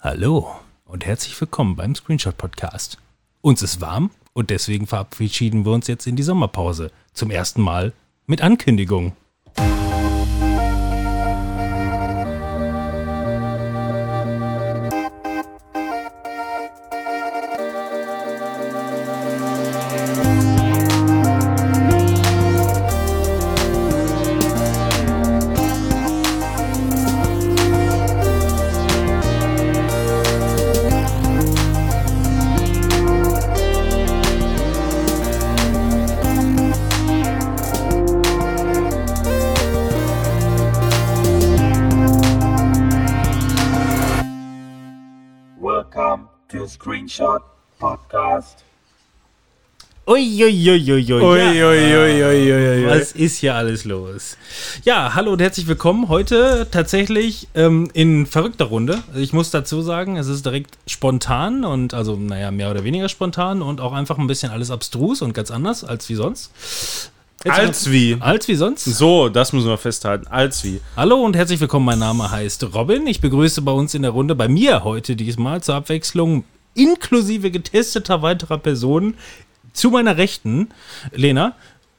Hallo und herzlich willkommen beim Screenshot Podcast. Uns ist warm und deswegen verabschieden wir uns jetzt in die Sommerpause. Zum ersten Mal mit Ankündigung. Uiuiuiui. Was ist hier alles los? Ja, hallo und herzlich willkommen. Heute tatsächlich ähm, in verrückter Runde. Ich muss dazu sagen, es ist direkt spontan und also, naja, mehr oder weniger spontan und auch einfach ein bisschen alles abstrus und ganz anders als wie sonst. Jetzt- Als wie. Als wie sonst? So, das müssen wir festhalten. Als wie. Hallo und herzlich willkommen. Mein Name heißt Robin. Ich begrüße bei uns in der Runde, bei mir heute diesmal zur Abwechslung, inklusive getesteter weiterer Personen, zu meiner Rechten, Lena.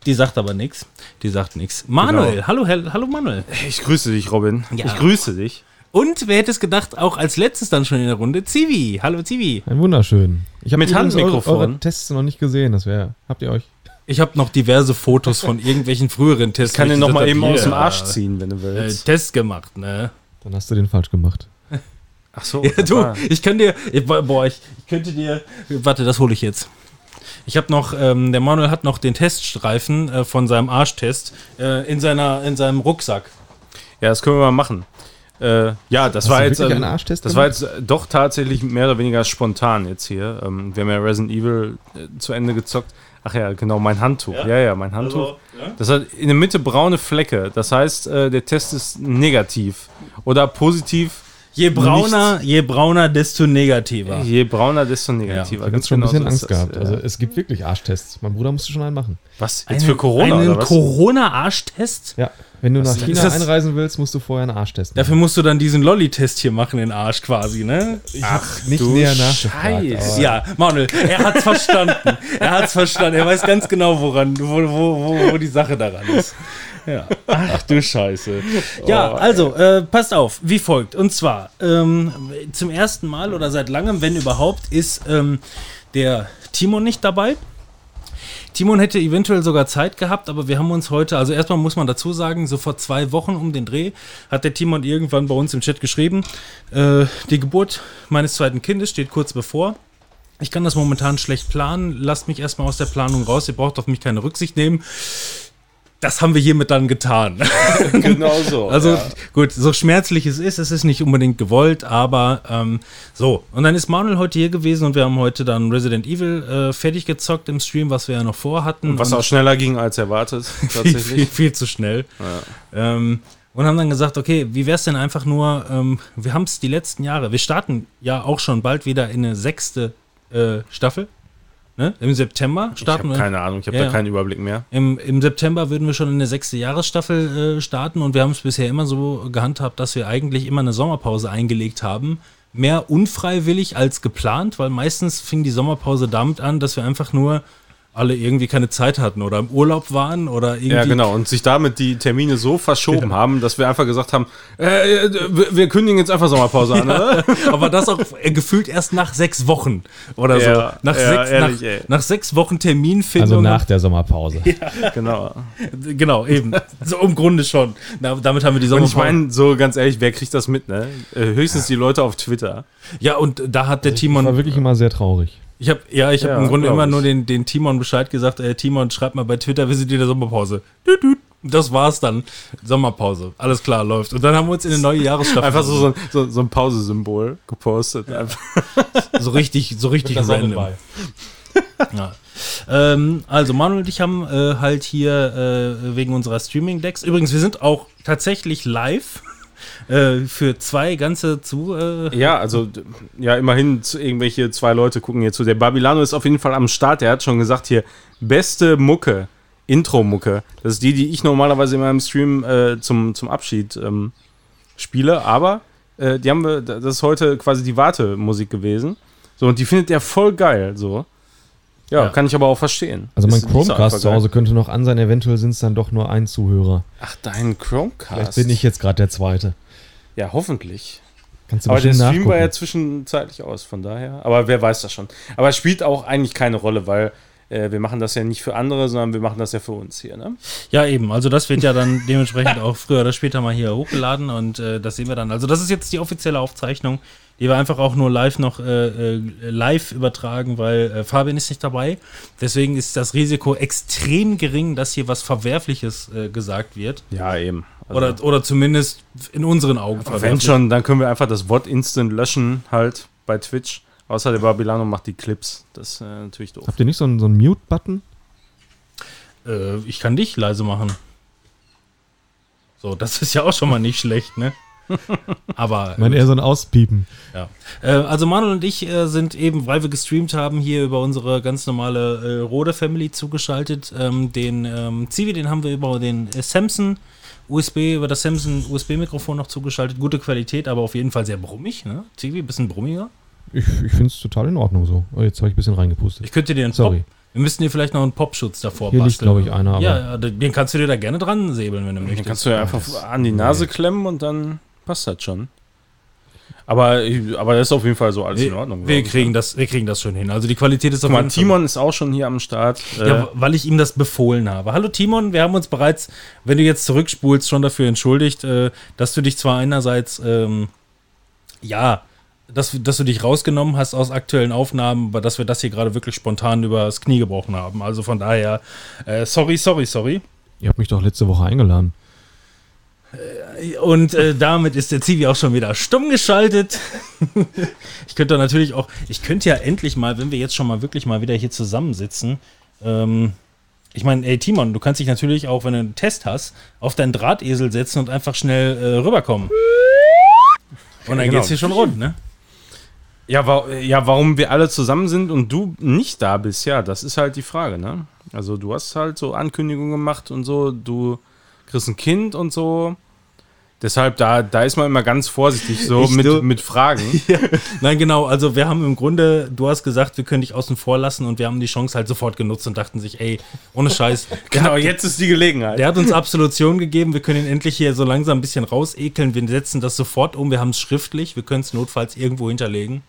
Die sagt aber nichts. Die sagt nichts. Manuel, Genau. hallo, hallo Manuel. Ich grüße dich, Robin. Ja. Ich grüße dich. Und wer hätte es gedacht, auch als letztes dann schon in der Runde, Zivi. Hallo Zivi. Ein wunderschön. Ich habe Mit Handmikrofon. Eure, eure Tests noch nicht gesehen. Das wäre. Habt ihr euch? Ich habe noch diverse Fotos von irgendwelchen früheren Tests. Ich kann den ich noch mal gesagt eben aus dem Arsch ziehen, wenn du Äh, willst. Test gemacht, ne? Dann hast du den falsch gemacht. Ach so. Ja, du, ich kann dir, ich- boah, ich, ich könnte dir, warte, das hole ich jetzt. Ich habe noch, ähm, der Manuel hat noch den Teststreifen äh, von seinem Arschtest äh, in, seiner, in seinem Rucksack. Ja, das können wir mal machen. Äh, ja, das Hast war du jetzt. ähm, einen Arschtest das war gemacht? jetzt äh, doch tatsächlich mehr oder weniger spontan jetzt hier. Ähm, wir haben ja Resident Evil äh, zu Ende gezockt. Ach ja, genau, mein Handtuch. Ja? Ja, ja, mein Handtuch. Das hat in der Mitte braune Flecke. Das heißt, äh, der Test ist negativ. Oder positiv. Je brauner, je brauner, desto negativer. Je brauner, desto negativer. Ich habe schon ein genau bisschen so Angst das, gehabt. ja. Also es gibt wirklich Arschtests. Mein Bruder musste schon einen machen. was? Jetzt für Corona Einen? Corona-Arschtest? Ja. Wenn du nach ist China das? einreisen willst, musst du vorher einen Arschtest machen. Dafür musst du dann diesen Lolli-Test hier machen, den Arsch quasi, ne? ich hab nicht du näher. Scheiße. Ja, Manuel, er hat's verstanden. Er hat's verstanden. Er weiß ganz genau, woran, wo, wo, wo, wo die Sache daran ist. Ja. Ach du Scheiße. Ja, also, äh, passt auf, wie folgt. Und zwar, ähm, zum ersten Mal oder seit langem, wenn überhaupt, ist ähm, der Timon nicht dabei. Timon hätte eventuell sogar Zeit gehabt, aber wir haben uns heute, also erstmal muss man dazu sagen, so vor zwei Wochen um den Dreh hat der Timon irgendwann bei uns im Chat geschrieben, äh, die Geburt meines zweiten Kindes steht kurz bevor. Ich kann das momentan schlecht planen. Lasst mich erstmal aus der Planung raus. Ihr braucht auf mich keine Rücksicht nehmen. Das haben wir hiermit dann getan. genau so. Also ja. gut, so schmerzlich es ist, es ist nicht unbedingt gewollt, aber ähm, so. Und dann ist Manuel heute hier gewesen und wir haben heute dann Resident Evil äh, fertig gezockt im Stream, was wir ja noch vorhatten. was Und auch schneller ging als erwartet, viel, viel, tatsächlich. viel zu schnell. Ähm, und haben dann gesagt, okay, wie wäre es denn einfach nur, ähm, wir haben es die letzten Jahre, wir starten ja auch schon bald wieder in eine sechste äh, Staffel. Ne? Im September Ich starten habe wir. keine Ahnung, ich habe Ja, da keinen Überblick mehr. Im, Im September würden wir schon in eine sechste Jahresstaffel äh, starten und wir haben es bisher immer so gehandhabt, dass wir eigentlich immer eine Sommerpause eingelegt haben. Mehr unfreiwillig als geplant, weil meistens fing die Sommerpause damit an, dass wir einfach nur alle irgendwie keine Zeit hatten oder im Urlaub waren oder irgendwie. Ja, genau. Und sich damit die Termine so verschoben haben, dass wir einfach gesagt haben, äh, äh, wir, kündigen jetzt einfach Sommerpause an, oder? Aber das auch äh, gefühlt erst nach sechs Wochen oder Ja, so. Nach, ja, sechs, ehrlich, nach, ey. nach sechs Wochen Terminfindung. also nach der Sommerpause. genau. Genau, eben. So im Grunde schon. Na, damit haben wir die Und ich Sommerpause. meine, so ganz ehrlich, wer kriegt das mit, ne? Äh, höchstens die Leute auf Twitter. ja, und da hat der Ich Timon. war wirklich immer sehr traurig. Ich habe ja, ich habe Ja, im Grunde immer ich. nur den, den Timon Bescheid gesagt, äh, Timon, schreib mal bei Twitter, wir sind in der Sommerpause. Das war's dann. Sommerpause. Alles klar, läuft. Und dann haben wir uns in eine neue Jahresstaffel Einfach so, so, ein- so, so ein Pausesymbol gepostet. Einfach. so richtig, so richtig random. Ja. Ähm, also Manuel und ich haben äh, halt hier äh, wegen unserer Streaming-Decks. Übrigens, wir sind auch tatsächlich live äh, für zwei ganze zu. Äh, Ja, also ja, immerhin irgendwelche zwei Leute gucken hier zu. Der Babilano ist auf jeden Fall am Start. Der hat schon gesagt hier, beste Mucke, Intro-Mucke. Das ist die, die ich normalerweise in meinem Stream äh, zum, zum Abschied ähm, spiele. Aber äh, die haben wir, das ist heute quasi die Wartemusik gewesen. So, und die findet er voll geil, so. Ja, Ja. kann ich aber auch verstehen. Also mein Ist- Chromecast zu. Hause könnte noch an sein, eventuell sind es dann doch nur ein Zuhörer. Ach, dein Chromecast. Vielleicht bin ich jetzt gerade der Zweite. Ja, hoffentlich. Kannst du Aber der Stream war ja zwischenzeitlich aus, von daher. Aber wer weiß das schon. Aber es spielt auch eigentlich keine Rolle, weil äh, wir machen das ja nicht für andere, sondern wir machen das ja für uns hier, ne? Ja, eben. Also das wird ja dann dementsprechend auch früher oder später mal hier hochgeladen und äh, das sehen wir dann. Also das ist jetzt die offizielle Aufzeichnung, die wir einfach auch nur live noch äh, äh, live übertragen, weil äh, Fabian ist nicht dabei. Deswegen ist das Risiko extrem gering, dass hier was Verwerfliches gesagt wird. Ja, eben. Also, Oder, oder zumindest in unseren Augen wenn schon, dann können wir einfach das Wort Instant löschen, halt bei Twitch. Außer der Babylano macht die Clips. Das ist äh, natürlich doof. Habt ihr nicht so einen, so einen Mute-Button? Äh, ich kann dich leise machen. So, das ist ja auch schon mal nicht schlecht, ne? Aber Ich meine eher so ein Auspiepen. Ja. Äh, also Manuel und ich äh, sind eben, weil wir gestreamt haben, hier über unsere ganz normale äh, Rode Family zugeschaltet. Ähm, den ähm, Zivi, den haben wir über den äh, Samsung USB, über das Samsung USB-Mikrofon noch zugeschaltet. Gute Qualität, aber auf jeden Fall sehr brummig, ne? Zivi, bisschen brummiger. Ich, ich finde es total in Ordnung so. Oh, jetzt habe ich ein bisschen reingepustet. Ich könnte dir einen Sorry. Pop, wir müssten dir vielleicht noch einen Popschutz davor Hier liegt, basteln. glaube ich, einer, Ja, den kannst du dir da gerne dran säbeln, wenn du Den möchtest. kannst du ja einfach an die Nase klemmen und dann passt das schon. Aber, aber das ist auf jeden Fall so alles in wir, Ordnung. wir, kriegen das, wir kriegen das schon hin. Also die Qualität ist auf jeden Fall- Timon ist auch schon hier am Start. Äh, Ja, weil ich ihm das befohlen habe. Hallo Timon, wir haben uns bereits, wenn du jetzt zurückspulst, schon dafür entschuldigt, äh, dass du dich zwar einerseits, ähm, ja, dass, dass du dich rausgenommen hast aus aktuellen Aufnahmen, aber dass wir das hier gerade wirklich spontan übers Knie gebrochen haben. Also von daher, äh, sorry, sorry, sorry. Ihr habt mich doch letzte Woche eingeladen. Und äh, damit ist der Zivi auch schon wieder stumm geschaltet. ich könnte natürlich auch, ich könnte ja endlich mal, wenn wir jetzt schon mal wirklich mal wieder hier zusammensitzen, ähm, ich meine, ey Timon, du kannst dich natürlich auch, wenn du einen Test hast, auf deinen Drahtesel setzen und einfach schnell äh, rüberkommen. Und dann genau. geht's hier schon rund, ne? Ja, wa ja, warum wir alle zusammen sind und du nicht da bist, ja, das ist halt die Frage, ne? Also du hast halt so Ankündigungen gemacht und so, du kriegst ein Kind und so. Deshalb, da, da ist man immer ganz vorsichtig so Ich- mit, du- mit Fragen. Nein, genau, also wir haben im Grunde, du hast gesagt, wir können dich außen vor lassen und wir haben die Chance halt sofort genutzt und dachten sich, ey, ohne Scheiß. genau, jetzt ist die Gelegenheit. Der hat uns Absolution gegeben. Wir können ihn endlich hier so langsam ein bisschen rausekeln. Wir setzen das sofort um. Wir haben es schriftlich. Wir können es notfalls irgendwo hinterlegen.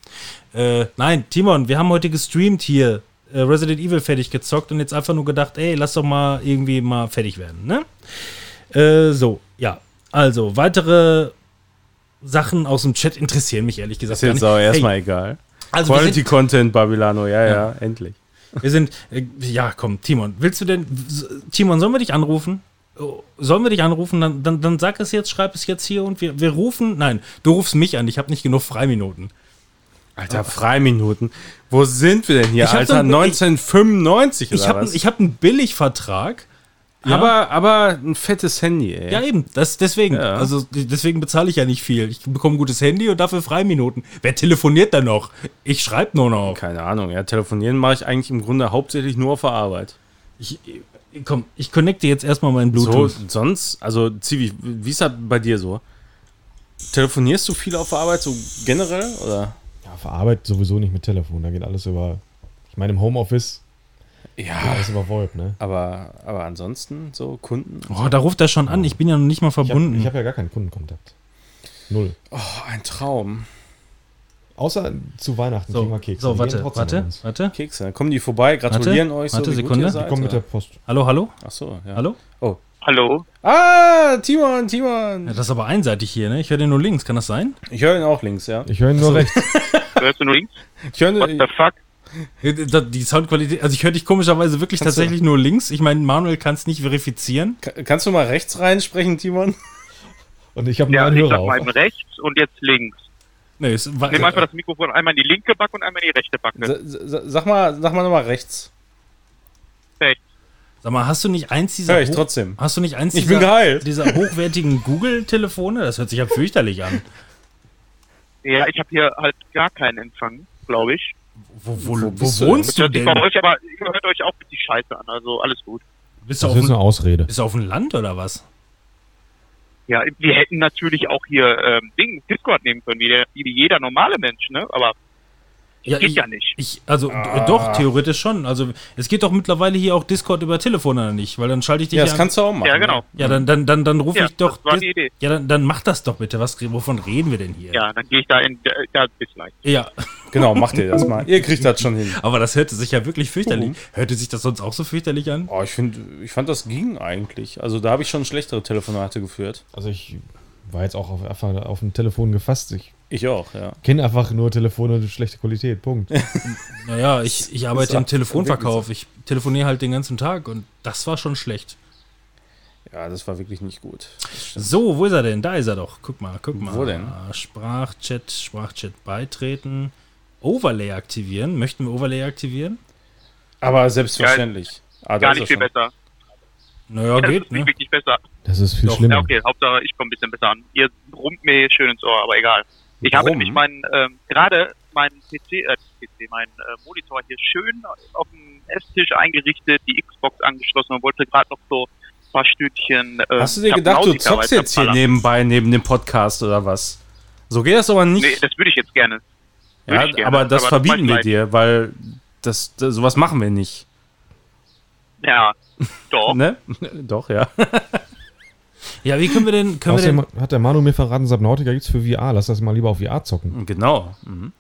Äh, nein, Timon, wir haben heute gestreamt hier. Äh, Resident Evil fertig gezockt und jetzt einfach nur gedacht, ey, lass doch mal irgendwie mal fertig werden, ne? Äh, so, ja. Also, weitere Sachen aus dem Chat interessieren mich ehrlich gesagt ist jetzt auch erstmal Hey, egal. also Quality sind, Content, Babylano, ja, ja, endlich. wir sind, äh, ja, komm, Timon, willst du denn, Timon, sollen wir dich anrufen? Oh, Sollen wir dich anrufen? Dann, dann, dann sag es jetzt, schreib es jetzt hier und wir, wir rufen. Nein, du rufst mich an, ich habe nicht genug Freiminuten. Alter, Freiminuten. Wo sind wir denn hier, Ich hab Alter? so ein- 1995 Ich oder habe was? ich hab einen Billigvertrag. Ja. aber, aber ein fettes Handy, ey. Ja, eben, das, deswegen. Ja. Also deswegen bezahle ich ja nicht viel. Ich bekomme ein gutes Handy und dafür Freiminuten. Wer telefoniert dann noch? Ich schreibe nur noch. Keine Ahnung, ja, telefonieren mache ich eigentlich im Grunde hauptsächlich nur auf der Arbeit. Ich, komm, ich connecte jetzt erstmal meinen So, Bluetooth. sonst, also Zivi, wie ist das bei dir so? Telefonierst du viel auf der Arbeit, so generell? Oder? Ja, auf der Arbeit sowieso nicht mit Telefon. Da geht alles über. Ich meine, im Homeoffice Ja, alles über VoIP, ne? aber, aber ansonsten so Kunden? Oh, da ruft er schon an. Ich bin ja noch nicht mal Ich habe verbunden. hab ja gar keinen Kundenkontakt. Null. Oh, ein Traum. Außer zu Weihnachten kriegen so, wir Kekse. so Die warte, warte, warte. Kekse, dann kommen die vorbei, gratulieren euch warte, so, Sekunde. Die kommen mit der Post. Hallo, hallo? Ach so, ja. Hallo? Oh. Hallo? Ah, Timon, Timon. Ja, das ist aber einseitig hier, ne? Ich höre den nur links, kann das sein? Ich höre ihn auch links, ja. Ich höre ihn nur rechts. Hörst du nur links? Ich höre What the fuck? Ja, Die Soundqualität, also ich höre dich komischerweise wirklich Kannst du- tatsächlich nur links. Ich meine, Manuel kann es nicht verifizieren. Ka- Kannst du mal rechts reinsprechen, Timon? Und ich habe nur Ja, einen ich Hörer sag mal auf. eben rechts und jetzt links. Nee, es war, Nimm einfach das Mikrofon einmal in die linke Backe und einmal in die rechte Backe. Sag mal, sag mal nochmal rechts. Rechts. Sag mal, hast du nicht eins dieser Hör ich trotzdem. Hast du nicht eins Ich dieser, dieser hochwertigen Google-Telefone? Das hört sich ja fürchterlich an. Ja, ich habe hier halt gar keinen Empfang, glaube ich. Wo, wo, Wo wo, du wohnst du sich denn? bei euch aber, ihr hört euch auch richtig scheiße an, also alles gut. Bist du, Das auf ist eine dem, Ausrede. bist du auf dem Land oder was? Ja, wir hätten natürlich auch hier ähm, Ding, Discord nehmen können, wie, der, wie jeder normale Mensch, ne? Aber Ja, geht ich, ja nicht. Ich, also d- doch, theoretisch schon. Also es geht doch mittlerweile hier auch Discord über Telefon oder nicht, weil dann schalte ich dich Ja, ja das kannst du auch machen. Ja, genau. Ja, dann, dann, dann, dann rufe Ja, ich doch. das war die Idee. Ja, dann, dann mach das doch bitte. Was, wovon reden wir denn hier? Ja, dann gehe ich da in, da bis gleich. Ja, Genau, macht ihr das mal. Ihr kriegt das schon hin. aber das hörte sich ja wirklich fürchterlich. Warum? Hörte sich das sonst auch so fürchterlich an? Oh, ich, find, ich fand, das ging eigentlich. Also da habe ich schon schlechtere Telefonate geführt. Also ich war jetzt auch auf, einfach auf dem Telefon gefasst. Ich Ich auch, ja. kenne einfach nur Telefone und schlechte Qualität. Punkt. Naja, ich, ich arbeite im Telefonverkauf. Ich telefoniere halt den ganzen Tag und das war schon schlecht. Ja, das war wirklich nicht gut. So, wo ist er denn? Da ist er doch. Guck mal, guck mal. Wo denn? Sprachchat, Sprachchat beitreten. Overlay aktivieren. Möchten wir Overlay aktivieren? Aber selbstverständlich. Ah, da Gar ist nicht viel schon. besser. Naja, das geht, ist nicht ne? wirklich besser. Das ist viel Doch, Ja, schlimmer. okay, Hauptsache ich komme ein bisschen besser an. Ihr brummt mir schön ins Ohr, aber egal. Ich habe Brummen? nämlich meinen, ähm, gerade meinen PC, äh, PC, meinen äh, Monitor hier schön auf dem Esstisch eingerichtet, die Xbox angeschlossen und wollte gerade noch so ein paar Stündchen. Äh, Hast du dir gedacht, du zockst jetzt hier nebenbei, neben dem Podcast oder was? So geht das aber nicht. Nee, das würde ich jetzt gerne. Ja, gerne, aber das aber verbieten macht wir dir, weil das, das, sowas machen wir nicht. Ja, doch. Ne? Doch, ja. Ja, wie können wir denn, können wir Außerdem denn, hat der Manu mir verraten, Subnautica gibt's für VR. Lass das mal lieber auf VR zocken. Genau. Mhm.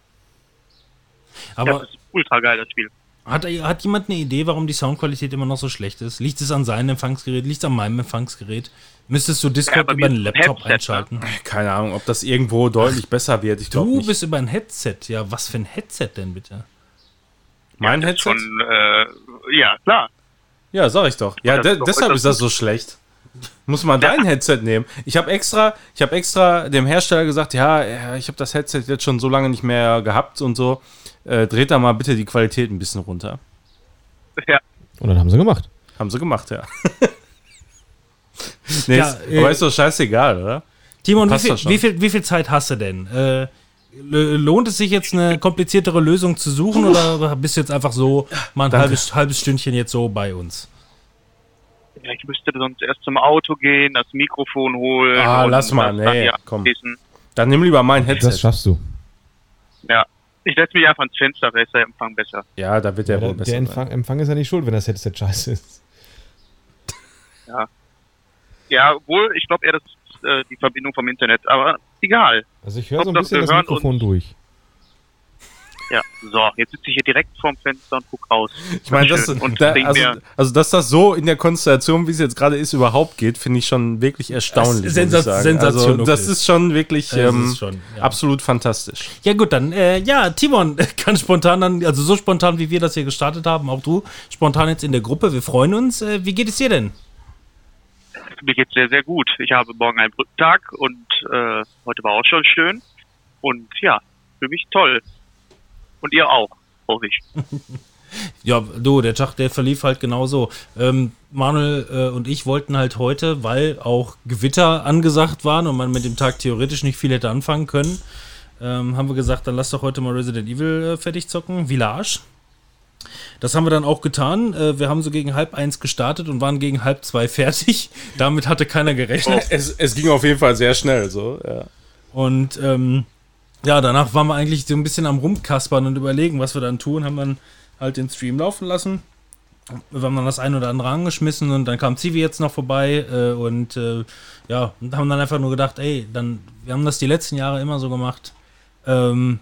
aber das ist ultra geil, das Spiel. hat, hat jemand eine Idee, warum die Soundqualität immer noch so schlecht ist? Liegt es an seinem Empfangsgerät? Liegt es an meinem Empfangsgerät? Müsstest du Ja, Discord bei über einen es Laptop Headset, ne? einschalten? Keine Ahnung, ob das irgendwo deutlich besser wird. Ich glaube Du nicht. bist über ein Headset. Ja, was für ein Headset denn bitte? mein ist Headset? Schon, äh, ja, klar. Ja, sag ich doch. Ja, das de ist doch deshalb ist das so schlecht. Muss man dein Headset nehmen. Ich habe extra, ich habe extra dem Hersteller gesagt, ja, ich habe das Headset jetzt schon so lange nicht mehr gehabt und so. Äh, dreht da mal bitte die Qualität ein bisschen runter. Ja, Und dann haben sie gemacht. Haben sie gemacht, ja. nee, Ja, ist, äh, aber ist doch scheißegal, oder? Timon, wie viel, wie, viel, wie viel Zeit hast du denn? Äh, lohnt es sich jetzt eine kompliziertere Lösung zu suchen oder bist du jetzt einfach so mal ein halbes, halbes Stündchen jetzt so bei uns? Ja, ich müsste sonst erst zum Auto gehen, das Mikrofon holen. Ah, und lass mal, das dann nee, hier komm. abschließen. Dann nimm lieber mein Das Headset. schaffst du. Ja. Ich setze mich einfach ans Fenster, da ist der Empfang besser. Ja, da wird der Ja, wohl der besser. der. Empfang, Empfang ist ja nicht schuld, wenn das Headset scheiße ist. Ja, obwohl, ich glaube eher, das ist äh, die Verbindung vom Internet, aber egal. Also ich höre so ein bisschen das Mikrofon durch. Ja, so, jetzt sitze ich hier direkt vorm Fenster und guck raus. Ich meine, das, da, also, also, dass das so in der Konstellation, wie es jetzt gerade ist, überhaupt geht, finde ich schon wirklich erstaunlich. Sensat-. Sensation, Also, das ist schon wirklich ähm, ist schon, ja. absolut fantastisch. Ja gut, dann, äh, ja, Timon kann spontan dann, also so spontan, wie wir das hier gestartet haben, auch du, spontan jetzt in der Gruppe, wir freuen uns. Äh, wie geht es dir denn? mir geht's sehr, sehr gut. Ich habe morgen einen Brückentag und äh, heute war auch schon schön. Und ja, für mich toll. Und ihr auch, hoffe ich. Ja, du, der Tag, der verlief halt genauso. Ähm, Manuel äh, und ich wollten halt heute, weil auch Gewitter angesagt waren und man mit dem Tag theoretisch nicht viel hätte anfangen können, ähm, haben wir gesagt, dann lass doch heute mal Resident Evil äh, fertig zocken, Village. Das haben wir dann auch getan. Äh, wir haben so gegen halb eins gestartet und waren gegen halb zwei fertig. Damit hatte keiner gerechnet. Es, es ging auf jeden Fall sehr schnell so. Ja. Und ähm, ja, danach waren wir eigentlich so ein bisschen am Rumkaspern und überlegen, was wir dann tun. Haben dann halt den Stream laufen lassen. Wir haben dann das ein oder andere angeschmissen und dann kam Zivi jetzt noch vorbei äh, und äh, ja, und haben dann einfach nur gedacht, ey, dann, wir haben das die letzten Jahre immer so gemacht. Ähm,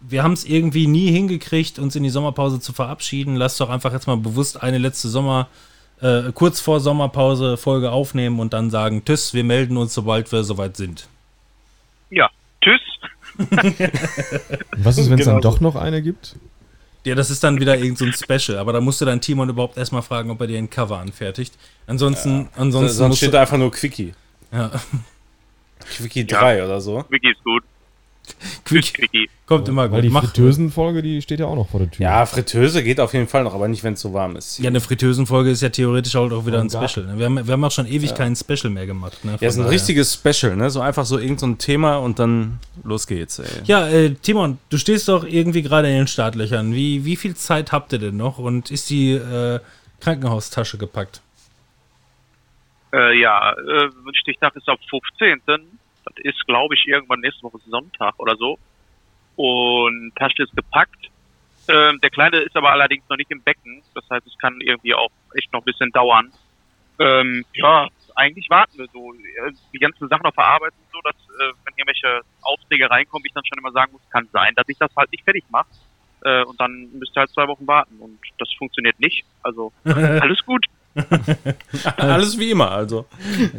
wir haben es irgendwie nie hingekriegt, uns in die Sommerpause zu verabschieden. Lass doch einfach jetzt mal bewusst eine letzte Sommer, äh, kurz vor Sommerpause Folge aufnehmen und dann sagen, tschüss, wir melden uns, sobald wir soweit sind. Ja, was ist, wenn es Genau dann doch noch eine gibt? Ja, das ist dann wieder irgend so ein Special, aber da musst du dein Timon überhaupt erstmal fragen, ob er dir ein Cover anfertigt. Ansonsten, ansonsten Sonst steht da einfach nur Quickie. ja, Quickie Ja. 3 oder so. Vicky ist gut. Quick, Vicky. kommt immer Weil gut. die Mach, Fritteusen-Folge, die steht ja auch noch vor der Tür. Ja, Fritteuse geht auf jeden Fall noch, aber nicht, wenn es so warm ist. ja, eine Fritteusenfolge ist ja theoretisch halt auch wieder ein Oh, gar- Special. Ne? Wir, haben, wir haben auch schon ewig keinen Special mehr gemacht. Ne? Ja, ist ein daher. richtiges Special, ne? So einfach so irgendein so ein Thema und dann los geht's, ey. Ja, äh, Timon, du stehst doch irgendwie gerade in den Startlöchern. Wie, wie viel Zeit habt ihr denn noch und ist die äh, Krankenhaustasche gepackt? Äh, ja, äh, Stichtag ist am 15. Das ist, glaube ich, irgendwann nächste Woche Sonntag oder so. Und Tasche ist gepackt. Ähm, der Kleine ist aber allerdings noch nicht im Becken. Das heißt, es kann irgendwie auch echt noch ein bisschen dauern. Ähm, ja, eigentlich warten wir so. Äh, Die ganzen Sachen Arbeit sind so, dass äh, wenn irgendwelche Aufträge reinkommen, ich dann schon immer sagen muss, kann sein, dass ich das halt nicht fertig mache. Äh, und dann müsst ihr halt zwei Wochen warten. Und das funktioniert nicht. Also alles gut. Alles wie immer, also.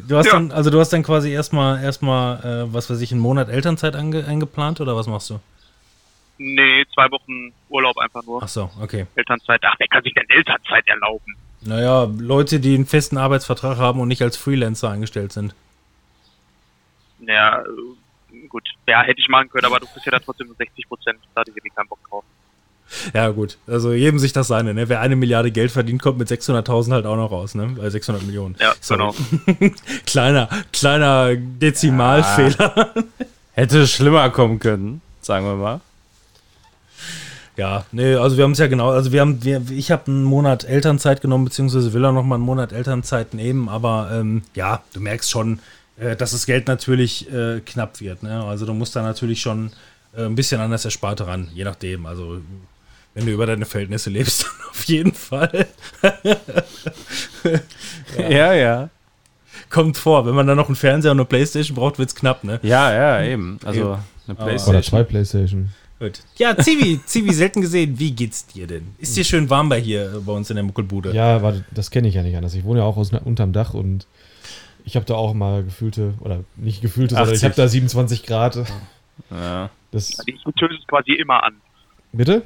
Du hast Ja. dann, also du hast dann quasi erstmal, erstmal, äh, was weiß ich, einen Monat Elternzeit ange eingeplant oder was machst du? Nee, zwei Wochen Urlaub einfach nur. Ach so, okay. Elternzeit. Ach, wer kann sich denn Elternzeit erlauben? Naja, Leute, die einen festen Arbeitsvertrag haben und nicht als Freelancer eingestellt sind. Ja, äh, gut. Ja, hätte ich machen können, aber du kriegst ja dann trotzdem nur 60 Prozent. Da hatte ich irgendwie keinen Bock drauf. Ja, gut. Also jedem sich das seine, ne? Wer eine Milliarde Geld verdient, kommt mit 600.000 halt auch noch raus, ne? Äh, 600 Millionen. Ja, Sorry. genau. kleiner, kleiner Dezimalfehler. Hätte schlimmer kommen können, sagen wir mal. Ja, nee, also wir haben es ja genau, also wir haben, wir, ich habe einen Monat Elternzeit genommen, beziehungsweise will er noch mal einen Monat Elternzeit nehmen, aber ähm, ja, du merkst schon, äh, dass das Geld natürlich äh, knapp wird, ne? Also du musst da natürlich schon äh, ein bisschen anders erspart ran, je nachdem, also wenn du über deine Verhältnisse lebst, dann auf jeden Fall. Ja, ja. Kommt vor, wenn man dann noch einen Fernseher und eine Playstation braucht, wird's knapp, ne? Ja, ja, eben. Also eine Oder Playstation. zwei Playstation. Gut. Ja, Zivi, Zivi, selten gesehen, wie geht's dir denn? Ist dir schön warm bei hier, bei uns in der Muckelbude? Ja, warte, das kenne ich ja nicht anders. Ich wohne ja auch aus, unterm Dach und ich habe da auch mal gefühlte, oder nicht gefühlte, sondern ich 80. habe da 27 Grad. Ja. Das, Die Fritteuse ist quasi immer an. bitte?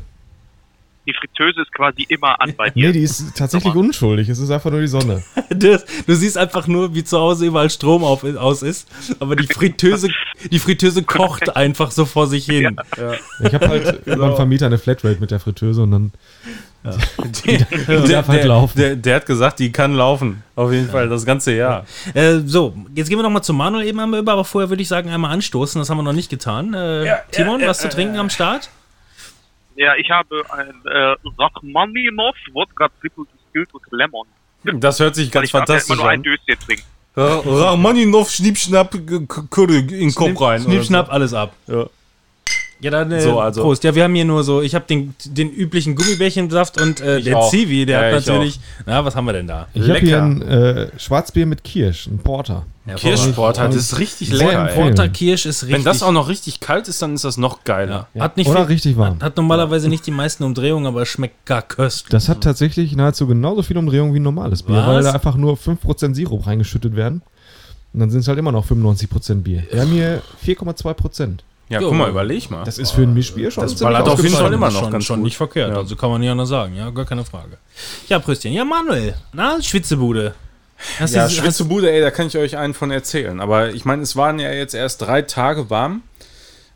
Die Fritteuse ist quasi immer an bei dir. Nee, die ist tatsächlich unschuldig. Es ist einfach nur die Sonne. Das, du siehst einfach nur, wie zu Hause überall Strom auf, aus ist, aber die Fritteuse, die Fritteuse kocht einfach so vor sich hin. Ich habe halt beim Vermieter eine Flatrate mit der Fritteuse und dann Der, darf halt der, laufen. Der, der hat gesagt, die kann laufen. Auf jeden Fall, das ganze Jahr. Äh, so, jetzt gehen wir noch mal zu Manuel eben einmal über, aber vorher würde ich sagen, einmal anstoßen, das haben wir noch nicht getan. Äh, Timon, was zu trinken am Start? Ja, ich habe ein äh, Rachmaninov Wodka Triple Distilled with Lemon. Das hört sich ganz ich darf ja fantastisch immer nur ein an. Döschen trinken. Rachmaninov, Schnippschnapp, Curry in Kopf rein. Schnipp, schnapp, alles ab. Ja. Ja, dann äh, So, also. Prost. Ja, wir haben hier nur so, ich habe den, den üblichen Gummibärchensaft und äh, der auch. Zivi, der Ja, hat ich natürlich, na, was haben wir denn da? Ich habe Lecker. hier ein äh, Schwarzbier mit Kirsch, ein Porter. Kirschsport hat, das ist richtig lecker. Porter Kirsch ist richtig. Wenn das auch noch richtig kalt ist, dann ist das noch geiler. Ja. Hat nicht Oder viel- richtig warm. Hat normalerweise nicht die meisten Umdrehungen, aber es schmeckt gar köstlich. Das hat tatsächlich nahezu genauso viel Umdrehung wie ein normales Bier, Was? weil da einfach nur 5% Sirup reingeschüttet werden. Und dann sind es halt immer noch 95% Bier. Wir haben hier 4,2%. Ja, Jo. guck mal, überleg mal. Das ist für ein Mischbier schon Das ballert auf jeden. Fall immer noch schon, ganz schon gut. nicht verkehrt. Ja. Also kann man nicht anders sagen, ja, gar keine Frage. Ja, Pröstchen. Ja, Manuel. Na, Schwitzebude. Hast Ja, du- Schwitzebude, ey, da kann ich euch einen von erzählen. Aber ich meine, es waren ja jetzt erst drei Tage warm.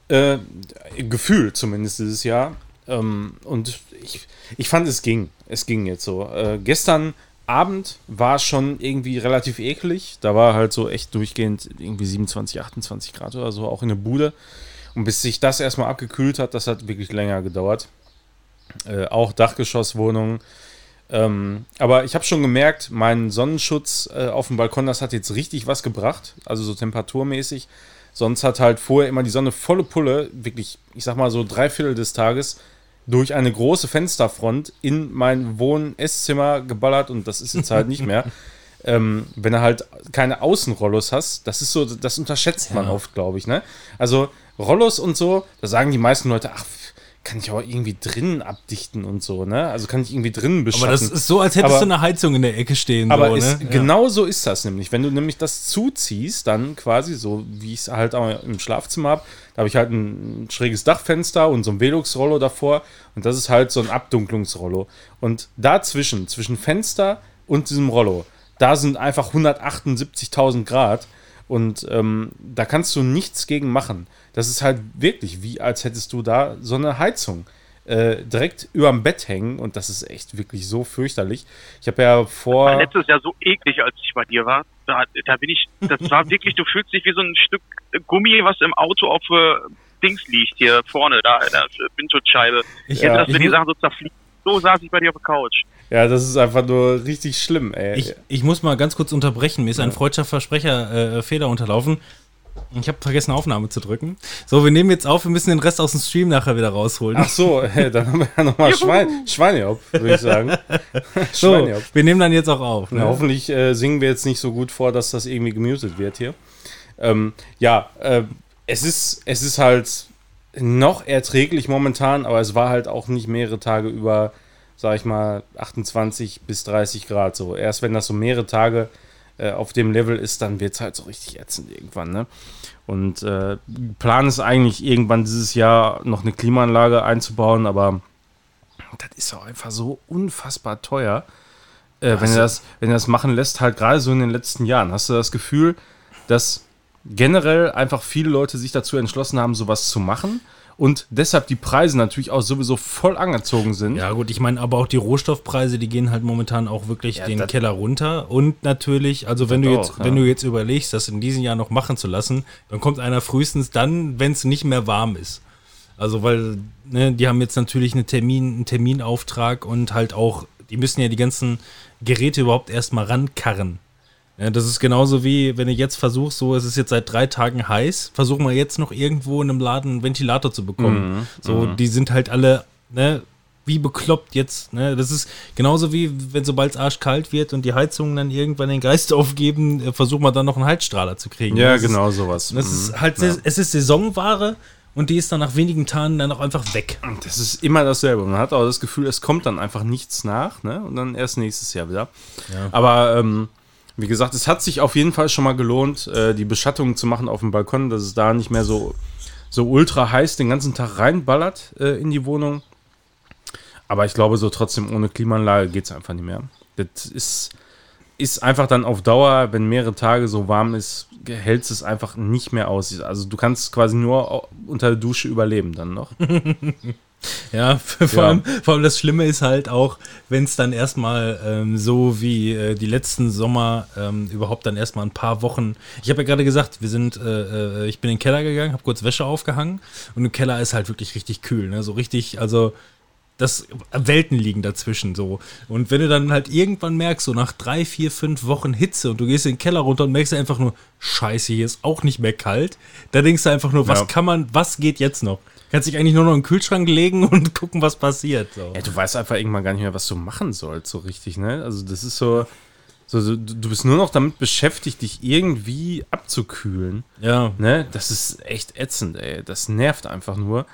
Äh, gefühlt zumindest dieses Jahr. Ähm, und ich, ich fand, es ging. Es ging jetzt so. Äh, gestern Abend war es schon irgendwie relativ eklig. Da war halt so echt durchgehend irgendwie 27, 28 Grad oder so, auch in der Bude. Und bis sich das erstmal abgekühlt hat, das hat wirklich länger gedauert. Äh, auch Dachgeschosswohnungen. Ähm, aber ich habe schon gemerkt, mein Sonnenschutz äh, auf dem Balkon, das hat jetzt richtig was gebracht, also so temperaturmäßig. Sonst hat halt vorher immer die Sonne volle Pulle, wirklich, ich sag mal so drei Viertel des Tages, durch eine große Fensterfront in mein Wohn-Esszimmer geballert und das ist jetzt halt nicht mehr. Ähm, wenn du halt keine Außenrollos hast, das ist so, das unterschätzt man oft, glaube ich, ne? Also Rollos und so, da sagen die meisten Leute, ach, kann ich auch irgendwie drinnen abdichten und so, ne? Also kann ich irgendwie drinnen beschatten. aber das ist so, als hättest Aber- du eine Heizung in der Ecke stehen. aber so, ist, ne? genau so ist das nämlich. Wenn du nämlich das zuziehst, dann quasi so, wie ich es halt auch im Schlafzimmer habe, da habe ich halt ein schräges Dachfenster und so ein Velux-Rollo davor und das ist halt so ein Abdunklungsrollo. Und dazwischen, zwischen Fenster und diesem Rollo, da sind einfach 178.000 Grad und ähm, da kannst du nichts gegen machen. Das ist halt wirklich wie, als hättest du da so eine Heizung äh, direkt überm Bett hängen und das ist echt wirklich so fürchterlich. Ich habe ja vor. War letztes Jahr so eklig, als ich bei dir war. Da, da bin ich, das war wirklich, du fühlst dich wie so ein Stück Gummi, was im Auto auf äh, Dings liegt, hier vorne, da, in der Windschutzscheibe. Ich- Ich hätte, dass die Sachen so zerfliegen. So saß ich bei dir auf der Couch. Ja, das ist einfach nur richtig schlimm, ey. Ich, ich muss mal ganz kurz unterbrechen. Mir ist ein freudscher Versprecher äh, Fehler unterlaufen. Ich habe vergessen, Aufnahme zu drücken. So, wir nehmen jetzt auf. Wir müssen den Rest aus dem Stream nachher wieder rausholen. Ach so, hey, dann haben wir ja nochmal Schwein, Schweinehopp, würde ich sagen. so, wir nehmen dann jetzt auch auf. Ja, Ne? hoffentlich äh, singen wir jetzt nicht so gut vor, dass das irgendwie gemutet wird hier. Ähm, ja, äh, es, ist, es ist halt noch erträglich momentan, aber es war halt auch nicht mehrere Tage über, sag ich mal, 28 bis 30 Grad so. Erst wenn das so mehrere Tage äh, auf dem Level ist, dann wird es halt so richtig ätzend irgendwann, ne? Und äh, Plan ist eigentlich irgendwann dieses Jahr noch eine Klimaanlage einzubauen, aber das ist auch einfach so unfassbar teuer. Äh, wenn, er das, wenn er das machen lässt, halt gerade so in den letzten Jahren, hast du das Gefühl, dass generell einfach viele Leute sich dazu entschlossen haben, sowas zu machen und deshalb die Preise natürlich auch sowieso voll angezogen sind. Ja, gut, ich meine, aber auch die Rohstoffpreise, die gehen halt momentan auch wirklich Ja, den Keller runter. Und natürlich, also wenn du Das jetzt, auch, wenn ja. du jetzt überlegst, das in diesem Jahr noch machen zu lassen, dann kommt einer frühestens dann, wenn es nicht mehr warm ist. Also, weil, ne, die haben jetzt natürlich eine Termin, einen Terminauftrag und halt auch, die müssen ja die ganzen Geräte überhaupt erstmal rankarren. Ja, das ist genauso wie, wenn du jetzt versuchst, so, es ist jetzt seit drei Tagen heiß, versuch mal jetzt noch irgendwo in einem Laden einen Ventilator zu bekommen. so, die sind halt alle, ne, wie bekloppt jetzt, ne? Das ist genauso wie, wenn sobald es arschkalt wird und die Heizungen dann irgendwann den Geist aufgeben, äh, versuch mal dann noch einen Heizstrahler zu kriegen. Ja, das genau sowas. Ist, das Mhm. ist halt, es ist Saisonware und die ist dann nach wenigen Tagen dann auch einfach weg. Das ist immer dasselbe. Man hat auch das Gefühl, es kommt dann einfach nichts nach, ne? Und dann erst nächstes Jahr wieder. Aber ähm, wie gesagt, es hat sich auf jeden Fall schon mal gelohnt, äh, die Beschattung zu machen auf dem Balkon, dass es da nicht mehr so, so ultra heiß den ganzen Tag reinballert äh, in die Wohnung. Aber ich glaube, so trotzdem ohne Klimaanlage geht es einfach nicht mehr. Das ist, ist einfach dann auf Dauer, wenn mehrere Tage so warm ist, hält es einfach nicht mehr aus. Also du kannst quasi nur unter der Dusche überleben dann noch. Ja, vor, Ja. Allem, vor allem das Schlimme ist halt auch, wenn es dann erstmal ähm, so wie äh, die letzten Sommer ähm, überhaupt dann erstmal ein paar Wochen. Ich habe ja gerade gesagt, wir sind, äh, äh, ich bin in den Keller gegangen, habe kurz Wäsche aufgehangen und im Keller ist halt wirklich richtig kühl, ne? So richtig, also das Welten liegen dazwischen so. Und wenn du dann halt irgendwann merkst, so nach drei, vier, fünf Wochen Hitze und du gehst in den Keller runter und merkst einfach nur, scheiße, hier ist auch nicht mehr kalt, da denkst du einfach nur, was Ja. kann man, was geht jetzt noch? Kannst dich eigentlich nur noch in den Kühlschrank legen und gucken, was passiert. So. Ja, du weißt einfach irgendwann gar nicht mehr, was du machen sollst, so richtig, ne? Also das ist so, so, so du bist nur noch damit beschäftigt, dich irgendwie abzukühlen, Ja. ne? Das ist echt ätzend, ey. Das nervt einfach nur.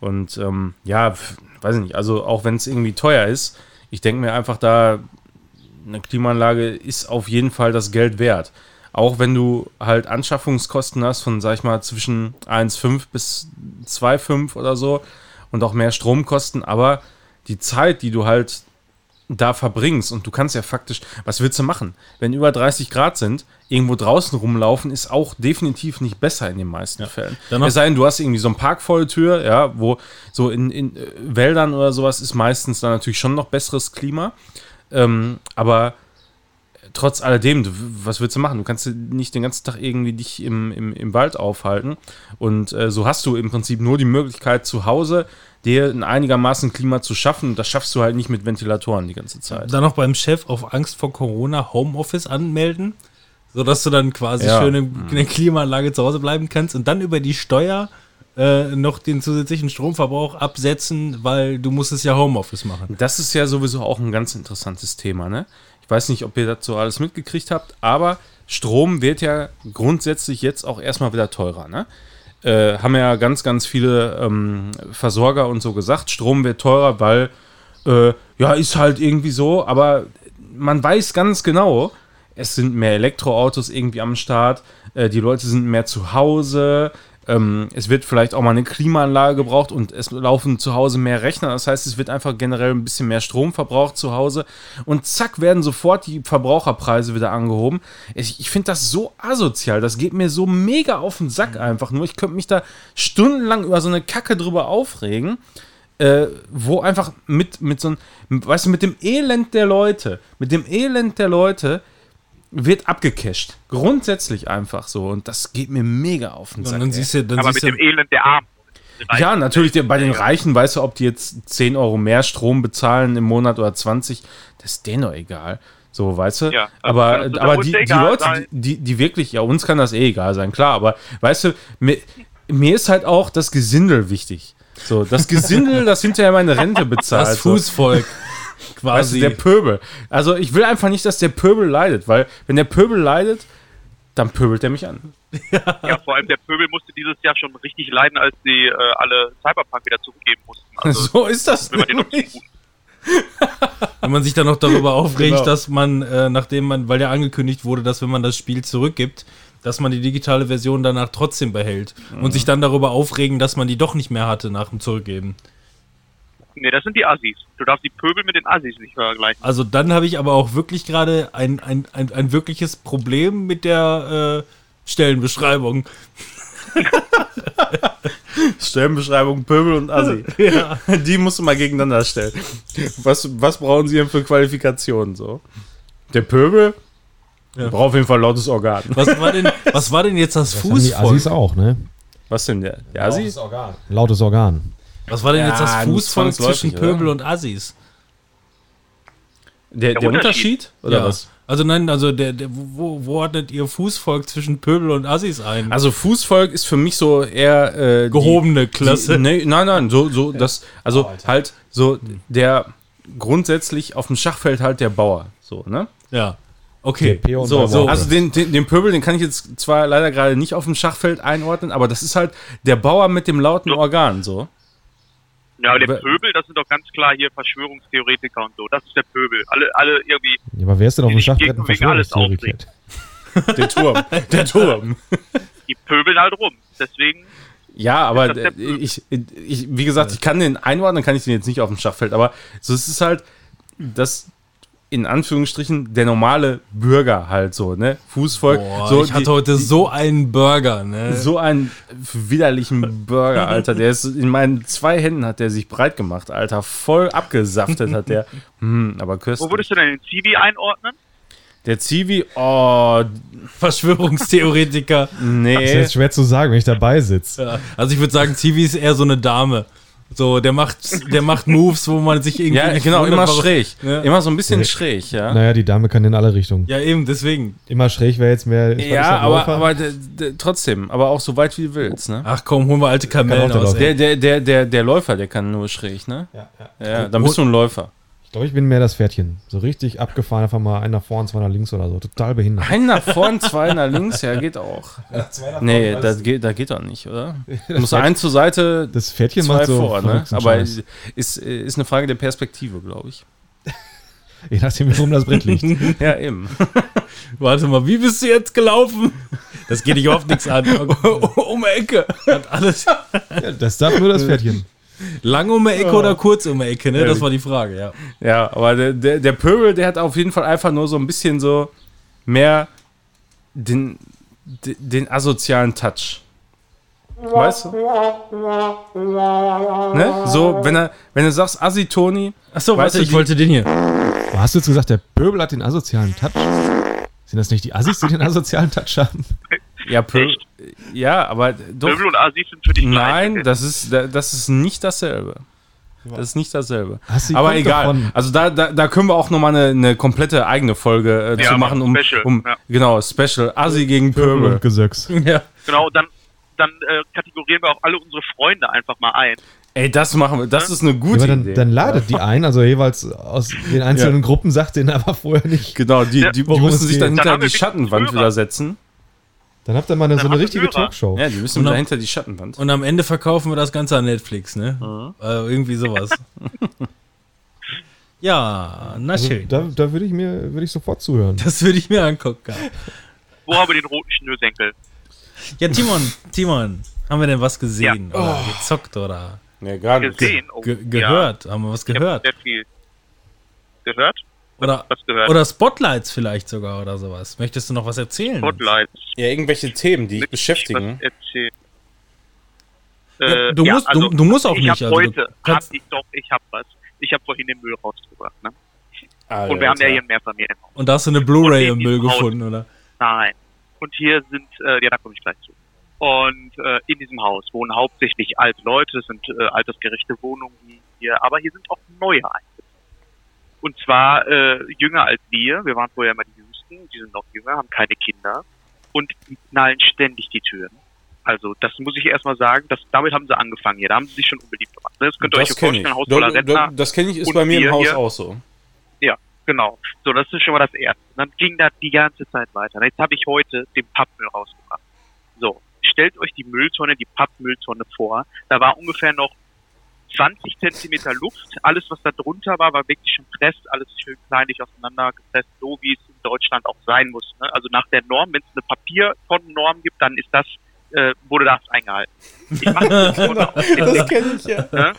Und ähm, ja, weiß ich nicht, also auch wenn es irgendwie teuer ist, ich denke mir einfach da, eine Klimaanlage ist auf jeden Fall das Geld wert. Auch wenn du halt Anschaffungskosten hast von, sag ich mal, zwischen 1,5 bis 2,5 oder so und auch mehr Stromkosten, aber die Zeit, die du halt da verbringst und du kannst ja faktisch, was willst du machen? Wenn über 30 Grad sind, irgendwo draußen rumlaufen, ist auch definitiv nicht besser in den meisten Fällen. Dann Es sei denn, du hast irgendwie so ein Park vor der Tür, ja, wo so in, in äh, Wäldern oder sowas ist meistens dann natürlich schon noch besseres Klima. Ähm, aber trotz alledem, du, was willst du machen? Du kannst nicht den ganzen Tag irgendwie dich im, im, im Wald aufhalten. Und äh, so hast du im Prinzip nur die Möglichkeit, zu Hause dir ein einigermaßen Klima zu schaffen. Und das schaffst du halt nicht mit Ventilatoren die ganze Zeit. Dann noch beim Chef auf Angst vor Corona Homeoffice anmelden, sodass du dann quasi Ja. schön in, in der Klimaanlage zu Hause bleiben kannst und dann über die Steuer äh, noch den zusätzlichen Stromverbrauch absetzen, weil du musst es ja Homeoffice machen. Das ist ja sowieso auch ein ganz interessantes Thema, ne? Weiß nicht, ob ihr dazu alles mitgekriegt habt, aber Strom wird ja grundsätzlich jetzt auch erstmal wieder teurer, ne? Äh, haben ja ganz, ganz viele ähm, Versorger und so gesagt, Strom wird teurer, weil, äh, ja, ist halt irgendwie so, aber man weiß ganz genau, es sind mehr Elektroautos irgendwie am Start, äh, die Leute sind mehr zu Hause, ähm, es wird vielleicht auch mal eine Klimaanlage gebraucht und es laufen zu Hause mehr Rechner. Das heißt, es wird einfach generell ein bisschen mehr Strom verbraucht zu Hause. Und zack, werden sofort die Verbraucherpreise wieder angehoben. Ich, ich finde das so asozial. Das geht mir so mega auf den Sack einfach nur. Ich könnte mich da stundenlang über so eine Kacke drüber aufregen. Äh, wo einfach mit, mit so einem, weißt du, mit dem Elend der Leute, mit dem Elend der Leute wird abgecasht. Grundsätzlich einfach so. Und das geht mir mega auf den Und Sack. dann siehst du, dann Aber siehst mit du, dem Elend der Armen. Ja, natürlich, der- bei den Reichen, weißt du, ob die jetzt 10 Euro mehr Strom bezahlen im Monat oder 20, das ist denen doch egal. So, weißt du? Ja, also aber aber die, die Leute, die, die wirklich, ja, uns kann das eh egal sein, klar, aber weißt du, mir, mir ist halt auch das Gesindel wichtig. So, das Gesindel, das hinterher meine Rente bezahlt. Das so. Fußvolk. Weißt du, Quasi. der Pöbel. Also ich will einfach nicht, dass der Pöbel leidet, weil wenn der Pöbel leidet, dann pöbelt er mich an. Ja, vor allem der Pöbel musste dieses Jahr schon richtig leiden, als sie äh, alle Cyberpunk wieder zurückgeben mussten. Also, so ist das will man. Wenn man sich dann noch darüber aufregt, Genau. dass man, äh, nachdem man, weil ja angekündigt wurde, dass wenn man das Spiel zurückgibt, dass man die digitale Version danach trotzdem behält. Und sich dann darüber aufregen, dass man die doch nicht mehr hatte nach dem Zurückgeben. Nee, das sind die Assis. Du darfst die Pöbel mit den Assis nicht vergleichen. Also dann habe ich aber auch wirklich gerade ein, ein, ein, ein wirkliches Problem mit der äh, Stellenbeschreibung. Stellenbeschreibung Pöbel und Assi. Ja. Die musst du mal gegeneinander stellen. Was, was brauchen sie denn für Qualifikationen so? Der Pöbel braucht auf jeden Fall lautes Organ. Was war denn, was war denn jetzt das, Das haben die Fußvolk? Assis auch, ne? Was denn der? Der Assi? Organ. Lautes Organ. Was war denn jetzt Ja, das nur Fußvolk zwischen Pöbel oder? und Assis? Der, der Unterschied? Oder was? Also nein, also der, der, wo, wo ordnet ihr Fußvolk zwischen Pöbel und Assis ein? Also Fußvolk ist für mich so eher äh, die- Gehobene Klasse. Die, nee, nein, nein, so, so das, also halt so der grundsätzlich auf dem Schachfeld halt der Bauer, so, ne? ja. Okay. So, so. Also den, den, den Pöbel, den kann ich jetzt zwar leider gerade nicht auf dem Schachfeld einordnen, aber das ist halt der Bauer mit dem lauten Organ, so. Ja, aber der Aber- Pöbel, das sind doch ganz klar hier Verschwörungstheoretiker und so. Das ist der Pöbel. Alle, alle irgendwie. Ja, aber wer ist denn auf dem Schachbrett ein Verschwörungstheoretiker? Der Turm. Der Turm. Die pöbeln halt rum. Deswegen, Ja, aber ich, ich, wie gesagt, ich kann den einordnen, kann ich den jetzt nicht auf dem Schachfeld, aber so es ist halt das in Anführungsstrichen der normale Bürger halt so, ne? Fußvolk. Boah, so, ich hatte die- heute so einen Burger, ne? so einen widerlichen Burger, Alter. Der ist in meinen zwei Händen hat der sich breit gemacht, Alter. Voll abgesaftet hat der. Hm, aber wo köstlich. würdest du denn den Zivi einordnen? Der Zivi, oh, Verschwörungstheoretiker. Das ist nee. jetzt schwer zu sagen, wenn ich dabei sitze. Ja. Also ich würde sagen, Zivi ist eher so eine Dame. So, der macht, der macht Moves, wo man sich irgendwie. Ja, nicht genau, immer warum- schräg. Ja. Immer so ein bisschen Nee. schräg, ja. Naja, die Dame kann in alle Richtungen. Ja, eben, deswegen. Immer schräg wäre jetzt mehr. Ja, das, aber, aber trotzdem, aber auch so weit wie du willst, ne? Ach komm, holen wir alte Kamellen aus. Der, der, der, der, der Läufer, der kann nur schräg, ne? Ja, ja. Ja, dann bist du ein Läufer. Ich glaube, ich bin mehr das Pferdchen. So richtig abgefahren, einfach mal einer vorn, zwei nach links oder so. Total behindert. Ein nach vorn, zwei nach links, ja, geht auch. Nee, das geht, das geht doch nicht, oder? Du musst ein zur Seite, Das Pferdchen zwei macht so vor, ne? Aber ist, ist eine Frage der Perspektive, glaube ich. Je nachdem, wie rum das Brett liegt. Ja, eben. Warte mal, wie bist du jetzt gelaufen? Das geht dich überhaupt nichts an. um Ecke. Hat alles Ja, das darf nur das Pferdchen. Lang um die Ecke oder kurz um die Ecke, ne? Das war die Frage, ja. Ja, aber der, der, der Pöbel, der hat auf jeden Fall einfach nur so ein bisschen so mehr den, den, den asozialen Touch. Weißt du? Ne? So, wenn er, wenn du sagst Assi Toni, Achso, Weißt warte, du, ich die- wollte den hier. Hast du jetzt gesagt, der Pöbel hat den asozialen Touch? Sind das nicht die Assis, die den asozialen Touch haben? Ja, Pöbel, Echt? ja, aber doch, Pöbel und Assis sind für dich nein, gleich. das ist, das ist nicht dasselbe. Das ist nicht dasselbe. Aber egal. davon. Also da, da, da können wir auch nochmal eine, eine komplette eigene Folge äh, Ja, zu machen, um, Special, um ja. genau, Special, Assi gegen Pöbel. und Gesöcks. Ja. Genau, dann, dann äh, kategorieren wir auch alle unsere Freunde einfach mal ein. Ey, das machen wir. Das ist eine Ja, gute aber dann, Idee. dann ladet die ein, also jeweils aus den einzelnen Gruppen, sagt denen aber vorher nicht. genau, die, Ja, die, die müssen sich dann hinter die Schattenwand wieder setzen. Dann habt ihr mal eine, so eine richtige Hörer. Talkshow. Ja, die müssen dann- hinter die Schattenwand. Und am Ende verkaufen wir das Ganze an Netflix, ne? Äh, irgendwie sowas. ja, na Also, schön. da da würde ich mir würde ich sofort zuhören. Das würde ich mir angucken. Wo haben wir den roten Schnürsenkel? Ja, Timon, Timon, haben wir denn was gesehen? Ja. Oder gezockt oder Ja, gar Gesehen? Oh, ge gehört? Haben wir was Ja, ich gehört? hab sehr viel gehört. Oder, Was gehört? oder Spotlights vielleicht sogar oder sowas. Möchtest du noch was erzählen? Spotlights. Ja, irgendwelche Themen, die dich ich beschäftigen. Ja, Äh, du musst- du- du musst auch ich nicht, Hab also du heute, hab kannst- ich doch, ich hab was. Ich habe vorhin den Müll rausgebracht, ne? Alter. Und wir haben ja hier ein Mehrfamilienhaus. Und da hast du eine Bluray im Müll diesem Haus- gefunden, oder? Nein. Und hier sind, äh, ja, da komme ich gleich zu. Und äh, in diesem Haus wohnen hauptsächlich alte Leute, das sind äh, altersgerechte Wohnungen hier, aber hier sind auch neue eingezogen. Und zwar äh, jünger als wir. Wir waren vorher immer die Jüngsten, die sind noch jünger, haben keine Kinder und die knallen ständig die Türen. Also das muss ich erstmal sagen, das, damit haben sie angefangen hier. Da haben sie sich schon unbeliebt gemacht. ne? Das könnt ihr euch Das ich. vorstellen, Haus voller Rentner. Das kenne ich, ist Und bei mir im Haus hier- auch so. Ja, genau. So, das ist schon mal das Erste. Dann ging das die ganze Zeit weiter. Jetzt habe ich heute den Pappmüll rausgebracht. So, stellt euch die Mülltonne, die Pappmülltonne vor. Da war ungefähr noch 20 Zentimeter Luft. Alles, was da drunter war, war wirklich schon presst. Alles schön kleinlich auseinander gepresst, so wie es in Deutschland auch sein muss. Ne? Also nach der Norm, wenn es eine Papiertonnennorm gibt, dann ist das, äh, wurde das eingehalten. Ich mache diese Tonne auf. Das kenne ich ja. Ne?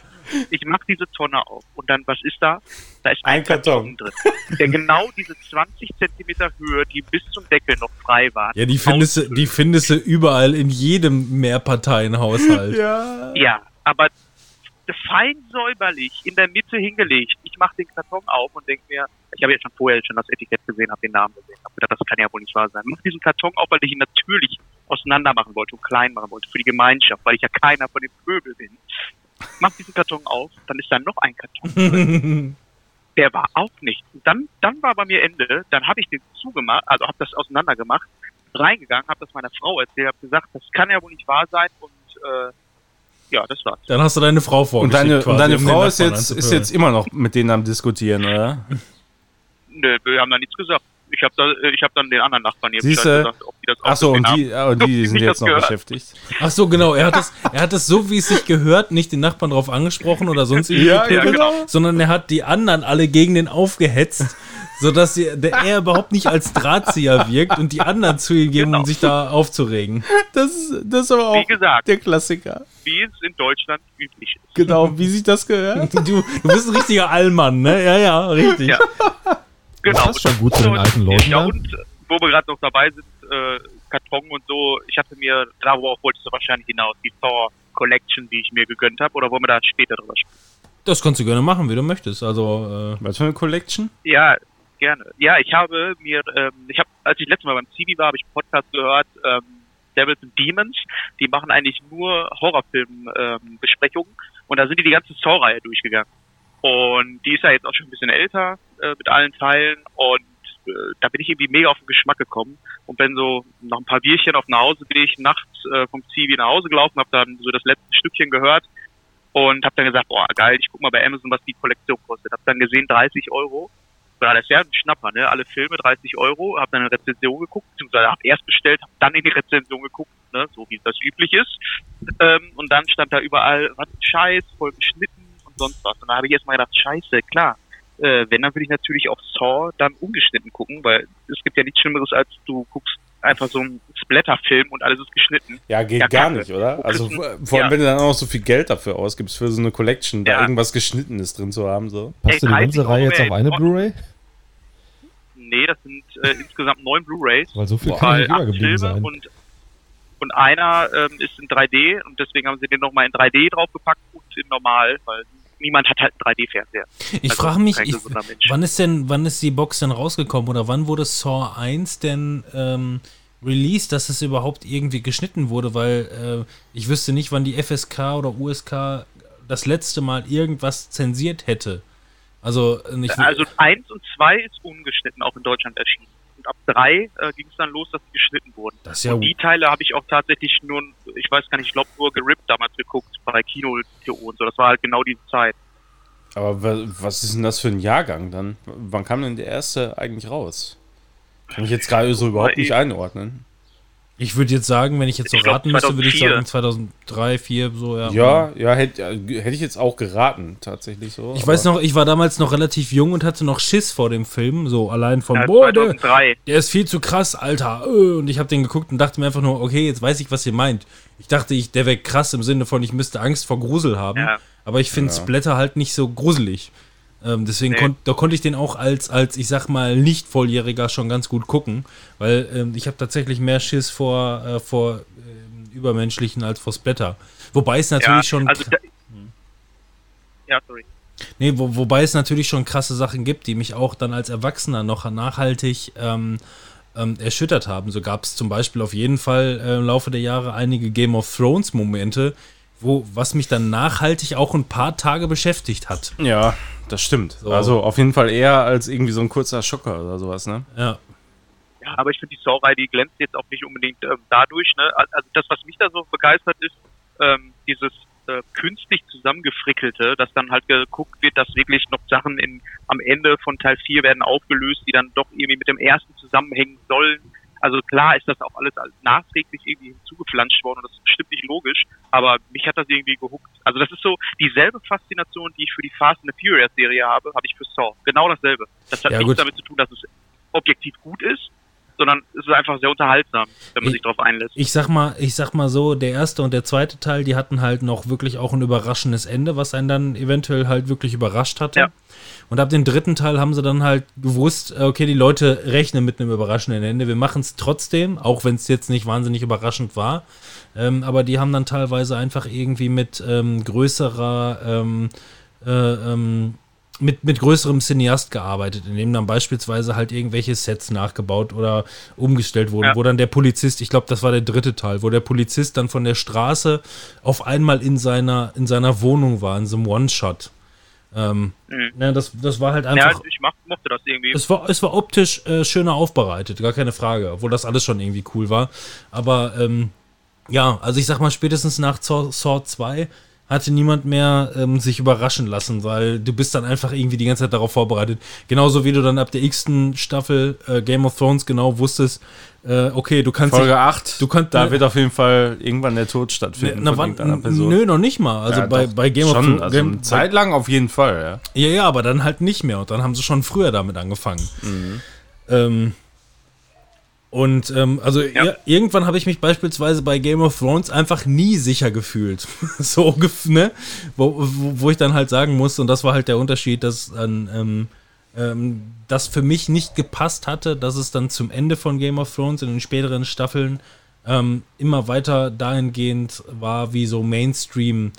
Ich mache diese Tonne auf und dann, was ist da? Da ist ein, Ein Karton. Karton drin, der genau diese 20 Zentimeter Höhe, die bis zum Deckel noch frei waren. Ja, die findest, du, die findest du überall in jedem Mehrparteienhaushalt. Ja. Ja, aber fein säuberlich in der Mitte hingelegt. Ich mache den Karton auf und denke mir, ich habe jetzt schon vorher schon das Etikett gesehen, habe den Namen gesehen, habe gedacht, das kann ja wohl nicht wahr sein. Mach diesen Karton auf, weil ich ihn natürlich auseinander machen wollte und klein machen wollte für die Gemeinschaft, weil ich ja keiner von den Pöbel bin. Mach diesen Karton auf, dann ist da noch ein Karton drin. Der war auch nicht. Und dann, dann war bei mir Ende. Dann habe ich den zugemacht, also habe das auseinander gemacht, reingegangen, habe das meiner Frau erzählt, habe gesagt, das kann ja wohl nicht wahr sein und äh, ja, das war's. Dann hast du deine Frau Und vorgeschickt. deine, und deine um Frau ist jetzt, ist jetzt immer noch mit denen am Diskutieren, oder? Nö, wir haben da nichts gesagt. Ich habe da, äh, ich habe dann den anderen Nachbarn hier Siehste? Gesagt, ob die das auch Achso, und die, ah, und die die sind jetzt das noch gehört. beschäftigt. Ach so, genau. Er hat es, er hat es so, wie es sich gehört, nicht den Nachbarn drauf angesprochen oder sonst irgendwie Ja, ja, genau. sondern er hat die anderen alle gegen den aufgehetzt, sodass der, er überhaupt nicht als Drahtzieher wirkt und die anderen zu ihm gehen, um Genau. sich da aufzuregen. Das, ist- das ist aber Wie auch gesagt, der Klassiker. Wie es in Deutschland üblich ist. Genau, wie sich das gehört. Du, du bist ein richtiger Allmann, ne? Ja, ja, richtig. Ja. Genau. Das passt schon gut zu den alten Leuten, Ja, ne? und wo wir gerade noch dabei sind, äh, Karton und so, ich hatte mir, darauf wolltest du wahrscheinlich hinaus, die Thor Collection, die ich mir gegönnt habe, oder wollen wir da später drüber sprechen? Das kannst du gerne machen, wie du möchtest. Also, äh, Was für eine Collection? Ja, gerne. Ja, ich habe mir, ähm, ich habe, als ich letztes Mal beim Zivi war, habe ich einen Podcast gehört, ähm, Devils and Demons. Die machen eigentlich nur Horrorfilm-Besprechungen und da sind die die ganze Saw-Reihe durchgegangen. Und die ist ja jetzt auch schon ein bisschen älter äh, mit allen Teilen und äh, da bin ich irgendwie mega auf den Geschmack gekommen und bin so nach ein paar Bierchen auf nach Hause bin ich nachts äh, vom Zivi nach Hause gelaufen, habe dann so das letzte Stückchen gehört und habe dann gesagt, boah geil, ich guck mal bei Amazon, was die Kollektion kostet. Habe dann gesehen 30 Euro. Ja, das ein Schnapper, ne? Alle Filme 30 Euro. Habe dann eine Rezension geguckt, beziehungsweise habe erst bestellt, habe dann in die Rezension geguckt, ne? So wie das üblich ist. Ähm, und dann stand da überall, was ein Scheiß, voll geschnitten und sonst was. Und da habe ich erst mal gedacht, Scheiße, klar. Äh, wenn, dann würde ich natürlich auf Saw dann ungeschnitten gucken, weil es gibt ja nichts Schlimmeres, als du guckst einfach so einen Splatter-Film und alles ist geschnitten. Ja, geht Ja, gar Kacke. nicht, oder? Also vor allem, ja. wenn du dann auch noch so viel Geld dafür ausgibst für so eine Collection, da Ja. irgendwas Geschnittenes drin zu haben, so. Passt Ey, du die 30 ganze Reihe jetzt auf eine. Blu-ray? Nee, das sind äh, insgesamt neun Blu-Rays. Weil so viel kann nicht übergeblieben Filme sein. und und einer ähm, ist in 3D und deswegen haben sie den nochmal in 3D draufgepackt und in normal, weil niemand hat halt einen 3D-Fernseher. ich Also frage mich, ich, wann ist denn, wann ist die Box denn rausgekommen oder wann wurde Saw 1 denn ähm, released, dass es überhaupt irgendwie geschnitten wurde, weil äh, ich wüsste nicht, wann die FSK oder USK das letzte Mal irgendwas zensiert hätte. Also, äh, nicht, Also eins und zwei ist ungeschnitten auch in Deutschland erschienen. Und ab drei äh, ging es dann los, dass sie geschnitten wurden. das ist ja Und die Teile habe ich auch tatsächlich nur, ich weiß gar nicht, ich glaube nur gerippt damals geguckt bei Kino und so. Das war halt genau diese Zeit. Aber wa- was ist denn das für ein Jahrgang dann? Wann kam denn der erste eigentlich raus? Kann ich jetzt gerade so überhaupt nicht einordnen. Ich würde jetzt sagen, wenn ich jetzt so Ich glaub, raten müsste, würde ich 2004. sagen 2003, 2004, so, ja. Ja, ja, hätte hätte ich jetzt auch geraten, tatsächlich so. Ich weiß noch, ich war damals noch relativ jung und hatte noch Schiss vor dem Film, so allein von, Ja, boah, der, 2003. der ist viel zu krass, Alter. äh, Und ich habe den geguckt und dachte mir einfach nur, okay, jetzt weiß ich, was ihr meint. Ich dachte, ich, der wäre krass im Sinne von, ich müsste Angst vor Grusel haben. Ja. Aber ich finde Splatter halt nicht so gruselig. Ähm, deswegen Nee. kon da konnte ich den auch als, als, ich sag mal, nicht Volljähriger schon ganz gut gucken. Weil ähm, ich habe tatsächlich mehr Schiss vor, äh, vor ähm, Übermenschlichen als vor Splatter. Wobei es natürlich schon. Also da, ja, sorry. Nee, wo, wobei es natürlich schon krasse Sachen gibt, die mich auch dann als Erwachsener noch nachhaltig ähm, ähm, erschüttert haben. So gab es zum Beispiel auf jeden Fall äh, im Laufe der Jahre einige Game of Thrones Momente, wo was mich dann nachhaltig auch ein paar Tage beschäftigt hat. Ja, das stimmt. So. Also auf jeden Fall eher als irgendwie so ein kurzer Schocker oder sowas, ne? Ja, Ja, aber ich finde die Saw-Reihe, die glänzt jetzt auch nicht unbedingt ähm, dadurch. Ne? Al- Also das, was mich da so begeistert ist, ähm, dieses äh, künstlich zusammengefrickelte, dass dann halt geguckt wird, dass wirklich noch Sachen in, am Ende von Teil 4 werden aufgelöst, die dann doch irgendwie mit dem ersten zusammenhängen sollen. Also klar ist das auch alles als nachträglich irgendwie hinzugeflanscht worden und das ist bestimmt nicht logisch, aber mich hat das irgendwie gehuckt. Also das ist so dieselbe Faszination, die ich für die Fast and the Furious Serie habe, habe ich für Saw. Genau dasselbe. Das hat Ja, nichts gut. damit zu tun, dass es objektiv gut ist, sondern es ist einfach sehr unterhaltsam, wenn man Ich- sich darauf einlässt. ich sag mal, ich sag mal so, der erste und der zweite Teil, die hatten halt noch wirklich auch ein überraschendes Ende, was einen dann eventuell halt wirklich überrascht hatte. Ja. Und ab dem dritten Teil haben sie dann halt gewusst, äh, okay, die Leute rechnen mit einem überraschenden Ende. Wir machen es trotzdem, auch wenn es jetzt nicht wahnsinnig überraschend war. Ähm, aber die haben dann teilweise einfach irgendwie mit ähm, größerer, ähm, äh, ähm, mit, mit größerem Cineast gearbeitet, indem dann beispielsweise halt irgendwelche Sets nachgebaut oder umgestellt wurden, Ja. wo dann der Polizist, ich glaube, das war der dritte Teil, wo der Polizist dann von der Straße auf einmal in seiner, in seiner Wohnung war, in so einem One-Shot. Ähm, Mhm. ne, das, das war halt Ja, einfach. ich mach, mochte das irgendwie. Es war, es war optisch äh, schöner aufbereitet, gar keine Frage, obwohl das alles schon irgendwie cool war. Aber ähm, ja, also ich sag mal, spätestens nach Saw 2 hatte niemand mehr ähm, sich überraschen lassen, weil du bist dann einfach irgendwie die ganze Zeit darauf vorbereitet. Genauso wie du dann ab der x-ten Staffel äh, Game of Thrones genau wusstest, äh, okay, du kannst Folge dich- 8, du kannst- da wird auf jeden Fall irgendwann der Tod stattfinden Na, von wann, Person. nö, noch nicht mal. Also Ja, bei, bei Game of schon, Thrones. also eine Zeit lang auf jeden Fall, ja. Ja, ja, aber dann halt nicht mehr. Und dann haben sie schon früher damit angefangen. Ähm, und ähm, also ir irgendwann habe ich mich beispielsweise bei Game of Thrones einfach nie sicher gefühlt. so, ne? Wo, wo, wo ich dann halt sagen musste, und das war halt der Unterschied, dass dann ähm, ähm, das für mich nicht gepasst hatte, dass es dann zum Ende von Game of Thrones in den späteren Staffeln ähm, immer weiter dahingehend war, wie so Mainstream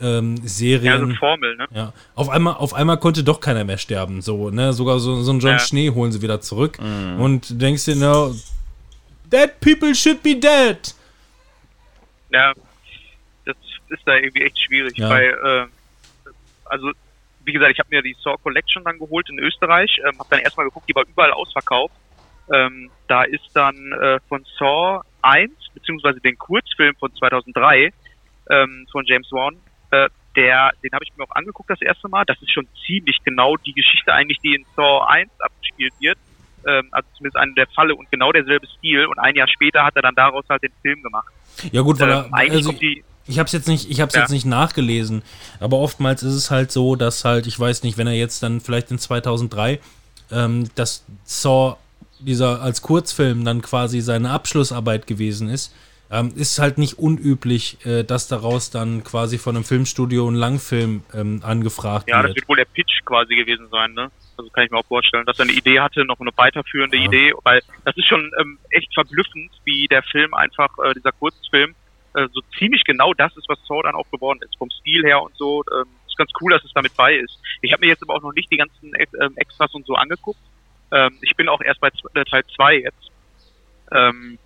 ähm, Serien. Ja, so eine Formel, ne? Ja, auf einmal, auf einmal konnte doch keiner mehr sterben. So, ne? Sogar so, so einen John Ja. Schnee holen sie wieder zurück. Und du denkst dir, no, dead people should be dead. Ja, das ist da irgendwie echt schwierig. Ja. Bei, äh, also, wie gesagt, ich habe mir die Saw Collection dann geholt in Österreich, ähm, habe dann erstmal geguckt, die war überall ausverkauft. Ähm, da ist dann äh, von Saw 1, beziehungsweise den Kurzfilm von 2003 ähm, von James Wan, äh, der, den habe ich mir auch angeguckt das erste Mal. Das ist schon ziemlich genau die Geschichte eigentlich, die in Saw 1 abgespielt wird. Ähm, also zumindest eine der Falle und genau derselbe Stil. Und ein Jahr später hat er dann daraus halt den Film gemacht. Ja, gut, weil Ähm, er, eigentlich also, die, ich habe es jetzt nicht, ich habe Ja. jetzt nicht nachgelesen, aber oftmals ist es halt so, dass halt, ich weiß nicht, wenn er jetzt dann vielleicht in 2003 ähm, das Saw dieser als Kurzfilm dann quasi seine Abschlussarbeit gewesen ist, ähm, ist halt nicht unüblich, äh, dass daraus dann quasi von einem Filmstudio ein Langfilm ähm, angefragt Ja, das wird. wird wohl der Pitch quasi gewesen sein, ne? Also kann ich mir auch vorstellen, dass er eine Idee hatte, noch eine weiterführende Ja. Idee, weil das ist schon ähm, echt verblüffend, wie der Film einfach, äh, dieser Kurzfilm, äh, so ziemlich genau das ist, was Saw dann auch geworden ist. Vom Stil her und so, ähm, ist ganz cool, dass es damit bei ist. Ich habe mir jetzt aber auch noch nicht die ganzen Ex- ähm, Extras und so angeguckt. Ähm, ich bin auch erst bei äh, Teil 2 jetzt. Ähm,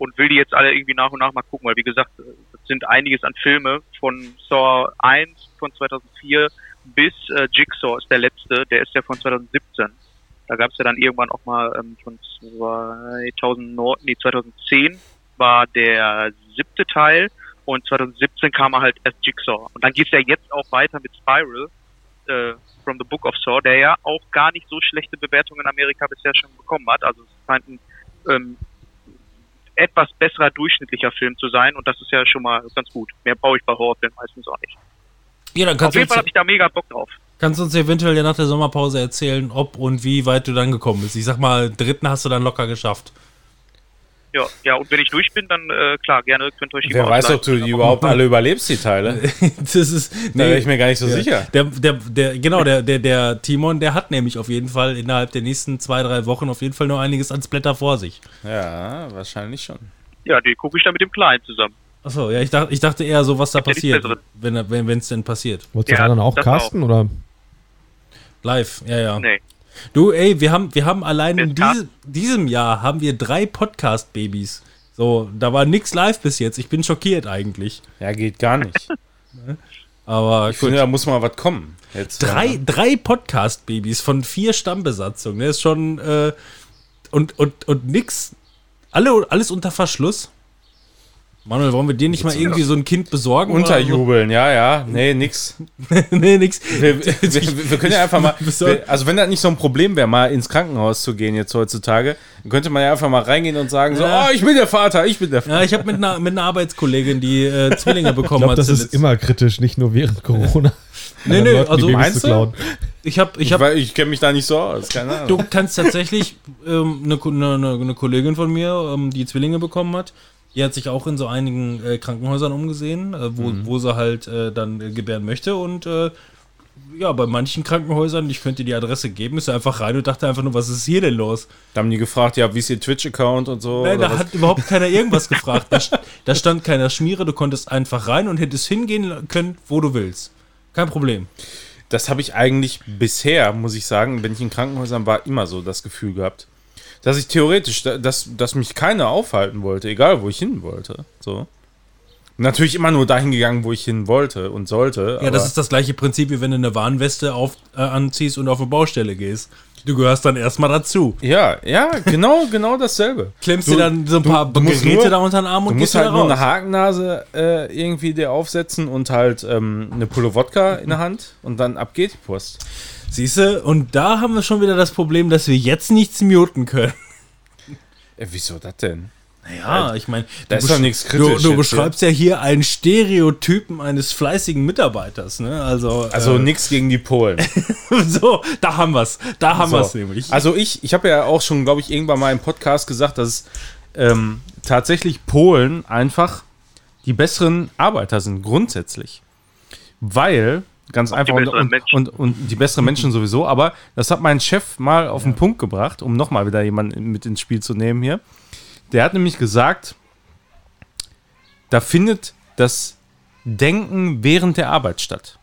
und will die jetzt alle irgendwie nach und nach mal gucken, weil wie gesagt, es sind einiges an Filme von Saw 1 von 2004 bis äh, Jigsaw ist der letzte, der ist ja von 2017. Da gab es ja dann irgendwann auch mal ähm, von 2009, nee, 2010 war der siebte Teil und 2017 kam er halt erst Jigsaw. Und dann geht's ja jetzt auch weiter mit Spiral äh, from the Book of Saw, der ja auch gar nicht so schlechte Bewertungen in Amerika bisher schon bekommen hat. Also es scheint ein ähm, etwas besserer durchschnittlicher Film zu sein und das ist ja schon mal ganz gut. Mehr brauche ich bei Horrorfilmen meistens auch nicht. Ja, dann Auf kannst du, jeden Fall habe ich da mega Bock drauf. kannst du uns eventuell ja nach der Sommerpause erzählen, ob und wie weit du dann gekommen bist. Ich sag mal, dritten hast du dann locker geschafft. Ja, ja, und wenn ich durch bin, dann äh, klar, gerne könnt ihr euch die Wer weiß, ob du die überhaupt alle überlebst, die Teile. das ist. Da wäre ich mir gar nicht so Ja. sicher. Der, der, der, genau, der, der, der Timon, der hat nämlich auf jeden Fall innerhalb der nächsten zwei, drei Wochen auf jeden Fall noch einiges ans Blätter vor sich. Ja, wahrscheinlich schon. Ja, die gucke ich dann mit dem Kleinen zusammen. Achso, ja, ich dachte, ich dachte eher so, was da passiert, wenn es wenn, denn passiert. Wolltest du Ja, da dann auch casten oder? Live, ja, ja. Nee. Du, ey, wir haben, wir haben allein in Ja. diese, diesem Jahr haben wir drei Podcast-Babys. So, da war nix live bis jetzt. Ich bin schockiert eigentlich. Ja, geht gar nicht. Aber Ich finde, da muss mal was kommen. Jetzt, drei, drei Podcast-Babys von vier Stammbesatzungen. Das ist schon äh, und, und, und nix. Alle, alles unter Verschluss. Manuel, wollen wir dir nicht mal irgendwie so ein Kind besorgen? oder Unterjubeln, ja, ja. Nee, nix. So? nee, nix. Wir, wir, wir, können ja einfach mal, also wenn das nicht so ein Problem wäre, mal ins Krankenhaus zu gehen jetzt heutzutage, dann könnte man ja einfach mal reingehen und sagen so, Ja. oh, ich bin der Vater, ich bin der Vater. Ja, ich habe mit einer, mit einer Arbeitskollegin, die äh, Zwillinge Ich bekommen glaube, hat. das ist zuletzt. immer kritisch, nicht nur während Corona. Nee, nee, Leuten also meinst zu du? klauen. Ich habe ich Ich, hab weiß- ich kenne mich da nicht so aus, keine Ahnung. Du kannst tatsächlich ähm, eine, eine, eine, eine Kollegin von mir, ähm, die Zwillinge bekommen hat, die hat sich auch in so einigen äh, Krankenhäusern umgesehen, äh, wo, wo sie halt äh, dann gebären möchte. Und äh, ja, bei manchen Krankenhäusern, ich könnte die Adresse geben, ist einfach rein und dachte einfach nur, was ist hier denn los? Da haben die gefragt, ja, wie ist ihr Twitch-Account und so. Nein, da was? hat überhaupt keiner irgendwas gefragt. Da, da stand keiner Schmiere, du konntest einfach rein und hättest hingehen können, wo du willst. Kein Problem. das habe ich eigentlich bisher, muss ich sagen, wenn ich in Krankenhäusern war, immer so das Gefühl gehabt. Dass ich theoretisch, da- dass, dass mich keiner aufhalten wollte, egal wo ich hin wollte. So. Natürlich immer nur dahin gegangen, wo ich hin wollte und sollte. Ja, das ist das gleiche Prinzip, wie wenn du eine Warnweste auf, äh, anziehst und auf eine Baustelle gehst. Du gehörst dann erstmal dazu. ja, ja, genau, genau dasselbe. Klemmst Du- dir dann so ein du- paar du musst Geräte nur- da unter den Arm Du und musst gehst halt nur raus. eine Hakennase äh, irgendwie dir aufsetzen und halt ähm, eine Pulle Wodka in der Hand und dann ab geht die Post. Siehste, und da haben wir schon wieder das Problem, dass wir jetzt nichts muten können. Äh, wieso das denn? Ja, ich meine, Da du ist doch nichts Du, kritisch du jetzt beschreibst ja hier einen Stereotypen eines fleißigen Mitarbeiters, ne? Also, Also äh, nichts gegen die Polen. so, da haben wir's. Da haben So. wir's nämlich. Also ich, ich habe ja auch schon, glaube ich, irgendwann mal im Podcast gesagt, dass es ähm, tatsächlich Polen einfach die besseren Arbeiter sind, grundsätzlich. Weil, ganz einfach, und, und, und, und die besseren Menschen sowieso, aber das hat mein Chef mal auf den Punkt gebracht, um nochmal wieder jemanden mit ins Spiel zu nehmen hier. Der hat nämlich gesagt, da findet das Denken während der Arbeit statt.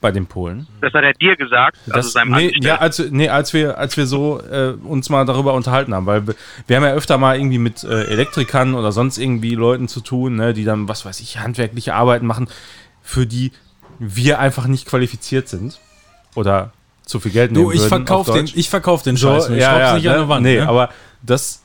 Bei den Polen. Das hat er dir gesagt, also Das, seinem nee, Angestellten. ja, als, nee, als wir, als wir so äh, uns mal darüber unterhalten haben, weil wir, wir haben ja öfter mal irgendwie mit äh, Elektrikern oder sonst irgendwie Leuten zu tun, ne, die dann, was weiß ich, handwerkliche Arbeiten machen, für die wir einfach nicht qualifiziert sind oder zu viel Geld nehmen du, ich würden, verkauf auf den, ich verkauf den So, Scheiß. nur. Ich ja, ja, nicht an ne? der Wand. Nee, ne? aber das,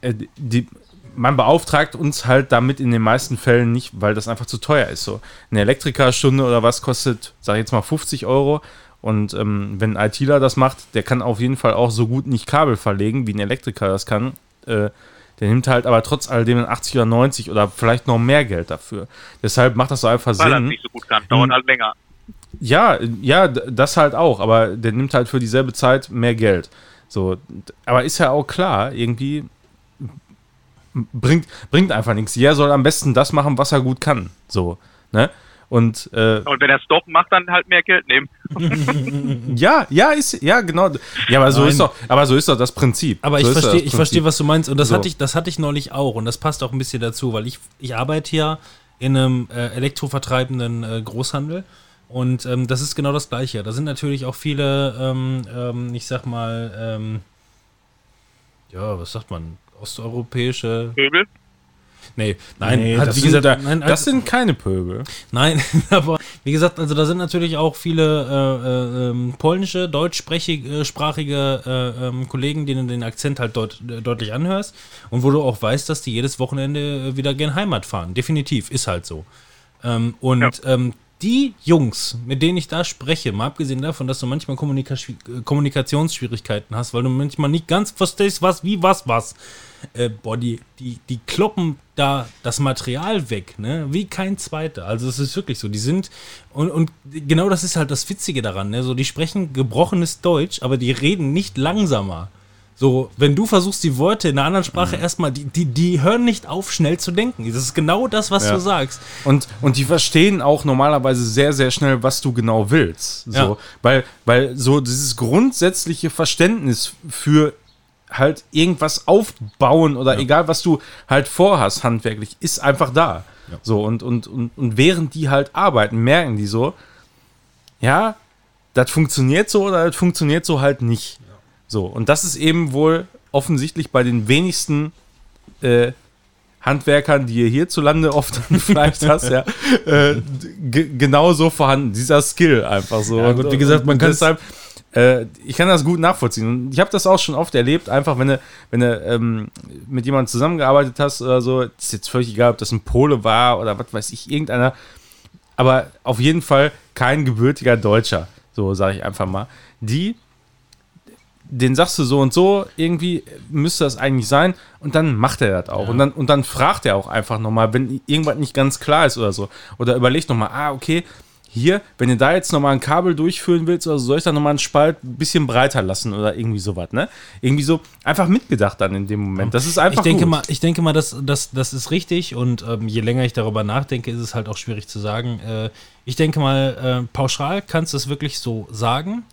äh, die, man beauftragt uns halt damit in den meisten Fällen nicht, weil das einfach zu teuer ist. So eine Elektrikerstunde oder was kostet, sag ich jetzt mal 50 Euro. Und ähm, wenn ein ITler das macht, der kann auf jeden Fall auch so gut nicht Kabel verlegen, wie ein Elektriker das kann. Äh, der nimmt halt aber trotz alledem 80 oder 90 oder vielleicht noch mehr Geld dafür. Deshalb macht das so einfach weil Sinn. nicht so gut kann. Dauert Hm. halt länger. Ja, ja, das halt auch, aber der nimmt halt für dieselbe Zeit mehr Geld. So, aber ist ja auch klar, irgendwie bringt, bringt einfach nichts. Jeder soll am besten das machen, was er gut kann. So, ne? Und äh, Und wenn er es doch macht, dann halt mehr Geld nehmen. ja, ja, ist, ja, genau. Ja, aber so Nein. ist doch, aber so ist doch das Prinzip. Aber so ich verstehe, ich verstehe, was du meinst. Und das So. hatte ich, das hatte ich neulich auch. Und das passt auch ein bisschen dazu, weil ich, ich arbeite ja in einem äh, elektrovertreibenden äh, Großhandel. Und ähm, das ist genau das Gleiche. Da sind natürlich auch viele, ähm, ähm, ich sag mal, ähm, ja, was sagt man? Osteuropäische. Pöbel. Nee, nein, Nee, das, wie sind, gesagt, da, nein, das sind keine Pöbel. Nein, aber wie gesagt, also da sind natürlich auch viele äh, äh, ähm, polnische, deutschsprachige äh, ähm, Kollegen, denen du den Akzent halt deut äh, deutlich anhörst und wo du auch weißt, dass die jedes Wochenende äh, wieder gern Heimat fahren. Definitiv, ist halt so. Ähm, und Ja. ähm, die Jungs, mit denen ich da spreche, mal abgesehen davon, dass du manchmal Kommunika äh, Kommunikationsschwierigkeiten hast, weil du manchmal nicht ganz verstehst, was, wie, was, was. Äh, boah, die, die, die kloppen da das Material weg, ne? Wie kein zweiter. Also es ist wirklich so. Die sind, und, und genau das ist halt das Witzige daran, ne? So, die sprechen gebrochenes Deutsch, aber die reden nicht langsamer. So, wenn du versuchst, die Worte in einer anderen Mhm. Sprache erstmal, die, die, die hören nicht auf, schnell zu denken. Das ist genau das, was Ja. du sagst. Und, und die verstehen auch normalerweise sehr, sehr schnell, was du genau willst. So, Ja. weil, weil so dieses grundsätzliche Verständnis für halt irgendwas aufbauen oder egal, was du halt vorhast, handwerklich, ist einfach da. So, und, und, und, und während die halt arbeiten, merken die so, ja, das funktioniert so oder das funktioniert so halt nicht. So, und das ist eben wohl offensichtlich bei den wenigsten äh, Handwerkern, die ihr hierzulande oft vielleicht hast, ja, äh, genauso vorhanden. Dieser Skill einfach so. Ja, gut, wie gesagt, man und kann's- deshalb, äh, ich kann das gut nachvollziehen. Und ich habe das auch schon oft erlebt, einfach wenn du, wenn du ähm, mit jemandem zusammengearbeitet hast oder so, ist jetzt völlig egal, ob das ein Pole war oder was weiß ich, irgendeiner, aber auf jeden Fall kein gebürtiger Deutscher, so sage ich einfach mal, die den sagst du so und so, irgendwie müsste das eigentlich sein und dann macht er das auch. Und, dann, und dann fragt er auch einfach nochmal, wenn irgendwas nicht ganz klar ist oder so. Oder überlegt nochmal, ah, okay, hier, wenn du da jetzt nochmal ein Kabel durchführen willst oder so, soll ich da nochmal einen Spalt ein bisschen breiter lassen oder irgendwie sowas, ne? Irgendwie so einfach mitgedacht dann in dem Moment. Das ist einfach ich denke gut. mal, ich denke mal, das, das, das ist richtig und ähm, je länger ich darüber nachdenke, ist es halt auch schwierig zu sagen. Äh, ich denke mal, äh, pauschal kannst du es wirklich so sagen.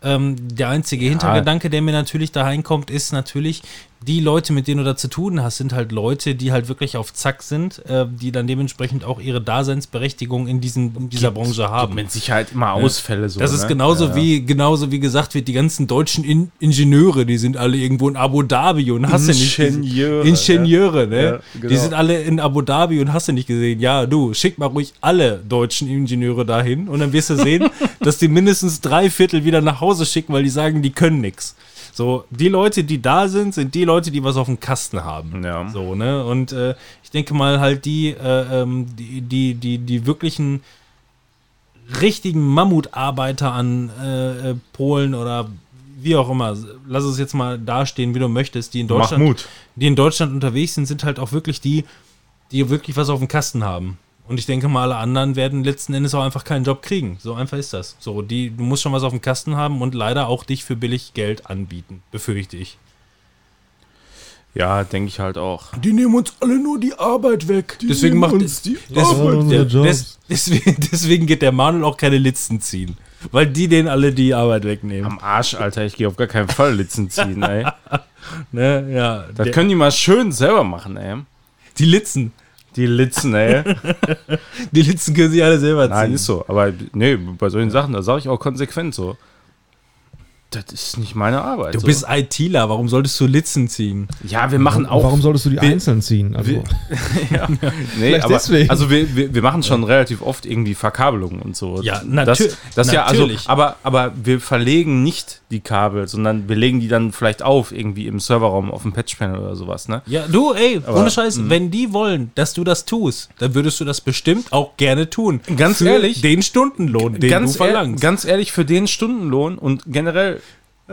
Ähm, der einzige Hintergedanke, der mir natürlich da reinkommt, ist natürlich, die Leute, mit denen du da zu tun hast, sind halt Leute, die halt wirklich auf Zack sind, äh, die dann dementsprechend auch ihre Daseinsberechtigung in, diesen, in dieser Branche haben. mit Sicherheit immer Ausfälle so. Das ist ne? genauso Ja, ja. wie genauso wie gesagt wird, die ganzen deutschen In Ingenieure, die sind alle irgendwo in Abu Dhabi und hast du nicht gesehen. Ingenieure, Ingenieure, ne? Ja, genau. Die sind alle in Abu Dhabi und hast du nicht gesehen. Ja, du, schick mal ruhig alle deutschen Ingenieure dahin und dann wirst du sehen, dass die mindestens drei Viertel wieder nach Hause schicken, weil die sagen, die können nichts. So, die Leute, die da sind, sind die Leute, die was auf dem Kasten haben. Ja. So, ne? Und äh, ich denke mal halt die, äh, ähm, die, die, die, die wirklichen richtigen Mammutarbeiter an äh, äh, Polen oder wie auch immer, lass es jetzt mal dastehen, wie du möchtest, die in Deutschland, die in Deutschland unterwegs sind, sind halt auch wirklich die, die wirklich was auf dem Kasten haben. Und ich denke mal, alle anderen werden letzten Endes auch einfach keinen Job kriegen. So einfach ist das. So, die, du musst schon was auf dem Kasten haben und leider auch dich für billig Geld anbieten, befürchte ich. Ja, denke ich halt auch. Die nehmen uns alle nur die Arbeit weg. deswegen macht es die deswegen, unsere des, Jobs. deswegen, deswegen geht der Manuel auch keine Litzen ziehen. Weil die denen alle die Arbeit wegnehmen. Am Arsch, Alter, ich gehe auf gar keinen Fall Litzen ziehen, ey. Ne? Ja, Das der, können die mal schön selber machen, ey. die Litzen. Die Litzen, ey. Die Litzen können sich alle selber ziehen. Nein, ist so. Aber nee, bei solchen Sachen, da sage ich auch konsequent so. Das ist nicht meine Arbeit. Du so. bist ITler, warum solltest du Litzen ziehen? ja, wir machen auch. Warum solltest du die wir- einzeln ziehen? Also, wir- ja. Nee, aber, deswegen. Also wir, wir, wir machen schon relativ oft irgendwie Verkabelungen und so. Ja, das, natür- das ja also, natürlich. aber, aber wir verlegen nicht die Kabel, sondern wir legen die dann vielleicht auf, irgendwie im Serverraum auf dem Patchpanel oder sowas, ne? Ja, du, ey, Aber, ohne Scheiß, wenn die wollen, dass du das tust, dann würdest du das bestimmt auch gerne tun. Ganz Für ehrlich, Den Stundenlohn, den ganz, du verlangst. Ehr, ganz ehrlich, für den Stundenlohn und generell,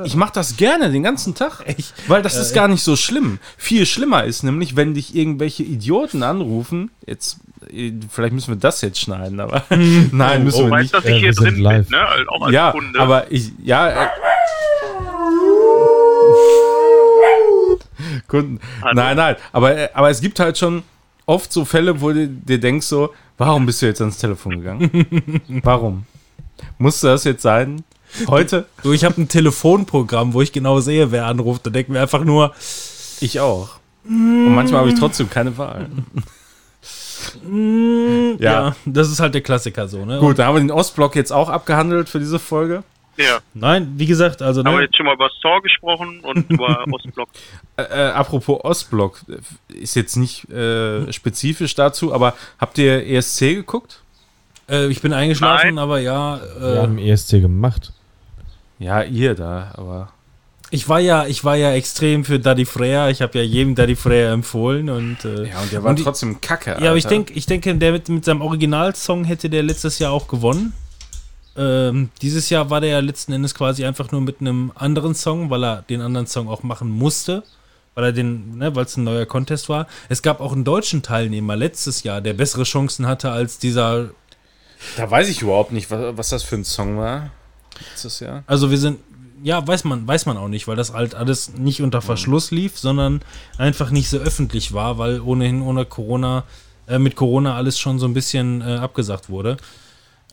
ich mache das gerne den ganzen Tag, Echt? weil das ist gar nicht so schlimm. Viel schlimmer ist nämlich, wenn dich irgendwelche Idioten anrufen, jetzt, äh, vielleicht müssen wir das jetzt schneiden, aber nein, müssen Du wir weißt, nicht. dass Äh, ich hier drin live. bin, ne? Auch als Ja, Kunde. aber ich, ja, äh, Kunden. Hallo? Nein, nein, aber, äh, aber es gibt halt schon oft so Fälle, wo du dir denkst so, warum bist du jetzt ans Telefon gegangen? warum? Musste das jetzt sein? Heute? Du, ich habe ein Telefonprogramm, wo ich genau sehe, wer anruft. Da denken wir einfach nur, Ich auch. Und manchmal habe ich trotzdem keine Wahl. ja. das ist halt der Klassiker so, ne? Gut, da haben wir den Ostblock jetzt auch abgehandelt für diese Folge. ja. Nein, wie gesagt, also, Haben wir ne, jetzt schon mal über Saw gesprochen und über Ostblock. Äh, äh, apropos Ostblock, äh, ist jetzt nicht äh, spezifisch dazu, aber habt ihr ESC geguckt? äh, ich bin eingeschlafen, Nein. aber ja, wir äh, haben ESC gemacht. Ja, ihr da, aber. ich war ja, ich war ja extrem für Daddy Freya. Ich habe ja jedem Daddy Freya empfohlen und, äh, Ja, und der war Und trotzdem kacke. Ja, aber ich Alter. denke, ich denke, der mit, mit seinem Originalsong hätte der letztes Jahr auch gewonnen. Ähm, dieses Jahr war der ja letzten Endes quasi einfach nur mit einem anderen Song, weil er den anderen Song auch machen musste, weil er den, ne, weil es ein neuer Contest war. Es gab auch einen deutschen Teilnehmer letztes Jahr, der bessere Chancen hatte als dieser. Da weiß ich überhaupt nicht, was, was das für ein Song war. Letztes Jahr. Also wir sind, ja, weiß man, weiß man auch nicht, weil das halt alles nicht unter Verschluss lief, sondern einfach nicht so öffentlich war, weil ohnehin ohne Corona, äh, mit Corona alles schon so ein bisschen äh, abgesagt wurde.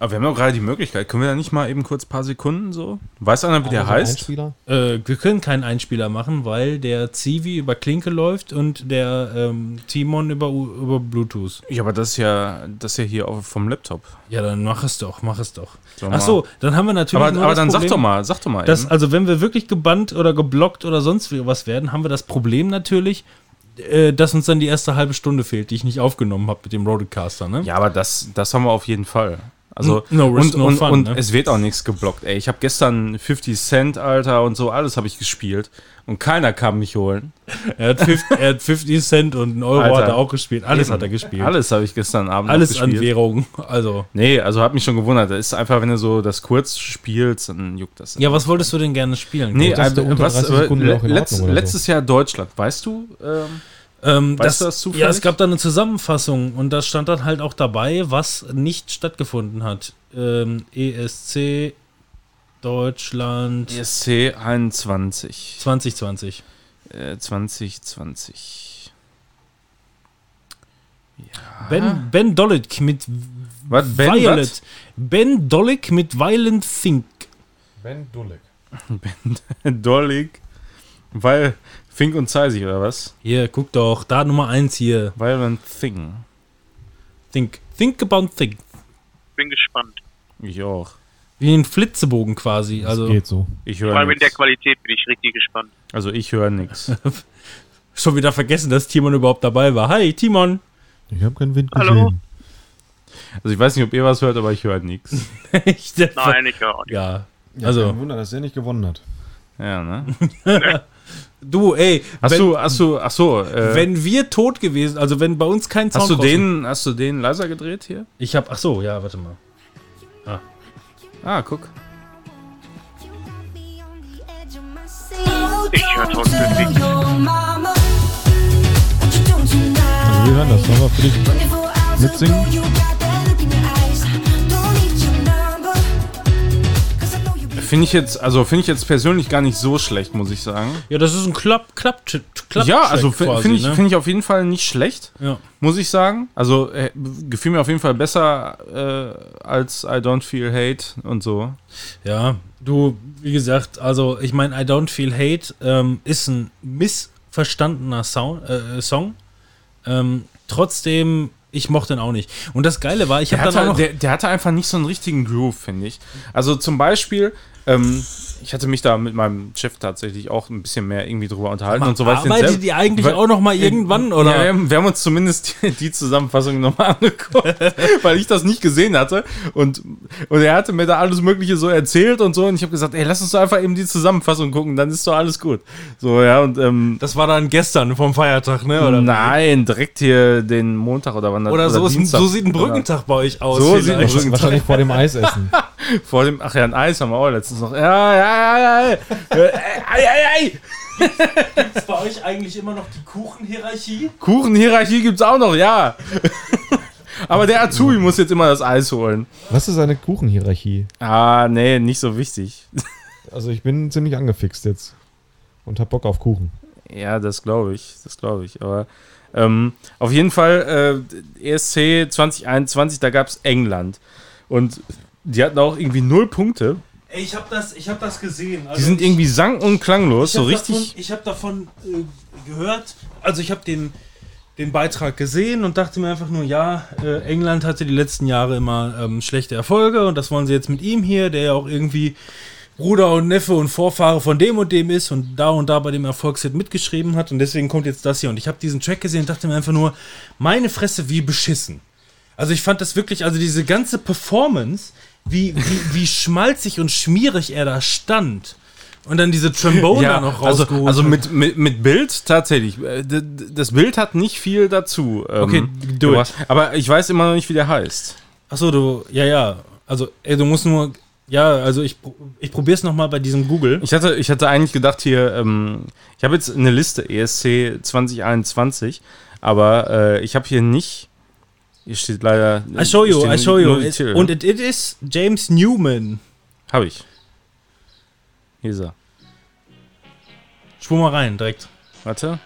Aber wir haben doch gerade die Möglichkeit. Können wir da nicht mal eben kurz ein paar Sekunden so? Weiß einer, wie der Also heißt? Einspieler? Äh, wir können keinen Einspieler machen, weil der Zivi über Klinke läuft und der ähm, Timon über, über Bluetooth. Ja, aber das ist ja, das ist ja hier auf, vom Laptop. Ja, dann mach es doch, mach es doch. So, Ach so, dann haben wir natürlich. Aber, nur aber das dann sag Problem, doch mal, sag doch mal. Dass, also, wenn wir wirklich gebannt oder geblockt oder sonst wie was werden, haben wir das Problem natürlich, äh, dass uns dann die erste halbe Stunde fehlt, die ich nicht aufgenommen habe mit dem Rodecaster, ne? Ja, aber das, das haben wir auf jeden Fall. Also, No risk, und, no und, fun, und ne? es wird auch nichts geblockt, ey. Ich habe gestern 50 Cent, Alter, und so, alles habe ich gespielt. Und keiner kam mich holen. Er, hat 50, er hat 50 Cent und einen Euro Alter. hat er auch gespielt. Alles Eben. hat er gespielt. Alles habe ich gestern Abend Alles an gespielt. Währung. Also. Nee, also hat mich schon gewundert. Das ist einfach, wenn du so das kurz spielst, dann juckt das. Ja, was wolltest du denn gerne spielen? Nee, unter was, 30 Sekunden le- auch in letzt, oder so. letztes Jahr Deutschland, weißt du? Ähm, Ähm, Weißt du das zufällig? Ja, es gab da eine Zusammenfassung und da stand dann halt auch dabei, was nicht stattgefunden hat. Ähm, ESC Deutschland ESC 21. 2020. Äh, 2020. Ben, ben Dolik mit Was? Ben, Violet. was? Ben Dolik mit Violent Think. Ben Dulek. Dollig. Weil Fink und Zeisig, oder was? Hier, guck doch, da Nummer 1 hier. Violent Thing. Think. Think about think. Bin gespannt. Ich auch. Wie ein Flitzebogen quasi. Das Also geht so. Ich Vor höre allem in der nichts. Qualität bin ich richtig gespannt. Also ich höre nichts. schon wieder vergessen, dass Timon überhaupt dabei war. Hi, Timon. Ich habe keinen Wind Hallo? gesehen. Also ich weiß nicht, ob ihr was hört, aber ich höre nichts. Nein, ich höre auch nicht. Ja. Ja, Also- Kein Wunder, dass er nicht gewonnen hat. Ja, ne? Du, ey. Hast wenn, du, hast du, ach so, äh, wenn wir tot gewesen, also wenn bei uns kein Sound hast du den, hast du den leiser gedreht hier? Ich hab, ach so, ja, warte mal. Ah, guck. Ich höre trotzdem nichts. Wir hören das. Wir für dich mitsingen? Finde ich jetzt, also finde ich jetzt persönlich gar nicht so schlecht, muss ich sagen. Ja, das ist ein Klapp, Klapp, Klapp ja, also finde ich, ne? finde ich auf jeden Fall nicht schlecht, Ja. muss ich sagen. Also äh, gefiel mir auf jeden Fall besser äh, als I Don't Feel Hate und so. Ja, du, wie gesagt, also ich meine, I Don't Feel Hate ähm, ist ein missverstandener Sound, äh, Song. Ähm, trotzdem, ich mochte ihn auch nicht. Und das Geile war, ich habe dann auch noch. der, der hatte einfach nicht so einen richtigen Groove, finde ich. Also zum Beispiel, ähm, ich hatte mich da mit meinem Chef tatsächlich auch ein bisschen mehr irgendwie drüber unterhalten und so weiter. arbeitet die eigentlich weil- auch noch mal irgendwann, oder? Ja, wir, haben, uns zumindest die, die Zusammenfassung nochmal angeguckt, weil ich das nicht gesehen hatte. Und, und er hatte mir da alles Mögliche so erzählt und so. Und ich habe gesagt, ey, lass uns doch einfach eben die Zusammenfassung gucken, dann ist doch alles gut. So, ja, und ähm, Das war dann gestern vom Feiertag, ne? Oder, nein, direkt hier den Montag oder wann das oder, so, ist, ein- Dienstag. so sieht ein Brückentag bei euch aus. So sieht ein. Brückentag- Wahrscheinlich vor dem Eis essen. Vor dem, ach ja, ein Eis haben wir auch letztens noch. Ja, ja, ei, ei, ei. Ist bei euch eigentlich immer noch die Kuchenhierarchie? Kuchenhierarchie gibt's auch noch, ja. Aber der Azubi muss jetzt immer das Eis holen. Was ist eine Kuchenhierarchie? Ah, nee, nicht so wichtig. Also ich bin ziemlich angefixt jetzt. Und hab Bock auf Kuchen. Ja, das glaube ich, das glaube ich. Aber ähm, auf jeden Fall, äh, ESC 2021, da gab's England. Und die hatten auch irgendwie null Punkte. Ey, ich habe das, ich hab das gesehen. Also Die sind ich- irgendwie sang- und klanglos, so richtig. Davon, ich habe davon äh, gehört, also ich habe den, den Beitrag gesehen und dachte mir einfach nur, ja, äh, England hatte die letzten Jahre immer ähm, schlechte Erfolge und das wollen sie jetzt mit ihm hier, der ja auch irgendwie Bruder und Neffe und Vorfahre von dem und dem ist und da und da bei dem Erfolgshit mitgeschrieben hat und deswegen kommt jetzt das hier und ich habe diesen Track gesehen und dachte mir einfach nur, meine Fresse, wie beschissen. Also ich fand das wirklich, also diese ganze Performance, wie, wie, wie schmalzig und schmierig er da stand. Und dann diese Trombone da noch also, rausgeholt. also hat. mit, mit, mit Bild tatsächlich. Äh, Das Bild hat nicht viel dazu. ähm, Okay, do it. Aber ich weiß immer noch nicht, wie der heißt. Achso, du, ja, ja. Also, ey, du musst nur, ja, also ich, ich probier's nochmal bei diesem Google. Ich hatte, ich hatte eigentlich gedacht hier, ähm, ich habe jetzt eine Liste ESC 2021, aber äh, ich habe hier nicht. Hier steht leider. I show you, I show you. It, und it, it is James Newman. habe ich. Hier ist er. Spur mal rein, direkt. Warte.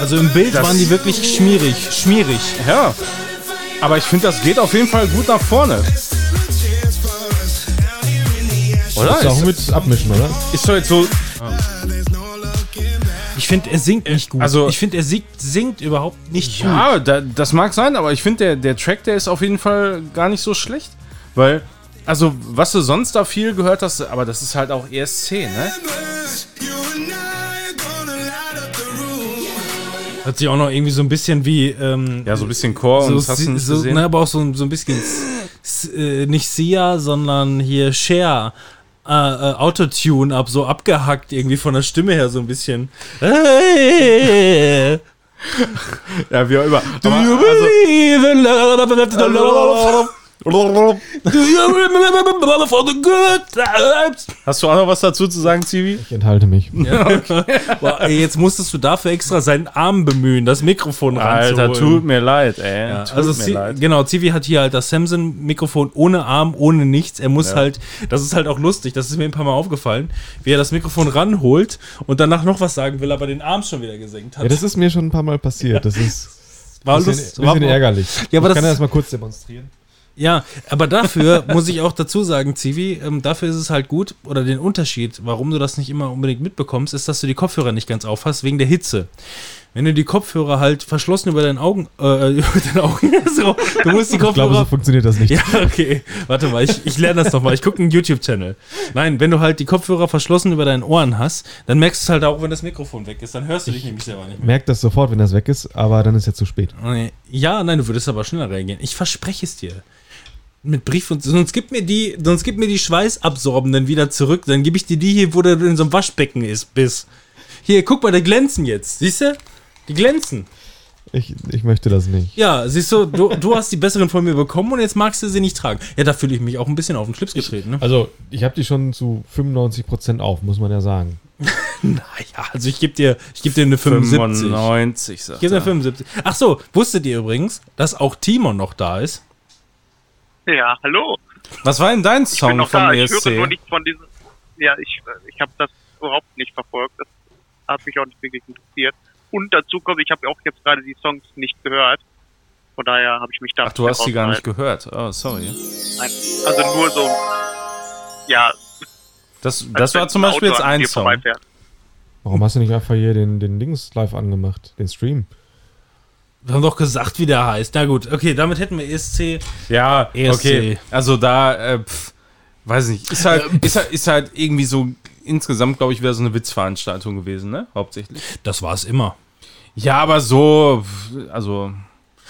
Also im Bild Das- waren die wirklich schmierig, schmierig. Ja. Aber ich finde, das geht auf jeden Fall gut nach vorne. Oder? Das ist auch mit Abmischen, oder? ist doch jetzt so. Ich finde, er singt nicht gut. also- ich finde, er singt, singt überhaupt nicht gut. Ja, da, das mag sein, aber ich finde, der, der Track, der ist auf jeden Fall gar nicht so schlecht. Weil, also, was du sonst da viel gehört hast, aber das ist halt auch ESC, ne? Hört sich auch noch irgendwie so ein bisschen wie. Ähm, Ja, so ein bisschen Chor und so, das hast du nicht so, gesehen. ne, aber auch so, so ein bisschen. Äh, nicht Sia, sondern hier Cher. Äh, äh, Autotune ab, so abgehackt irgendwie von der Stimme her so ein bisschen. Ja, wie auch immer. do Aber, you also, believe in love? Do you remember for the good times? hast du auch noch was dazu zu sagen, Zivi? Ich enthalte mich. Boah, ey, jetzt musstest du dafür extra seinen Arm bemühen, das Mikrofon Alter, ranzuholen. tut mir leid, ey. Ja, tut also mir leid. genau, Zivi hat hier halt das Samson-Mikrofon ohne Arm, ohne nichts. Er muss halt, das ist halt auch lustig, das ist mir ein paar Mal aufgefallen, wie er das Mikrofon ranholt und danach noch was sagen will, aber den Arm schon wieder gesenkt hat. Ja, das ist mir schon ein paar Mal passiert. Das ist war ein bisschen, lust- bisschen war- ärgerlich. Ja, aber ich das- kann das mal kurz demonstrieren. Ja, aber dafür muss ich auch dazu sagen, Zivi, ähm, dafür ist es halt gut, oder den Unterschied, warum du das nicht immer unbedingt mitbekommst, ist, dass du die Kopfhörer nicht ganz aufhast, wegen der Hitze. Wenn du die Kopfhörer halt verschlossen über deinen Augen, äh, über deine Augen, so, du musst die Ich glaube, so Kopfhörer funktioniert das nicht. Ja, okay. Warte mal, ich, ich lerne das doch mal. Ich gucke einen YouTube-Channel. Nein, wenn du halt die Kopfhörer verschlossen über deinen Ohren hast, dann merkst du es halt auch, wenn das Mikrofon weg ist. Dann hörst du dich nämlich selber nicht mehr. Merkt das sofort, wenn das weg ist, aber dann ist ja zu spät. Ja, nein, du würdest aber schneller reagieren. Ich verspreche es dir. Mit Brief und sonst gib mir die, sonst gib mir die Schweißabsorbenden wieder zurück. Dann gebe ich dir die hier, wo du in so einem Waschbecken ist, bist. Hier, guck mal, die glänzen jetzt. Siehst du? Die glänzen. Ich, ich möchte das nicht. Ja, siehst du, du, du hast die besseren von mir bekommen und jetzt magst du sie nicht tragen. Ja, da fühle ich mich auch ein bisschen auf den Schlips getreten, ne? Also, ich habe die schon zu 95% auf, muss man ja sagen. Naja, also ich gebe dir, ich geb dir eine 75. 95, sagt Ich gebe dir er. 75. Ach so, wusstet ihr übrigens, dass auch Timon noch da ist? Ja, hallo. Was war denn dein Ich bin Song noch vom da. ESC? Ich höre nur nichts von diesen. Ja, ich, ich habe das überhaupt nicht verfolgt. Das hat mich auch nicht wirklich interessiert. Und dazu kommt, ich habe auch jetzt gerade die Songs nicht gehört. Von daher habe ich mich da. Ach, du hast die gar nicht gehört. Oh, sorry. Nein. Also nur so. Ja, Das, das war zum Beispiel Auto jetzt ein Song. Warum hast du nicht einfach hier den, den Dings live angemacht? Den Stream? Wir haben doch gesagt, wie der heißt. Na gut, okay, damit hätten wir ESC. Ja, ESC. okay. Also da, äh, pf, weiß nicht, ist halt, ist halt, ist halt irgendwie so insgesamt, glaube ich, wäre so eine Witzveranstaltung gewesen, ne? Hauptsächlich. Das war es immer. Ja, aber so, also,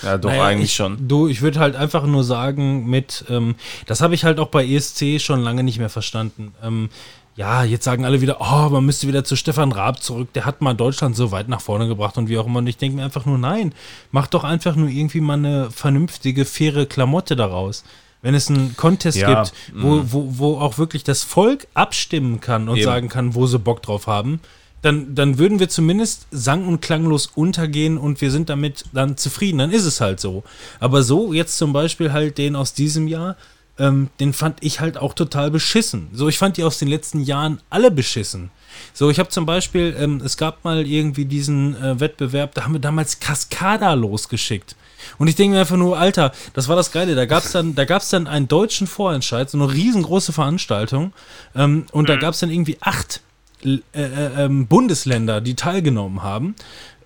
ja, doch Naja, eigentlich ich, schon. Du, ich würde halt einfach nur sagen, mit, ähm, das habe ich halt auch bei ESC schon lange nicht mehr verstanden. Ähm, ja, jetzt sagen alle wieder, oh, man müsste wieder zu Stefan Raab zurück, der hat mal Deutschland so weit nach vorne gebracht und wie auch immer. Und ich denke mir einfach nur, nein, mach doch einfach nur irgendwie mal eine vernünftige, faire Klamotte daraus. Wenn es einen Contest Ja, gibt, wo, wo, wo auch wirklich das Volk abstimmen kann und Eben. sagen kann, wo sie Bock drauf haben, dann, dann würden wir zumindest sang- und klanglos untergehen und wir sind damit dann zufrieden. Dann ist es halt so. Aber so, jetzt zum Beispiel halt den aus diesem Jahr, ähm, den fand ich halt auch total beschissen. So, ich fand die aus den letzten Jahren alle beschissen. So, ich habe zum Beispiel, ähm, es gab mal irgendwie diesen äh, Wettbewerb, da haben wir damals Cascada losgeschickt. Und ich denke mir einfach nur, Alter, das war das Geile. Da gab es dann, da gab's dann einen deutschen Vorentscheid, so eine riesengroße Veranstaltung. Ähm, und da gab es dann irgendwie acht äh, äh, ähm, Bundesländer, die teilgenommen haben.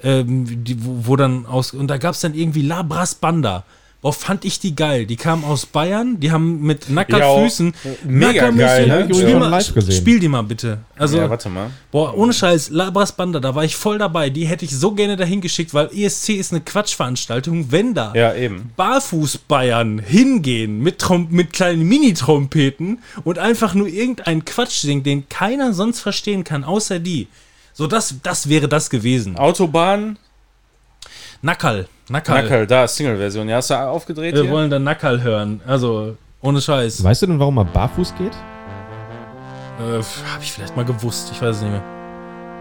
Ähm, die, wo, wo dann aus, und da gab es dann irgendwie Labras Banda. Boah, fand ich die geil. Die kamen aus Bayern, die haben mit Nackerfüßen. mega Nackermüsse- geil, ne? Spiel, Ja. mal, spiel die mal bitte. Also, ja, warte mal. Boah, ohne Scheiß, Labras Banda, da war ich voll dabei. Die hätte ich so gerne dahin geschickt, weil ESC ist eine Quatschveranstaltung. Wenn da Ja. Barfuß-Bayern hingehen mit, Trom mit kleinen Mini-Trompeten und einfach nur irgendeinen Quatsch singen, den keiner sonst verstehen kann, außer die. So, das, das wäre das gewesen. Autobahn, Nackerl. Nackerl. Nackerl, da, Single-Version. Ja, hast du aufgedreht Wir hier? wollen dann Nackerl hören. Also, ohne Scheiß. Weißt du denn, warum man barfuß geht? Äh, hab ich vielleicht mal gewusst. Ich weiß es nicht mehr.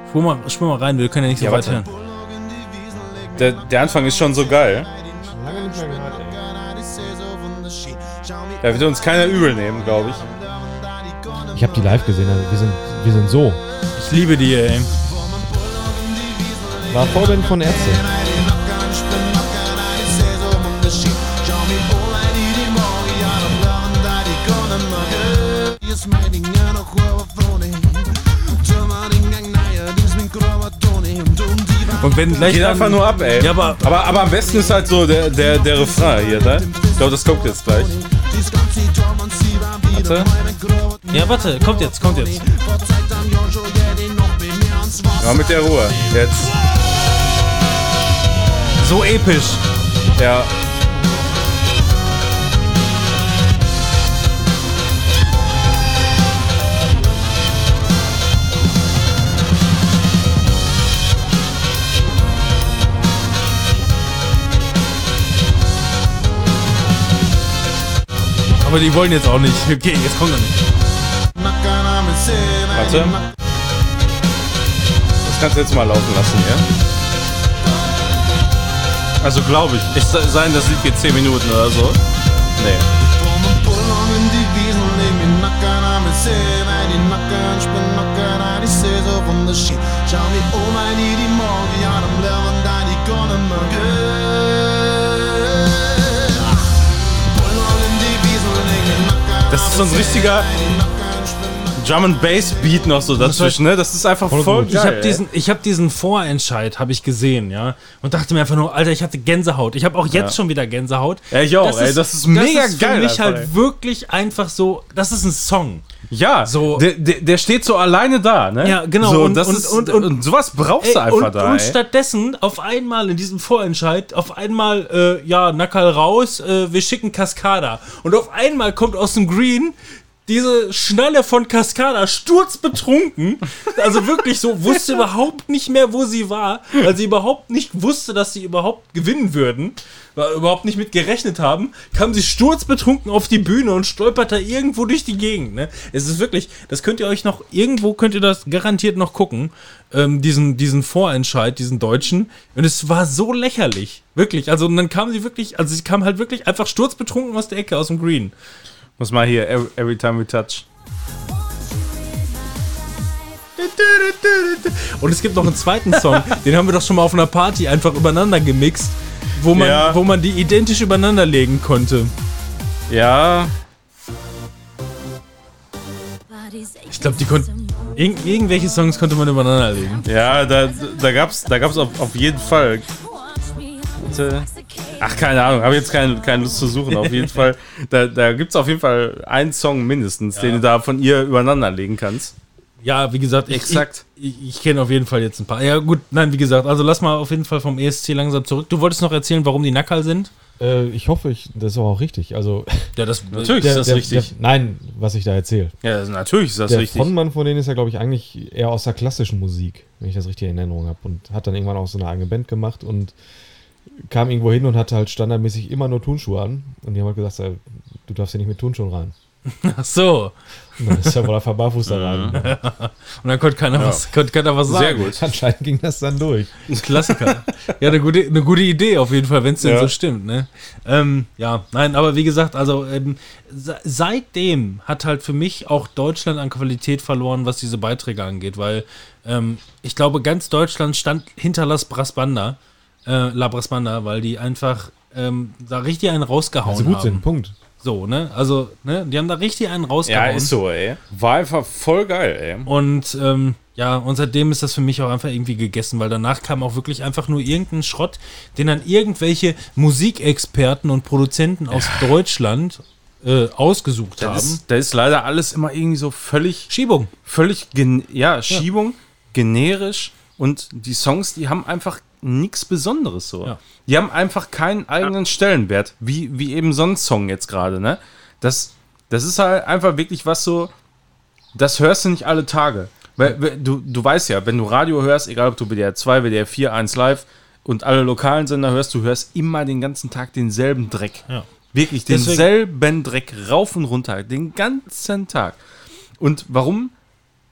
Spur mal, spur mal rein, wir können ja nicht so Ja, weit hören. Der, der Anfang ist schon so geil. Schon lange nicht mehr gehört, ey. Da wird uns keiner übel nehmen, glaube ich. Ich habe die live gesehen, also wir sind, wir sind so. Ich liebe die, ey. War Vorband von Ärzte. Und wenn gleich Geht dann- einfach nur ab, ey. Ja, aber aber, aber am besten ist halt so der, der, der Refrain hier, ne? Ich glaube, das kommt jetzt gleich. Warte. ja, warte, kommt jetzt, kommt jetzt. Ja, mit der Ruhe. Jetzt. So episch. Ja. Aber die wollen jetzt auch nicht. Okay, jetzt kommt er nicht. Warte. Das kannst du jetzt mal laufen lassen, ja? Also glaube ich. Es sei- sein, das Lied geht 10 Minuten oder so. Nee. Ist so ein richtiger Drum and Bass Beat noch so dazwischen, ne? Das ist einfach voll. Ich geil. habe diesen, ich hab diesen Vorentscheid, habe ich gesehen, ja. Und dachte mir einfach nur, Alter, ich hatte Gänsehaut. Ich habe auch jetzt Ja. schon wieder Gänsehaut. Ja, ich auch, ey. Das ist mega das ist geil Für mich halt ey. wirklich einfach so, das ist ein Song. Ja, So- der, der, der steht so alleine da, ne? Ja, genau. So, Und- das und- ist, und- und, und- sowas brauchst du Ey, einfach und, da. und ey. stattdessen auf einmal in diesem Vorentscheid, auf einmal, äh, ja, Nackerl raus, äh, wir schicken Cascada. Und auf einmal kommt aus dem Green diese Schnalle von Cascada sturzbetrunken. Also wirklich so, wusste überhaupt nicht mehr, wo sie war, weil sie überhaupt nicht wusste, dass sie überhaupt gewinnen würden, weil überhaupt nicht mit gerechnet haben, kam sie sturzbetrunken auf die Bühne und stolpert da irgendwo durch die Gegend. Ne? Es ist wirklich, das könnt ihr euch noch, irgendwo könnt ihr das garantiert noch gucken, ähm, diesen, diesen Vorentscheid, diesen deutschen. Und es war so lächerlich. Wirklich. Also, und dann kam sie wirklich, also sie kam halt wirklich einfach sturzbetrunken aus der Ecke, aus dem Green. Muss mal hier, every, every time we touch. Und es gibt noch einen zweiten Song, den haben wir doch schon mal auf einer Party einfach übereinander gemixt, wo man, Ja. wo man die identisch übereinander legen konnte. Ja, Ich glaube, die konnten. Irgend, irgendwelche Songs konnte man übereinander legen. ja, da, da gab's, da gab's auf, auf jeden Fall. Warte. Ach, keine Ahnung, habe jetzt keine, keine Lust zu suchen. Auf jeden Fall, da, da gibt's auf jeden Fall einen Song mindestens, den du da von ihr übereinander legen kannst. Ja, wie gesagt, ich, Exakt. Ich, ich, ich kenne auf jeden Fall jetzt ein paar. Ja, gut, nein, wie gesagt, also lass mal auf jeden Fall vom ESC langsam zurück. Du wolltest noch erzählen, warum die Nackerl sind? Äh, ich hoffe, ich, das ist auch richtig. Also, Ja, das Natürlich der, ist das der, richtig. Der, nein, was ich da erzähle. ja, natürlich ist das Der richtig. Frontmann von denen ist ja, glaube ich, eigentlich eher aus der klassischen Musik, wenn ich das richtig in Erinnerung habe. Und hat dann irgendwann auch so eine eigene Band gemacht und kam irgendwo hin und hatte halt standardmäßig immer nur Turnschuhe an. Und die haben halt gesagt, du darfst hier nicht mit Turnschuhen rein. Ach so. Und dann ist ja wohl einfach barfuß da rein. Und dann konnte keiner, was, konnte keiner was sagen. Sehr gut. Anscheinend ging das dann durch. Klassiker. ja, eine gute, eine gute Idee auf jeden Fall, wenn es denn Ja. so stimmt. Ne? Ähm, ja, nein, aber wie gesagt, also ähm, se- seitdem hat halt für mich auch Deutschland an Qualität verloren, was diese Beiträge angeht, weil ähm, ich glaube, ganz Deutschland stand hinter Las Brasbanda, äh, La Brasbanda, weil die einfach ähm, da richtig einen rausgehauen Also gut haben. sind, Punkt. So, ne? Also, ne? Die haben da richtig einen Ja, rausgehauen. ist so, ey. War einfach voll geil, ey. Und ähm, ja, und seitdem ist das für mich auch einfach irgendwie gegessen, weil danach kam auch wirklich einfach nur irgendein Schrott, den dann irgendwelche Musikexperten und Produzenten aus Deutschland äh, ausgesucht Das haben. ist, das ist leider alles immer irgendwie so völlig, Schiebung. völlig, gen ja, Schiebung, generisch und die Songs, die haben einfach nichts Besonderes so. Ja. Die haben einfach keinen eigenen Stellenwert, wie, wie eben so ein Song jetzt gerade, ne? Das, das ist halt einfach wirklich was so, das hörst du nicht alle Tage. Weil, du, du weißt ja, wenn du Radio hörst, egal ob du WDR 2, WDR 4, 1 Live und alle lokalen Sender hörst, du hörst immer den ganzen Tag denselben Dreck. Ja. Wirklich Deswegen- denselben Dreck rauf und runter, den ganzen Tag. Und warum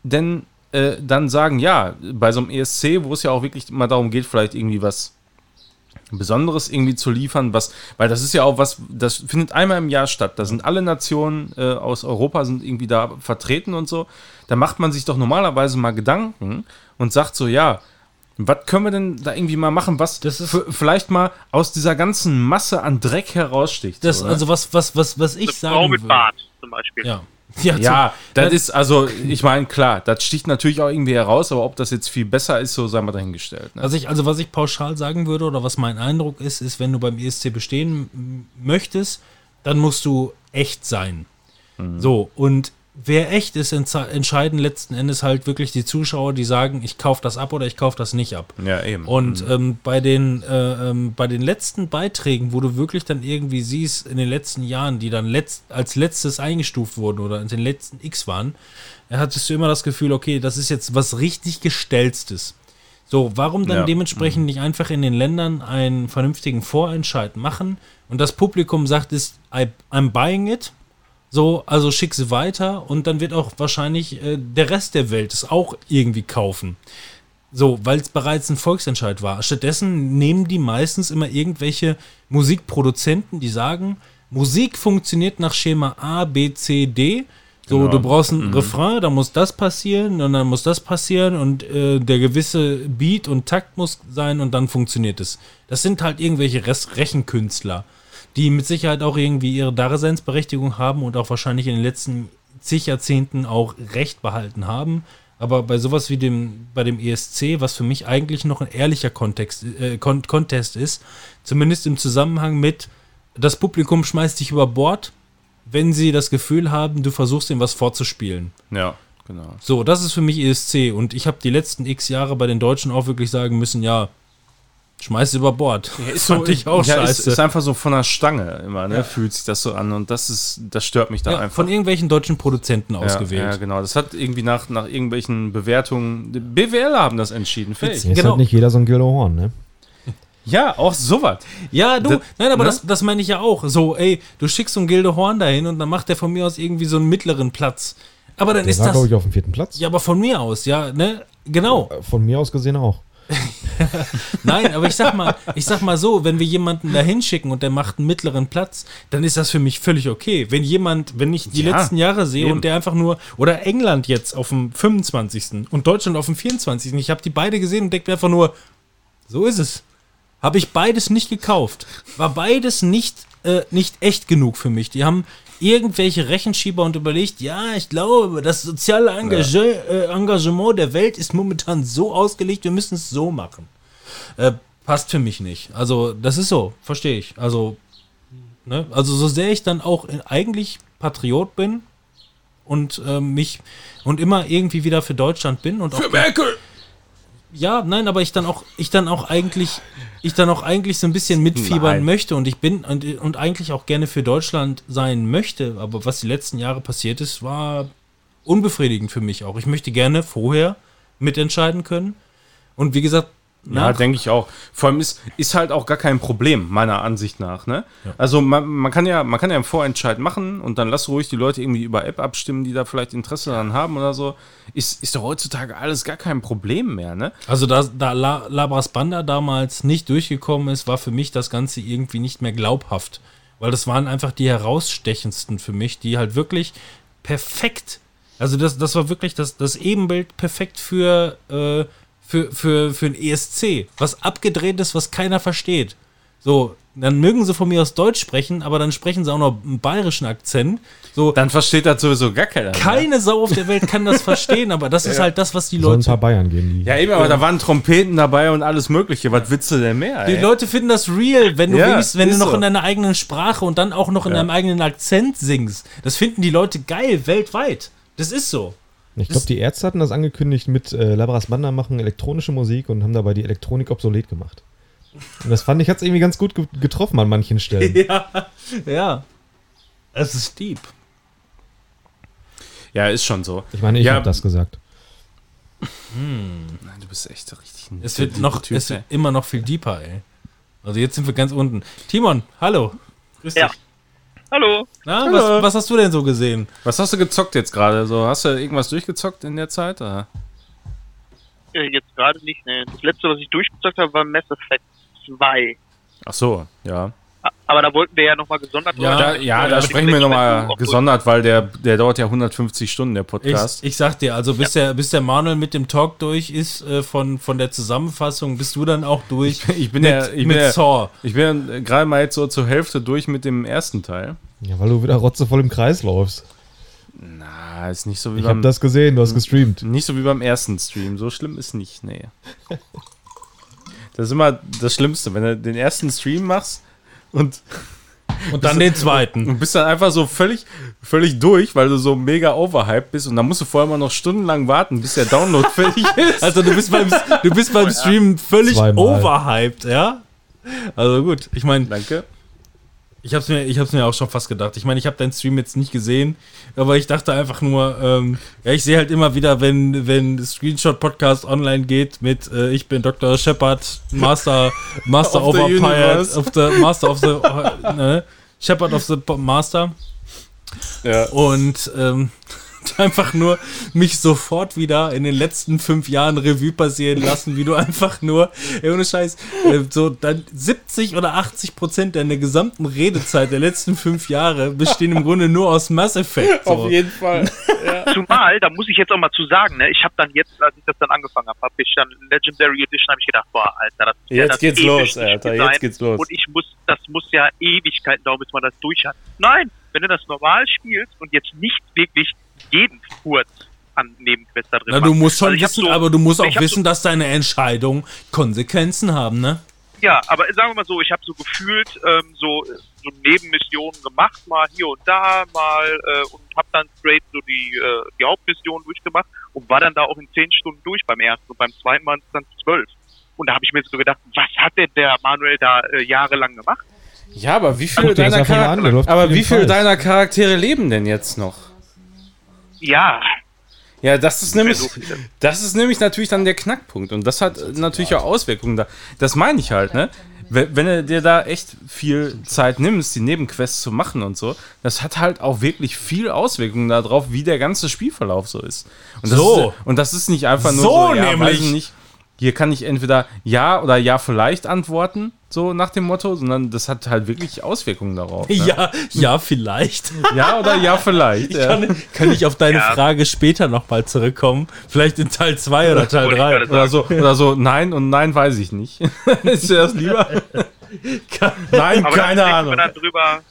denn äh, dann sagen, ja, bei so einem ESC, wo es ja auch wirklich mal darum geht, vielleicht irgendwie was Besonderes irgendwie zu liefern, was, weil das ist ja auch was, das findet einmal im Jahr statt. Da sind alle Nationen äh, aus Europa sind irgendwie da vertreten und so. Da macht man sich doch normalerweise mal Gedanken und sagt so, ja, Was können wir denn da irgendwie mal machen, was Das ist- f- vielleicht mal aus dieser ganzen Masse an Dreck heraussticht? Das, so, ne? also was, was, was, was ich Eine sagen Frau mit würde. Bart zum Beispiel. Ja. Ja, ja, das das- ist, also, ich meine, klar, das sticht natürlich auch irgendwie heraus, aber ob das jetzt viel besser ist, so sei mal dahingestellt. Ne? Was ich, also was ich pauschal sagen würde oder was mein Eindruck ist, ist, wenn du beim ESC bestehen möchtest, dann musst du echt sein. So, und wer echt ist, entscheiden letzten Endes halt wirklich die Zuschauer, die sagen, ich kaufe das ab oder ich kaufe das nicht ab. Ja, eben. Und ähm, bei, den, äh, ähm, bei den letzten Beiträgen, wo du wirklich dann irgendwie siehst, in den letzten Jahren, die dann letzt, als letztes eingestuft wurden oder in den letzten X waren, äh, hattest du immer das Gefühl, okay, das ist jetzt was richtig Gestellstes. So, warum dann Ja. dementsprechend nicht einfach in den Ländern einen vernünftigen Vorentscheid machen und das Publikum sagt, ist, I, I'm buying it, so, also schick sie weiter und dann wird auch wahrscheinlich äh, der Rest der Welt es auch irgendwie kaufen. So, weil es bereits ein Volksentscheid war. Stattdessen nehmen die meistens immer irgendwelche Musikproduzenten, die sagen, Musik funktioniert nach Schema A, B, C, D. So, Genau. du brauchst ein Refrain, da muss das passieren und dann muss das passieren und äh, der gewisse Beat und Takt muss sein und dann funktioniert es. Das sind halt irgendwelche Rest Rechenkünstler, die mit Sicherheit auch irgendwie ihre Daseinsberechtigung haben und auch wahrscheinlich in den letzten zig Jahrzehnten auch Recht behalten haben. Aber bei sowas wie dem, bei dem ESC, was für mich eigentlich noch ein ehrlicher Kontext, äh, Kon Contest ist, zumindest im Zusammenhang mit, das Publikum schmeißt dich über Bord, wenn sie das Gefühl haben, du versuchst ihm was vorzuspielen. ja, genau. So, das ist für mich ESC und ich habe die letzten x Jahre bei den Deutschen auch wirklich sagen müssen, ja, schmeiß über Bord. Ist Fand ich auch ja, ist, scheiße. ist einfach so von der Stange immer, ne? Fühlt sich das so an und das ist, das stört mich da ja, einfach. von irgendwelchen deutschen Produzenten ja, ausgewählt. Ja, genau. Das hat irgendwie nach, nach irgendwelchen Bewertungen. BWL haben das entschieden. Jetzt Genau. hat nicht jeder so ein Gildo Horn, ne? Ja, auch sowas. Ja, du, Das- nein, aber ne? das, das meine ich ja auch. So, ey, du schickst so ein Gilde Horn dahin und dann macht der von mir aus irgendwie so einen mittleren Platz. Aber dann Der ist war, das. glaube ich, auf dem vierten Platz. Ja, aber von mir aus, ja, ne? Genau. Von mir aus gesehen auch. Nein, aber ich sag mal, ich sag mal so, wenn wir jemanden da hinschicken und der macht einen mittleren Platz, dann ist das für mich völlig okay. Wenn jemand, wenn ich die Ja, letzten Jahre sehe eben. und der einfach nur, oder England jetzt auf dem 25. und Deutschland auf dem 24. Ich habe die beide gesehen und denke mir einfach nur, so ist es. Habe ich beides nicht gekauft. War beides nicht, äh, nicht echt genug für mich. Die haben irgendwelche Rechenschieber und überlegt, ja, ich glaube, das soziale Engage äh, Engagement der Welt ist momentan so ausgelegt, wir müssen es so machen. Äh, passt für mich nicht. Also, das ist so, verstehe ich. Also, ne? also so sehr ich dann auch in- eigentlich Patriot bin und äh, mich und immer irgendwie wieder für Deutschland bin und auch Merkel! Ja, nein, aber ich dann auch, ich dann auch eigentlich, ich dann auch eigentlich so ein bisschen mitfiebern Nein. möchte und ich bin und, und eigentlich auch gerne für Deutschland sein möchte. Aber was die letzten Jahre passiert ist, war unbefriedigend für mich auch. Ich möchte gerne vorher mitentscheiden können. Und wie gesagt, Ja, nach, denke ich auch. Vor allem ist, ist halt auch gar kein Problem, meiner Ansicht nach. Ne? Also man, man, kann ja, man kann ja einen Vorentscheid machen und dann lass ruhig die Leute irgendwie über App abstimmen, die da vielleicht Interesse daran haben oder so. Ist, ist doch heutzutage alles gar kein Problem mehr, ne? also da, da La, Labras Banda damals nicht durchgekommen ist, war für mich das Ganze irgendwie nicht mehr glaubhaft. Weil das waren einfach die herausstechendsten für mich, die halt wirklich perfekt, also das, das war wirklich das, das Ebenbild perfekt für, äh, für, für, für ein ESC. Was abgedreht ist, was keiner versteht. So, dann mögen sie von mir aus Deutsch sprechen, aber dann sprechen sie auch noch einen bayerischen Akzent. So, Dann versteht das sowieso gar keiner. Ne? keine Sau auf der Welt kann das verstehen, aber das ist halt das, was die Sollen ein Leute paar Bayern gehen, die. Ja, eben, aber da waren Trompeten dabei und alles Mögliche. Was willst du denn mehr? Die Ey? Leute finden das real, wenn du Ja, wenigstens, wenn du noch so. in deiner eigenen Sprache und dann auch noch in deinem eigenen Akzent singst. Das finden die Leute geil, weltweit. Das ist so. Ich glaube, die Ärzte hatten das angekündigt mit äh, Labras Banda machen elektronische Musik und haben dabei die Elektronik obsolet gemacht. Und das fand ich, hat es irgendwie ganz gut ge getroffen an manchen Stellen. Ja, ja. Es ist deep. Ja, ist schon so. Ich meine, ich Ja. habe das gesagt. Nein, du bist echt richtig ein Es wird noch, Typ, es wird immer noch viel deeper, ey. Also jetzt sind wir ganz unten. Timon, hallo. Grüß Ja. Hallo. Na, Hallo. was, was hast du denn so gesehen? Was hast du gezockt jetzt gerade? So, hast du irgendwas durchgezockt in der Zeit? Oder? Äh, Jetzt gerade nicht, ne. Das letzte, was ich durchgezockt habe, war Mass Effect 2. Ach so, ja. Aber da wollten wir ja nochmal gesondert Ja, Da, sprechen. ja, Weil da sprechen wir nochmal gesondert, weil der, der dauert ja 150 Stunden, der Ich, Podcast. ich sag dir, also bis, der, bis der Manuel mit dem Talk durch ist äh, von, von der Zusammenfassung, bist du dann auch durch Ich bin mit, ja, ich mit bin ja, Saw. ich bin ja gerade mal jetzt so zur Hälfte durch mit dem ersten Teil. Ja, weil du wieder rotzevoll im Kreis läufst. Na, ist nicht so wie Ich habe beim, das gesehen, du hast gestreamt. nicht so wie beim ersten Stream. So schlimm ist nicht, nee. Das ist immer das Schlimmste, wenn du den ersten Stream machst und Und dann den zweiten. und bist dann einfach so völlig, völlig durch, weil du so mega overhyped bist und dann musst du vorher mal noch stundenlang warten, bis der Download fertig ist. Also du bist beim, du bist beim Stream völlig Zweimal. overhyped, ja? Also gut, ich meine, Danke. Ich hab's mir, ich hab's mir auch schon fast gedacht. Ich meine, ich habe deinen Stream jetzt nicht gesehen, aber ich dachte einfach nur, ähm, ja, ich sehe halt immer wieder, wenn, wenn Screenshot Podcast online geht mit, äh, ich bin Dr. Shepard, Master, Master Of the over universe. of the Master of the, äh, ne? Shepard of the Master. Ja. und ähm, einfach nur mich sofort wieder in den letzten fünf Jahren Revue passieren lassen, wie du einfach nur, ey, ohne Scheiß, äh, so dann 70 oder 80 Prozent deiner gesamten Redezeit der letzten fünf Jahre bestehen im Grunde nur aus Mass Effect. So. jeden Fall. Zumal, da muss ich jetzt auch mal zu sagen, ne, ich habe dann jetzt, als ich das dann angefangen habe, habe ich dann Legendary Edition, habe ich gedacht, boah, Alter, das ist ja Jetzt das geht's los, Alter, Design. jetzt geht's los. Und ich muss, das muss ja Ewigkeiten dauern, bis man das durch hat. Nein, wenn du das normal spielst und jetzt nicht wirklich jeden Furz an Nebenquests da drin Na, du musst schon Also wissen, so- aber du musst auch wissen, dass deine Entscheidungen Konsequenzen haben, ne? Ja, aber sagen wir mal so, ich habe so gefühlt ähm, so, so Nebenmissionen gemacht, mal hier und da, mal äh, und habe dann straight so die, äh, die Hauptmission durchgemacht und war dann da auch in zehn Stunden durch beim ersten und beim zweiten Mal dann zwölf. Und da habe ich mir so gedacht, was hat denn der Manuel da äh, jahrelang gemacht? Ja, aber wie viele das deiner läuft aber wie viele deiner Charaktere leben denn jetzt noch? Ja, Ja, das ist nämlich, das ist nämlich natürlich dann der Knackpunkt und das hat natürlich auch Auswirkungen da. Das meine ich halt, ne? Wenn wenn du dir da echt viel Zeit nimmst, die Nebenquests zu machen und so, das hat halt auch wirklich viel Auswirkungen darauf, wie der ganze Spielverlauf so ist. Und das So. ist, und das ist nicht einfach nur So so, ja, nämlich. Ich. Hier kann ich entweder ja oder ja vielleicht antworten, so nach dem Motto, sondern das hat halt wirklich Auswirkungen darauf. Ne? Ja, ja, vielleicht. ja oder ja vielleicht. ja. Kann, kann ich auf deine Ja. Frage später nochmal zurückkommen? Vielleicht in Teil 2 oder Teil Wollte ich 3. gerade Oder so, oder so, nein und nein weiß ich nicht. ist dir das lieber? Nein, aber keine Ahnung. drüber,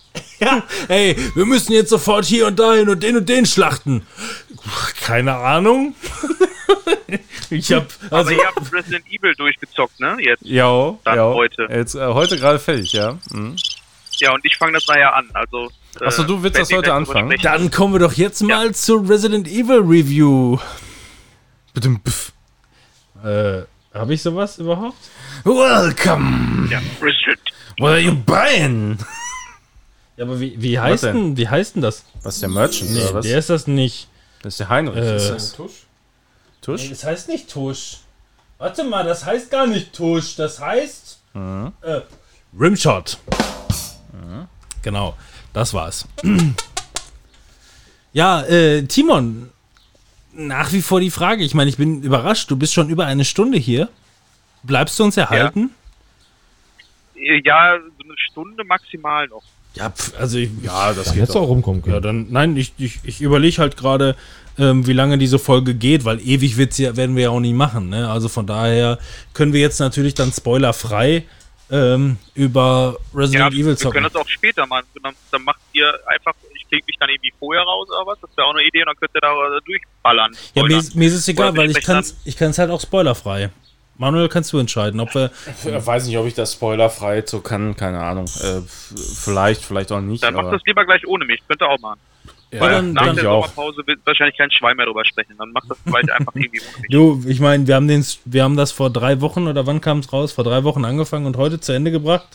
Ja, ey, wir müssen jetzt sofort hier und dahin und den und den schlachten. Keine Ahnung. Ich hab, also, aber ihr habt Resident Evil durchgezockt, ne? Jetzt. Dann jo. heute. Jetzt, äh, heute gerade fertig, ja. Mhm. Ja, und ich fange das nachher an. Also, äh, Achso, du willst das heute anfangen? dann kommen wir doch jetzt mal zur Resident Evil Review. Bitte, pff. Äh, habe ich sowas überhaupt? Welcome! Ja, Resident What are you buying? Ja, aber wie, wie heißt denn? denn, wie heißt denn das? Was ist der Merchant Nee, oder was? der ist das nicht. das ist der Heinrich. Äh, ist das. Tusch? Das heißt nicht Tusch. Warte mal, das heißt gar nicht Tusch. Das heißt äh, Rimshot. Genau, das war's. ja, äh, Timon, nach wie vor die Frage. Ich meine, ich bin überrascht. Du bist schon über eine Stunde hier. Bleibst du uns erhalten? Ja, so eine Stunde maximal noch. Ja, pf, also ich, Ja, das Dann geht doch. auch rumkommen können. Ja, dann, nein, ich, ich, ich überlege halt gerade, ähm, wie lange diese Folge geht, weil ewig wird's ja, werden wir ja auch nie machen. Ne? Also von daher können wir jetzt natürlich dann spoilerfrei ähm, über Ja, Resident Evil wir zocken. können das auch später machen. Dann, dann macht ihr einfach, ich klinge mich dann irgendwie vorher raus oder was. Das wäre auch eine Idee und dann könnt ihr da durchballern. Ja, mir, mir ist es egal, wir weil ich sprechen kann's, ich kann's halt auch spoilerfrei. Manuel, kannst du entscheiden, ob wir. Ich weiß nicht, ob ich das spoilerfrei so kann, keine Ahnung. Äh, vielleicht, vielleicht auch nicht. Dann macht aber das lieber gleich ohne mich. Könnt ihr auch machen. Ja, Weil dann- Nach denke der. Sommerpause wird wahrscheinlich kein Schwein mehr drüber sprechen. Dann macht das gleich einfach irgendwie mich. Du, ich meine, wir haben den, wir haben das vor drei Wochen oder wann kam es raus? Vor drei Wochen angefangen und heute zu Ende gebracht.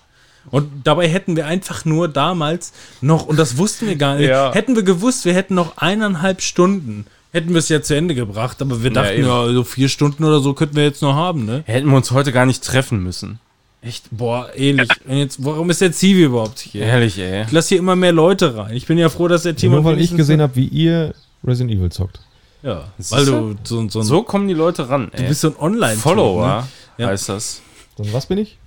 Und dabei hätten wir einfach nur damals noch, und das wussten wir gar nicht, Ja. hätten wir gewusst, wir hätten noch eineinhalb Stunden, hätten wir es ja zu Ende gebracht, aber wir Ja, dachten, eben. ja, so vier Stunden oder so könnten wir jetzt noch haben, ne? Hätten wir uns heute gar nicht treffen müssen. Echt, boah, ähnlich. Und jetzt, warum ist der Zivi überhaupt hier? Ehrlich, ey. Ich lasse hier immer mehr Leute rein. Ich bin ja froh, dass der Ja, Timo. nur weil ich gesehen habe, wie ihr Resident Evil zockt. Ja, Siehst weil du? so, so ein. So kommen die Leute ran, ey. du bist so ein online Follower Ne? Ja. heißt das. Und was bin ich?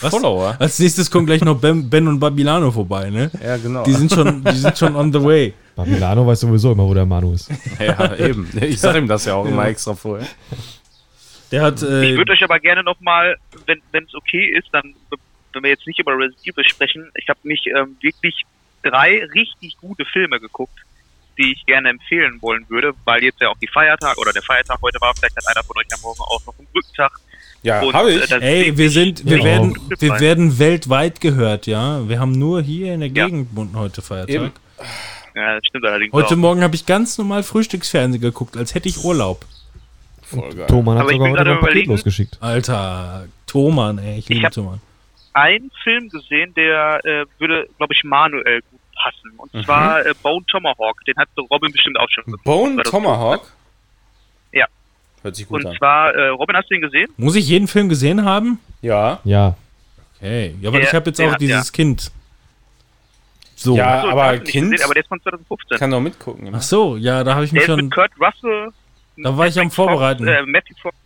Was? Follower. Als nächstes kommen gleich noch Ben, ben und Babilano vorbei, ne? Ja, genau. Die sind schon, die sind schon on the way. Babilano weiß sowieso immer, wo der Manu ist. ja, eben. Ich sag ihm das ja auch immer extra vorher. Der hat, Ich äh, würde euch aber gerne nochmal, wenn wenn es okay ist, dann, wenn wir jetzt nicht über Resident Evil sprechen, ich habe mich ähm, wirklich drei richtig gute Filme geguckt, die ich gerne empfehlen wollen würde, weil jetzt ja auch die Feiertag oder der Feiertag heute war, vielleicht hat einer von euch am Morgen auch noch einen Brückentag. Ja, habe äh, ich. das ey, wir sind, wir werden, wir werden weltweit gehört, ja. Wir haben nur hier in der Ja. Gegend heute Feiertag. Eben. Ja, das stimmt allerdings Heute auch. Morgen habe ich ganz normal Frühstücksfernsehen geguckt, als hätte ich Urlaub. Voll geil. Thomann hat sogar heute ein Paket überlegen- losgeschickt. Alter, Thomann, ey, ich liebe Thomann. Einen Film gesehen, der äh, würde, glaube ich, Manuel gut passen. Und Mhm. zwar äh, Bone Tomahawk. Den hat so Robin bestimmt auch schon geguckt. Bone Tomahawk? Ja. Hört sich gut Und an. zwar, äh, Robin, hast du den gesehen? Muss ich jeden Film gesehen haben? Ja. Ja, Hey, ja, aber Der- ich habe jetzt auch hat- dieses Kind. So. Ja. Achso, aber Kind- Gesehen, aber der ist von 2015. Kann doch mitgucken. Ach so, ja, da habe ich Der mich ist mit schon. Kurt Russell. Da war ich am Patrick Fox, Vorbereiten. Äh, Matthew Fox,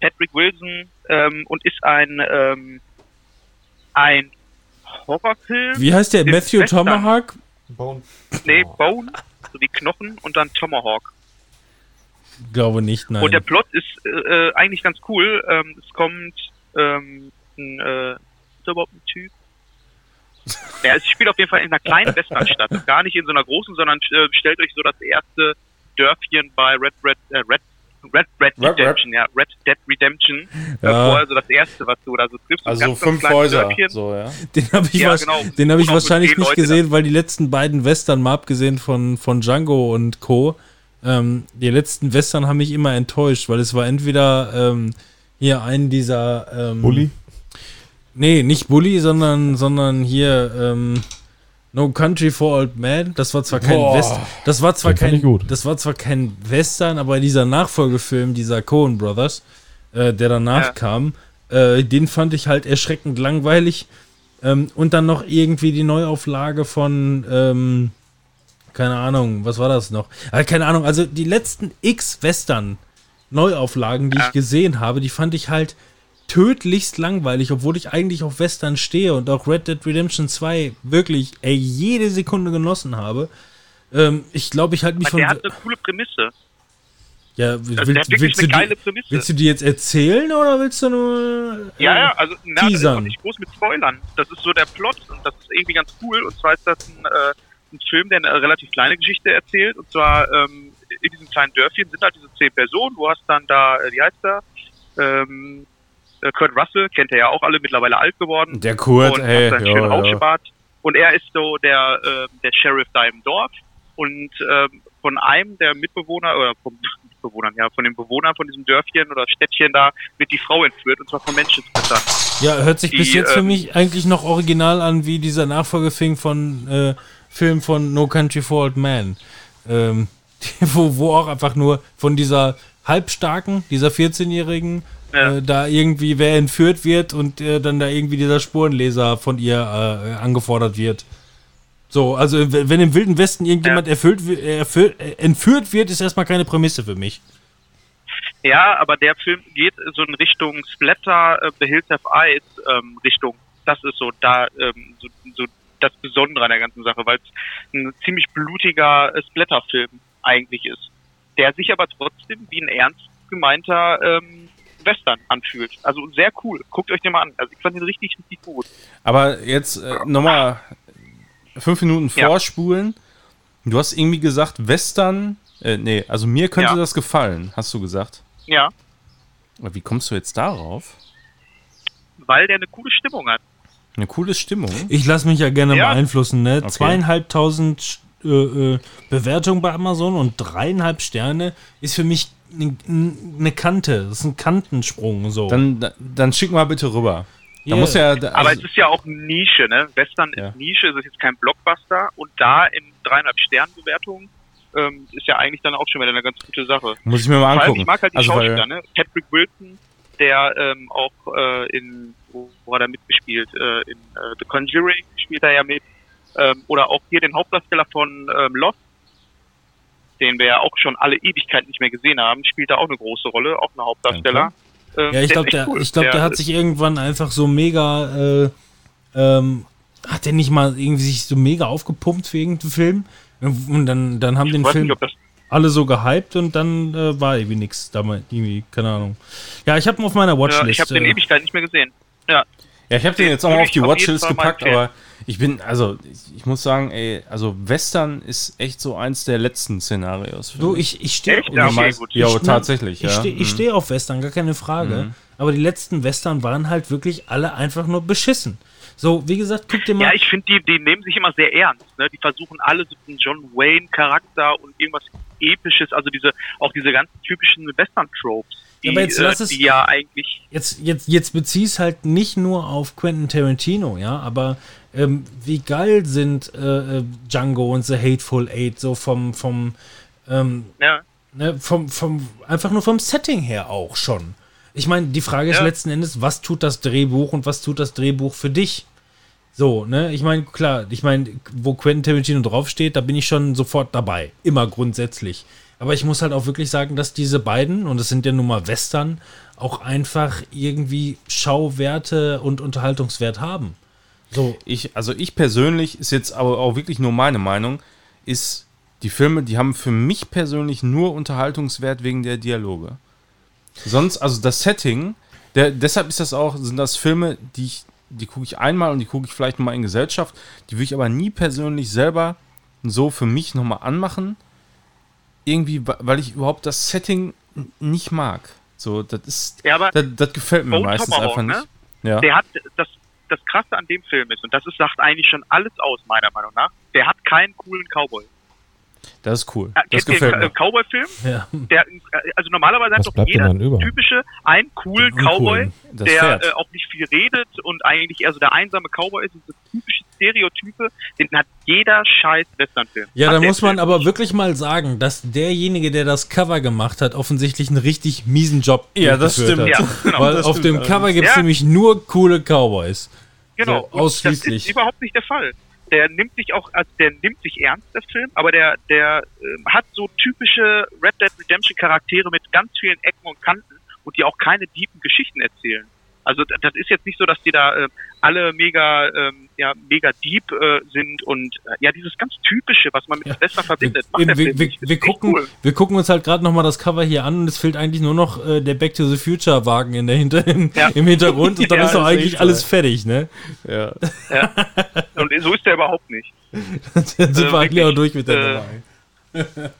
Patrick Wilson ähm, und ist ein ähm, ein Horrorfilm. Wie heißt der? Matthew Western. Tomahawk? Nee, Bone, so wie Knochen und dann Tomahawk. Glaube nicht, nein. Und der Plot ist äh, äh, eigentlich ganz cool. Ähm, es kommt ähm, ein, äh, ist er überhaupt ein Typ? Ja, es spielt auf jeden Fall in einer kleinen Westernstadt. Gar nicht in so einer großen, sondern äh, stellt euch so das erste Dörfchen bei Red Red äh, Red Red Red Red, Redemption, ja, Red Dead Redemption. Ja. also das erste, was du da so triffst. Also ganz, fünf Häuser. Dörfchen. So, ja. Den habe ich, Ja, wasch- genau. den hab ich mit wahrscheinlich nicht Leute gesehen, weil die letzten beiden Western, mal abgesehen von, von Django und Co., ähm, die letzten Western haben mich immer enttäuscht, weil es war entweder ähm, hier ein dieser. Ähm, Bully? Nee, nicht Bully, sondern, sondern hier ähm, No Country for Old Men. Das war zwar kein Boah. West, das war zwar kein, das war zwar kein Western, aber dieser Nachfolgefilm dieser Coen Brothers, äh, der danach Ja. kam, äh, den fand ich halt erschreckend langweilig. Ähm, und dann noch irgendwie die Neuauflage von, ähm, keine Ahnung, was war das noch? Äh, keine Ahnung, also die letzten X Western Neuauflagen, die Ja. ich gesehen habe, die fand ich halt tödlichst langweilig, obwohl ich eigentlich auf Western stehe und auch Red Dead Redemption 2 wirklich ey, jede Sekunde genossen habe. Ähm, ich glaube, ich halte mich Aber von. der hat eine coole Prämisse. ja, Also willst, der hat wirklich eine geile die, Prämisse. willst du die jetzt erzählen oder willst du nur. äh, Ja, ja, also na, das ist auch nicht groß mit Spoilern. Das ist so der Plot und das ist irgendwie ganz cool. Und zwar ist das ein, äh, ein Film, der eine relativ kleine Geschichte erzählt. Und zwar ähm, in diesem kleinen Dörfchen sind halt diese zehn Personen. Du hast dann da, äh, wie heißt der? Ähm, äh, Kurt Russell, kennt er ja auch alle, mittlerweile alt geworden. Der Kurt, und ey. hat schönen ja. Rauschbart. Und er ist so der, äh, der Sheriff da im Dorf. Und ähm, von einem der Mitbewohner, oder vom Mitbewohnern, ja, von den Bewohnern von diesem Dörfchen oder Städtchen da, wird die Frau entführt, und zwar von Menschenfressern. Ja, hört sich bis Die, jetzt für ähm, mich eigentlich noch original an wie dieser Nachfolgefilm von äh, Film von No Country for Old Men. Ähm, wo, wo auch einfach nur von dieser halbstarken, dieser 14-Jährigen, Ja. äh, da irgendwie wer entführt wird und äh, dann da irgendwie dieser Spurenleser von ihr äh, angefordert wird. So, also wenn im Wilden Westen irgendjemand erfüllt, wi- äh, erfüllt, äh, entführt wird, ist erstmal keine Prämisse für mich. Ja, aber der Film geht so in Richtung Splatter, äh, The Hills Have Eyes ähm, Richtung. Das ist so da ähm, so, so das Besondere an der ganzen Sache, weil es ein ziemlich blutiger äh, Splatter-Film eigentlich ist, der sich aber trotzdem wie ein ernst gemeinter ähm, Western anfühlt. Also sehr cool. Guckt euch den mal an. Also ich fand den richtig, richtig gut. Aber jetzt äh, nochmal fünf Minuten Ja. vorspulen. Du hast irgendwie gesagt, Western. Äh, nee, also mir könnte Ja. das gefallen, hast du gesagt. Ja, Aber wie kommst du jetzt darauf? weil der eine coole Stimmung hat. Eine coole Stimmung. Ich lasse mich ja gerne Ja. beeinflussen, ne? Okay. Zweieinhalbtausend äh, äh, Bewertungen bei Amazon und dreieinhalb Sterne ist für mich eine Kante. Das ist ein Kantensprung so. Dann, da- dann schick mal bitte rüber. Da Ja. muss ja. da- Aber Also, es ist ja auch Nische, ne? Western Ja. ist Nische, es ist jetzt kein Blockbuster und da in dreieinhalb Sternbewertungen ähm, ist ja eigentlich dann auch schon wieder eine ganz gute Sache. muss ich mir mal Vor angucken. ich mag halt die also, Schauspieler, ne? Patrick Wilson, der ähm, auch äh, in, wo, wo hat er mitgespielt? Äh, in äh, The Conjuring spielt er ja mit. Ähm, oder auch hier den Hauptdarsteller von ähm, Lost, den wir ja auch schon alle Ewigkeit nicht mehr gesehen haben, spielt da auch eine große Rolle, auch ein Hauptdarsteller. Ähm, Ja, ich glaube, der, cool. ich glaub, der hat sich irgendwann einfach so mega, äh, ähm, hat der nicht mal irgendwie sich so mega aufgepumpt für irgendeinen Film? Und dann, dann haben ich den Film nicht, alle so gehypt und dann äh, war irgendwie nichts damals, irgendwie, keine Ahnung. Ja, ich habe ihn auf meiner ja, Watchlist. ich habe den äh, Ewigkeit nicht mehr gesehen. Ja, Ja, ich habe den jetzt auch mal auf die ich Watchlist gepackt, aber ich bin, also ich, ich muss sagen, ey, also Western ist echt so eins der letzten Szenarios. du, ich, ich stehe Ja, Ich- tatsächlich, Ich ja. stehe Mhm. steh auf Western, gar keine Frage. Aber die letzten Western waren halt wirklich alle einfach nur beschissen. So, wie gesagt, guck dir mal. ja ich finde, die, die nehmen sich immer sehr ernst. Ne? Die versuchen alle so einen John Wayne-Charakter und irgendwas Episches, also diese auch diese ganzen typischen Western-Tropes, die, aber jetzt lass äh, es- die ja eigentlich jetzt, jetzt, jetzt bezieh's halt nicht nur auf Quentin Tarantino, ja, aber ähm, wie geil sind äh, äh, Django und The Hateful Eight so vom, vom, ähm, ja, ne, vom, vom, einfach nur vom Setting her auch schon. Ich meine, die Frage ist Ja. letzten Endes, was tut das Drehbuch und was tut das Drehbuch für dich? So, ne, ich meine, klar, ich meine, wo Quentin Tarantino draufsteht, da bin ich schon sofort dabei. Immer grundsätzlich. Aber ich muss halt auch wirklich sagen, dass diese beiden, und es sind ja nun mal Western, auch einfach irgendwie Schauwerte und Unterhaltungswert haben. So, ich, also ich persönlich, ist jetzt aber auch wirklich nur meine Meinung, ist, die Filme, die haben für mich persönlich nur Unterhaltungswert wegen der Dialoge. Sonst, also das Setting, der, deshalb ist das auch, sind das Filme, die ich, die gucke ich einmal und die gucke ich vielleicht nochmal in Gesellschaft, die würde ich aber nie persönlich selber so für mich nochmal anmachen. Irgendwie, weil ich überhaupt das Setting nicht mag. So, das ist, ja, aber das, das gefällt mir Bone meistens Tomahawk, einfach ne? nicht. Ja. der hat das das krasse an dem Film ist und das ist, sagt eigentlich schon alles aus meiner Meinung nach. Der hat keinen coolen Cowboy. Das ist cool. Ja, Das kennt gefällt mir. äh, Cowboy-Film? ja. Der, äh, also normalerweise Was hat doch jeder typische einen coolen Cowboy, der äh, auch nicht viel redet und eigentlich eher so der einsame Cowboy ist, diese typische Stereotype, den hat jeder scheiß Westernfilm. Ja, Hat da muss man Film aber nicht. wirklich mal sagen, dass derjenige, der das Cover gemacht hat, offensichtlich einen richtig miesen Job Ja, das durchgeführt stimmt. Hat. Ja, genau. Weil das auf stimmt dem Cover gibt es Ja. nämlich nur coole Cowboys. Genau, So, ausschließlich. Das ist überhaupt nicht der Fall. Der nimmt sich auch, also der nimmt sich ernst, der Film, aber der, der ähm, hat so typische Red Dead Redemption Charaktere mit ganz vielen Ecken und Kanten und die auch keine tiefen Geschichten erzählen. Also das ist jetzt nicht so, dass die da äh, alle mega, ähm, ja, mega deep äh, sind und äh, ja, dieses ganz typische, was man mit Ja. Silvester verbindet. macht Eben, wir, wir, wir, ist gucken, cool. wir gucken uns halt gerade nochmal das Cover hier an und es fehlt eigentlich nur noch äh, der Back to the Future Wagen in der Hinter im, Ja. im Hintergrund und dann Ja, ist doch ist eigentlich echt alles fertig, ne? Ja. Und so ist der überhaupt nicht. Dann sind wir Äh, eigentlich auch durch mit der äh, Nummer.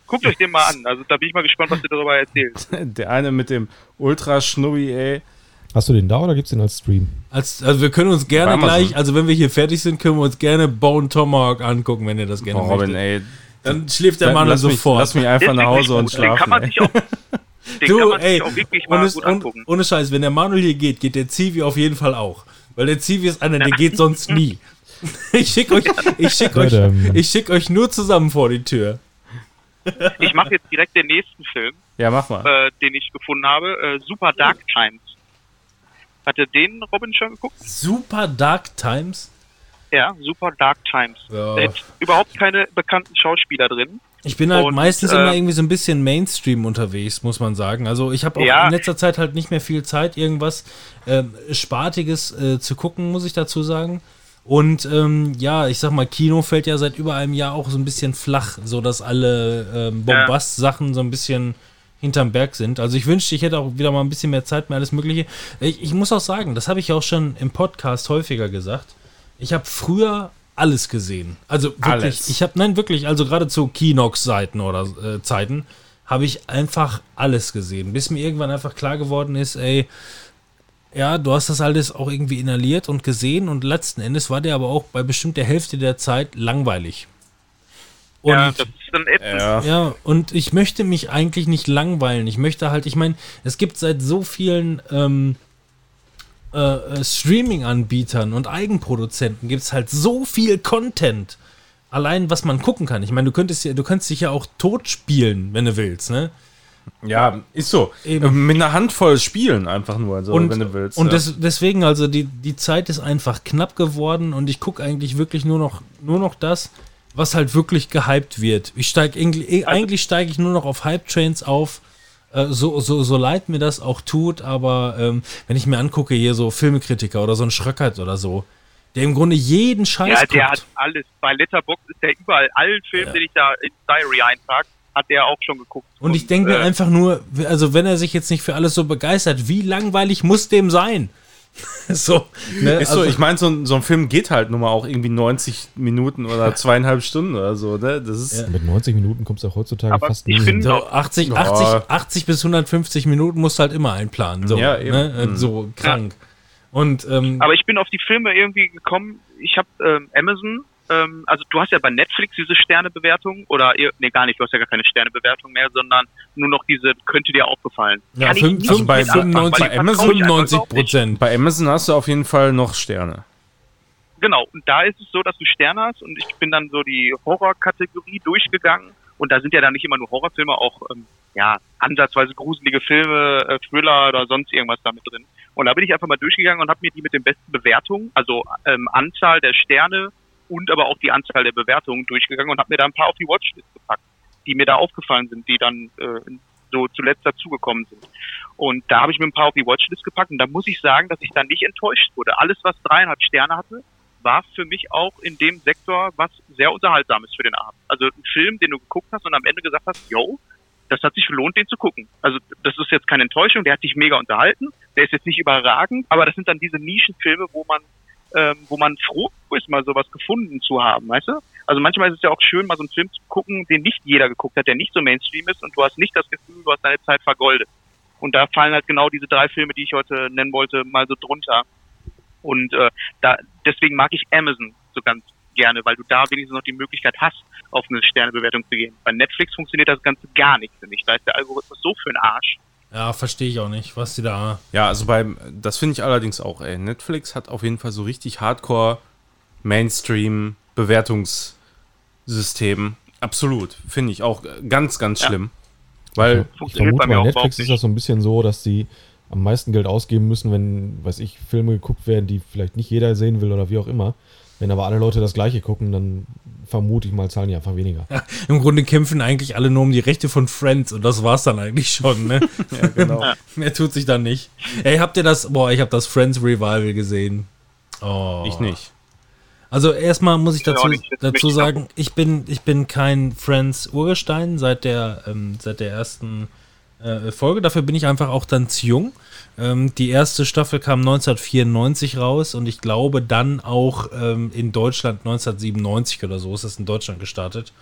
Guckt euch den mal an. Also da bin ich mal gespannt, was ihr darüber erzählt. Der eine mit dem Ultra-Schnubbi, ey. Hast du den da oder gibt's den als Stream? Als, also wir können uns gerne gleich, also wenn wir hier fertig sind, können wir uns gerne Bone Tomahawk angucken, wenn ihr das gerne Oh, Robin, möchtet. ey. Dann schläft der Mann sofort. lass mich einfach nach Hause und gut. Den kann schlafen, man ey. sich auch, Du, man ey, sich auch wirklich mal ohne, gut ohne, angucken. ohne Scheiß, wenn der Manuel hier geht, geht der Zivi auf jeden Fall auch. Weil der Zivi ist einer, der geht sonst nie. Ich schicke euch, ich schick euch, ich schick euch nur zusammen vor die Tür. Ich mache jetzt direkt den nächsten Film, Ja, mach mal. äh, den ich gefunden habe. Äh, Super Dark Times. Hat er den Robin schon geguckt? Super Dark Times. Ja, Super Dark Times. Ja. Da ist überhaupt keine bekannten Schauspieler drin. Ich bin halt Und, meistens äh, immer irgendwie so ein bisschen Mainstream unterwegs, muss man sagen. Also ich habe auch Ja. in letzter Zeit halt nicht mehr viel Zeit, irgendwas ähm, Spartiges äh, zu gucken, muss ich dazu sagen. Und ähm, ja, ich sag mal, Kino fällt ja seit über einem Jahr auch so ein bisschen flach, so dass alle ähm, Bombast-Sachen so ein bisschen hinterm Berg sind. Also ich wünschte, ich hätte auch wieder mal ein bisschen mehr Zeit, mehr alles Mögliche. Ich, ich muss auch sagen, das habe ich auch schon im Podcast häufiger gesagt. Ich habe früher alles gesehen. Also wirklich, Alles. ich habe, nein, wirklich, also gerade zu Kinox-Seiten oder äh, Zeiten, habe ich einfach alles gesehen. Bis mir irgendwann einfach klar geworden ist, ey, ja, du hast das alles auch irgendwie inhaliert und gesehen und letzten Endes war der aber auch bei bestimmt der Hälfte der Zeit langweilig. Und ja, das ist dann ätzend. Ja. ja, und ich möchte mich eigentlich nicht langweilen. Ich möchte halt, ich meine, es gibt seit so vielen ähm, äh, äh, Streaming-Anbietern und Eigenproduzenten gibt es halt so viel Content. Allein, was man gucken kann. Ich meine, du könntest ja, du könntest dich ja auch tot spielen, wenn du willst, ne? ja, ist so. Eben. Äh, Mit einer Handvoll spielen einfach nur, so, und, wenn du willst. Und ja. des, deswegen, also die, die Zeit ist einfach knapp geworden und ich gucke eigentlich wirklich nur noch, nur noch das, was halt wirklich gehypt wird. Ich steige eigentlich, eigentlich steige ich nur noch auf Hype-Trains auf. Äh, so, so, so leid mir das auch tut, aber ähm, wenn ich mir angucke, hier so Filmekritiker oder so ein Schröckert oder so, der im Grunde jeden Scheiß Ja, der guckt. hat alles. Bei Letterboxd ist der überall. Allen Filmen, den ich da ins Diary eintrage, hat der auch schon geguckt. Und ich denke mir äh, einfach nur, also wenn er sich jetzt nicht für alles so begeistert, wie langweilig muss dem sein? so, ne? Ist also, so, ich meine, so, ein- so ein Film geht halt nun mal auch irgendwie 90 Minuten oder zweieinhalb Stunden oder so, ne? Das ist. Mit 90 Minuten kommst du auch heutzutage Aber fast hin. so 80, Ja. 80, 80 bis 150 Minuten musst du halt immer einplanen. So, Ja, eben. ne? Äh, Mhm. so krank. Und ähm, Aber ich bin auf die Filme irgendwie gekommen. Ich habe ähm, Amazon, ähm, also du hast ja bei Netflix diese Sternebewertung oder nee gar nicht, du hast ja gar keine Sternebewertung mehr, sondern nur noch diese könnte dir aufgefallen. ja, fünf- fünf- bei- anfangen, bei weil die Amazon vertraue ich einfach 95 überhaupt nicht. Prozent. Bei Amazon hast du auf jeden Fall noch Sterne. Genau, und da ist es so, dass du Sterne hast und ich bin dann so die Horror-Kategorie durchgegangen und da sind ja dann nicht immer nur Horrorfilme, auch ähm, ja ansatzweise gruselige Filme, äh, Thriller oder sonst irgendwas damit drin. Und da bin ich einfach mal durchgegangen und habe mir die mit den besten Bewertungen, also ähm, Anzahl der Sterne und aber auch die Anzahl der Bewertungen durchgegangen und habe mir da ein paar auf die Watchlist gepackt, die mir da aufgefallen sind, die dann äh, so zuletzt dazugekommen sind. Und da habe ich mir ein paar auf die Watchlist gepackt und da muss ich sagen, dass ich dann nicht enttäuscht wurde. Alles, was dreieinhalb Sterne hatte, war für mich auch in dem Sektor was sehr Unterhaltsames für den Abend. Also ein Film, den du geguckt hast und am Ende gesagt hast, yo, das hat sich gelohnt, den zu gucken. Also das ist jetzt keine Enttäuschung, der hat dich mega unterhalten, der ist jetzt nicht überragend, aber das sind dann diese Nischenfilme, wo man ähm, wo man froh ist, mal sowas gefunden zu haben, weißt du? Also manchmal ist es ja auch schön, mal so einen Film zu gucken, den nicht jeder geguckt hat, der nicht so Mainstream ist und du hast nicht das Gefühl, du hast deine Zeit vergoldet. Und da fallen halt genau diese drei Filme, die ich heute nennen wollte, mal so drunter. Und äh, da deswegen mag ich Amazon so ganz gerne, weil du da wenigstens noch die Möglichkeit hast, auf eine Sternebewertung zu gehen. Bei Netflix funktioniert das Ganze gar nicht, finde ich. Da ist der Algorithmus so für den Arsch. Ja, verstehe ich auch nicht, was die da. Ja, also beim, das finde ich allerdings auch, ey. Netflix hat auf jeden Fall so richtig Hardcore Mainstream Bewertungssystem. Absolut. Finde ich auch ganz, ganz Ja. schlimm. Weil, Ich vermute, bei Netflix ist das so ein bisschen so, dass die am meisten Geld ausgeben müssen, wenn, weiß ich, Filme geguckt werden, die vielleicht nicht jeder sehen will oder wie auch immer. Wenn aber alle Leute das gleiche gucken, dann vermute ich mal, zahlen die einfach weniger. Im Grunde kämpfen eigentlich alle nur um die Rechte von Friends und das war's dann eigentlich schon, ne? ja, genau. Mehr tut sich dann nicht. Ey, habt ihr das? Boah, ich habe das Friends Revival gesehen. Oh. Ich nicht. Also erstmal muss ich Ja, dazu, dazu sagen, ich bin, ich bin kein Friends Urgestein seit der, ähm, seit der ersten äh, Folge. Dafür bin ich einfach auch dann zu jung. Ähm, die erste Staffel kam 1994 raus und ich glaube dann auch ähm, in Deutschland 1997 oder so ist es in Deutschland gestartet.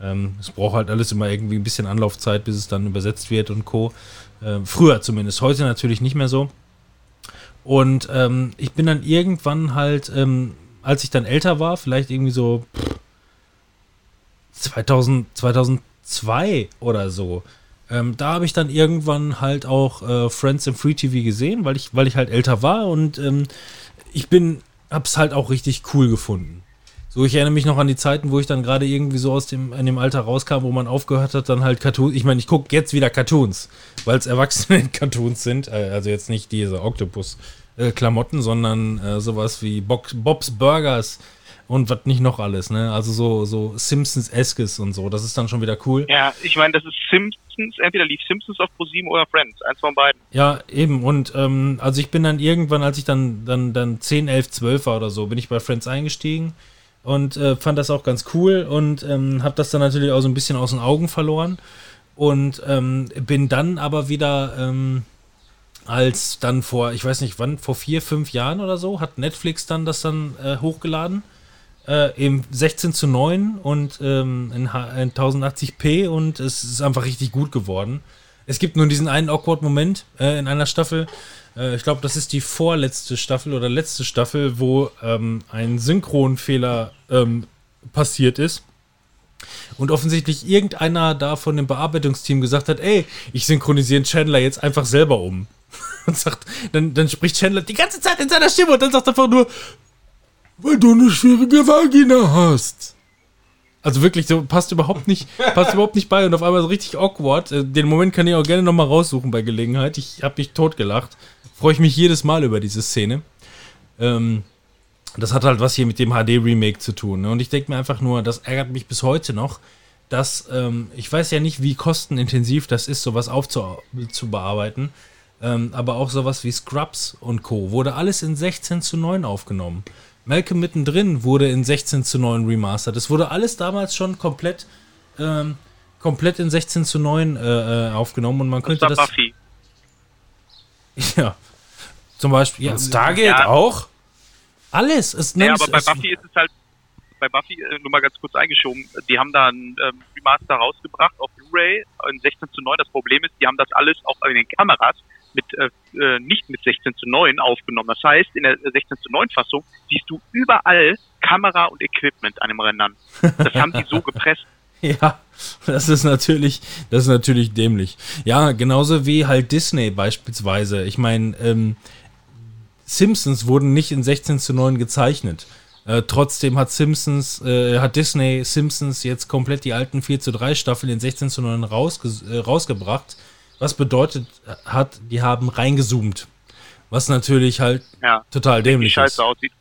Ähm, es braucht halt alles immer irgendwie ein bisschen Anlaufzeit, bis es dann übersetzt wird und Co. Ähm, früher zumindest, heute natürlich nicht mehr so. Und ähm, ich bin dann irgendwann halt, ähm, als ich dann älter war, vielleicht irgendwie so pff, 2000, 2002 oder so, ähm, da habe ich dann irgendwann halt auch äh, Friends im Free TV gesehen, weil ich, weil ich halt älter war und ähm, ich bin, hab's halt auch richtig cool gefunden. So, ich erinnere mich noch an die Zeiten, wo ich dann gerade irgendwie so aus dem, in dem Alter rauskam, wo man aufgehört hat, dann halt Cartoons. Ich meine, ich gucke jetzt wieder Cartoons, weil es Erwachsenen-Cartoons sind. Äh, also jetzt nicht diese Octopus-Klamotten, sondern äh, sowas wie Box, Bob's Burgers und was nicht noch alles, ne? Also so, so Simpsons-eskes und so. Das ist dann schon wieder cool. Ja, ich meine, das ist Simpsons, entweder lief Simpsons auf ProSieben oder Friends, eins von beiden. Ja, eben. Und ähm, also ich bin dann irgendwann, als ich dann, dann, dann 10, 11, 12 war oder so, bin ich bei Friends eingestiegen und äh, fand das auch ganz cool und ähm, habe das dann natürlich auch so ein bisschen aus den Augen verloren und ähm, bin dann aber wieder ähm, als dann vor, ich weiß nicht wann, vor vier, fünf Jahren oder so, hat Netflix dann das dann äh, hochgeladen. Äh, im 16 zu 9 und ähm, in, in 1080p und es ist einfach richtig gut geworden. Es gibt nur diesen einen Awkward-Moment äh, in einer Staffel. Äh, ich glaube, das ist die vorletzte Staffel oder letzte Staffel, wo ähm, ein Synchronfehler ähm, passiert ist. Und offensichtlich irgendeiner da von dem Bearbeitungsteam gesagt hat, ey, ich synchronisiere Chandler jetzt einfach selber um. Und sagt, dann, dann spricht Chandler die ganze Zeit in seiner Stimme und dann sagt er einfach nur, weil du eine schwierige Vagina hast. Also wirklich, so passt überhaupt nicht, passt überhaupt nicht bei und auf einmal so richtig awkward. Äh, Den Moment kann ich auch gerne nochmal raussuchen bei Gelegenheit. Ich habe mich totgelacht. Freue ich mich jedes Mal über diese Szene. Ähm, das hat halt was hier mit dem HD-Remake zu tun. Ne? Und ich denke mir einfach nur, das ärgert mich bis heute noch, dass ähm, ich weiß ja nicht, wie kostenintensiv das ist, sowas aufzubearbeiten. Ähm, aber auch sowas wie Scrubs und Co. wurde alles in 16 zu 9 aufgenommen. Malcolm mittendrin wurde in 16 zu 9 remastered. Das wurde alles damals schon komplett, ähm, komplett in 16 zu 9 äh, äh, aufgenommen und man Das könnte das. Buffy. Ja. Zum Beispiel. Ja, Stargate Ja. auch? alles. Es, Ja, aber bei es, Buffy ist es halt, bei Buffy, äh, nur mal ganz kurz eingeschoben, die haben da ein ähm, Remaster rausgebracht auf Blu-ray in 16 zu 9. Das Problem ist, die haben das alles auch in den Kameras mit äh, äh, nicht mit 16 zu 9 aufgenommen. Das heißt, in der 16 zu 9 Fassung siehst du überall Kamera und Equipment an dem Rendern. Das haben die so gepresst. Ja, das ist natürlich, das ist natürlich dämlich. Ja, genauso wie halt Disney beispielsweise. Ich meine, ähm, Simpsons wurden nicht in 16 zu 9 gezeichnet. Äh, trotzdem hat Simpsons, äh, hat Disney Simpsons jetzt komplett die alten 4 zu 3 Staffeln in 16 zu 9 rausge äh, rausgebracht. Was bedeutet hat, die haben reingezoomt. Was natürlich halt Ja. total dämlich ist. scheiße aussieht.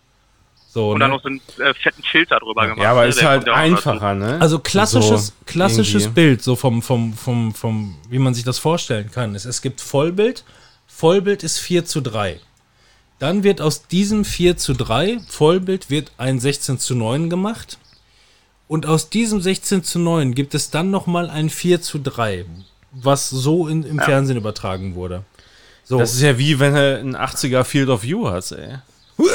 So, Und ne? dann noch so einen äh, fetten Filter drüber gemacht. Ja, aber ne? ist halt ja auch noch dazu. einfacher, ne? Also klassisches, So, klassisches irgendwie. Bild, so vom, vom, vom, vom, wie man sich das vorstellen kann, ist, es gibt Vollbild. Vollbild ist 4 zu 3. Dann wird aus diesem 4 zu 3 Vollbild wird ein 16 zu 9 gemacht. Und aus diesem 16 zu 9 gibt es dann nochmal ein 4 zu 3, was so in, im Fernsehen übertragen wurde. So. Das ist ja wie wenn du ein 80er Field of View hast, ey.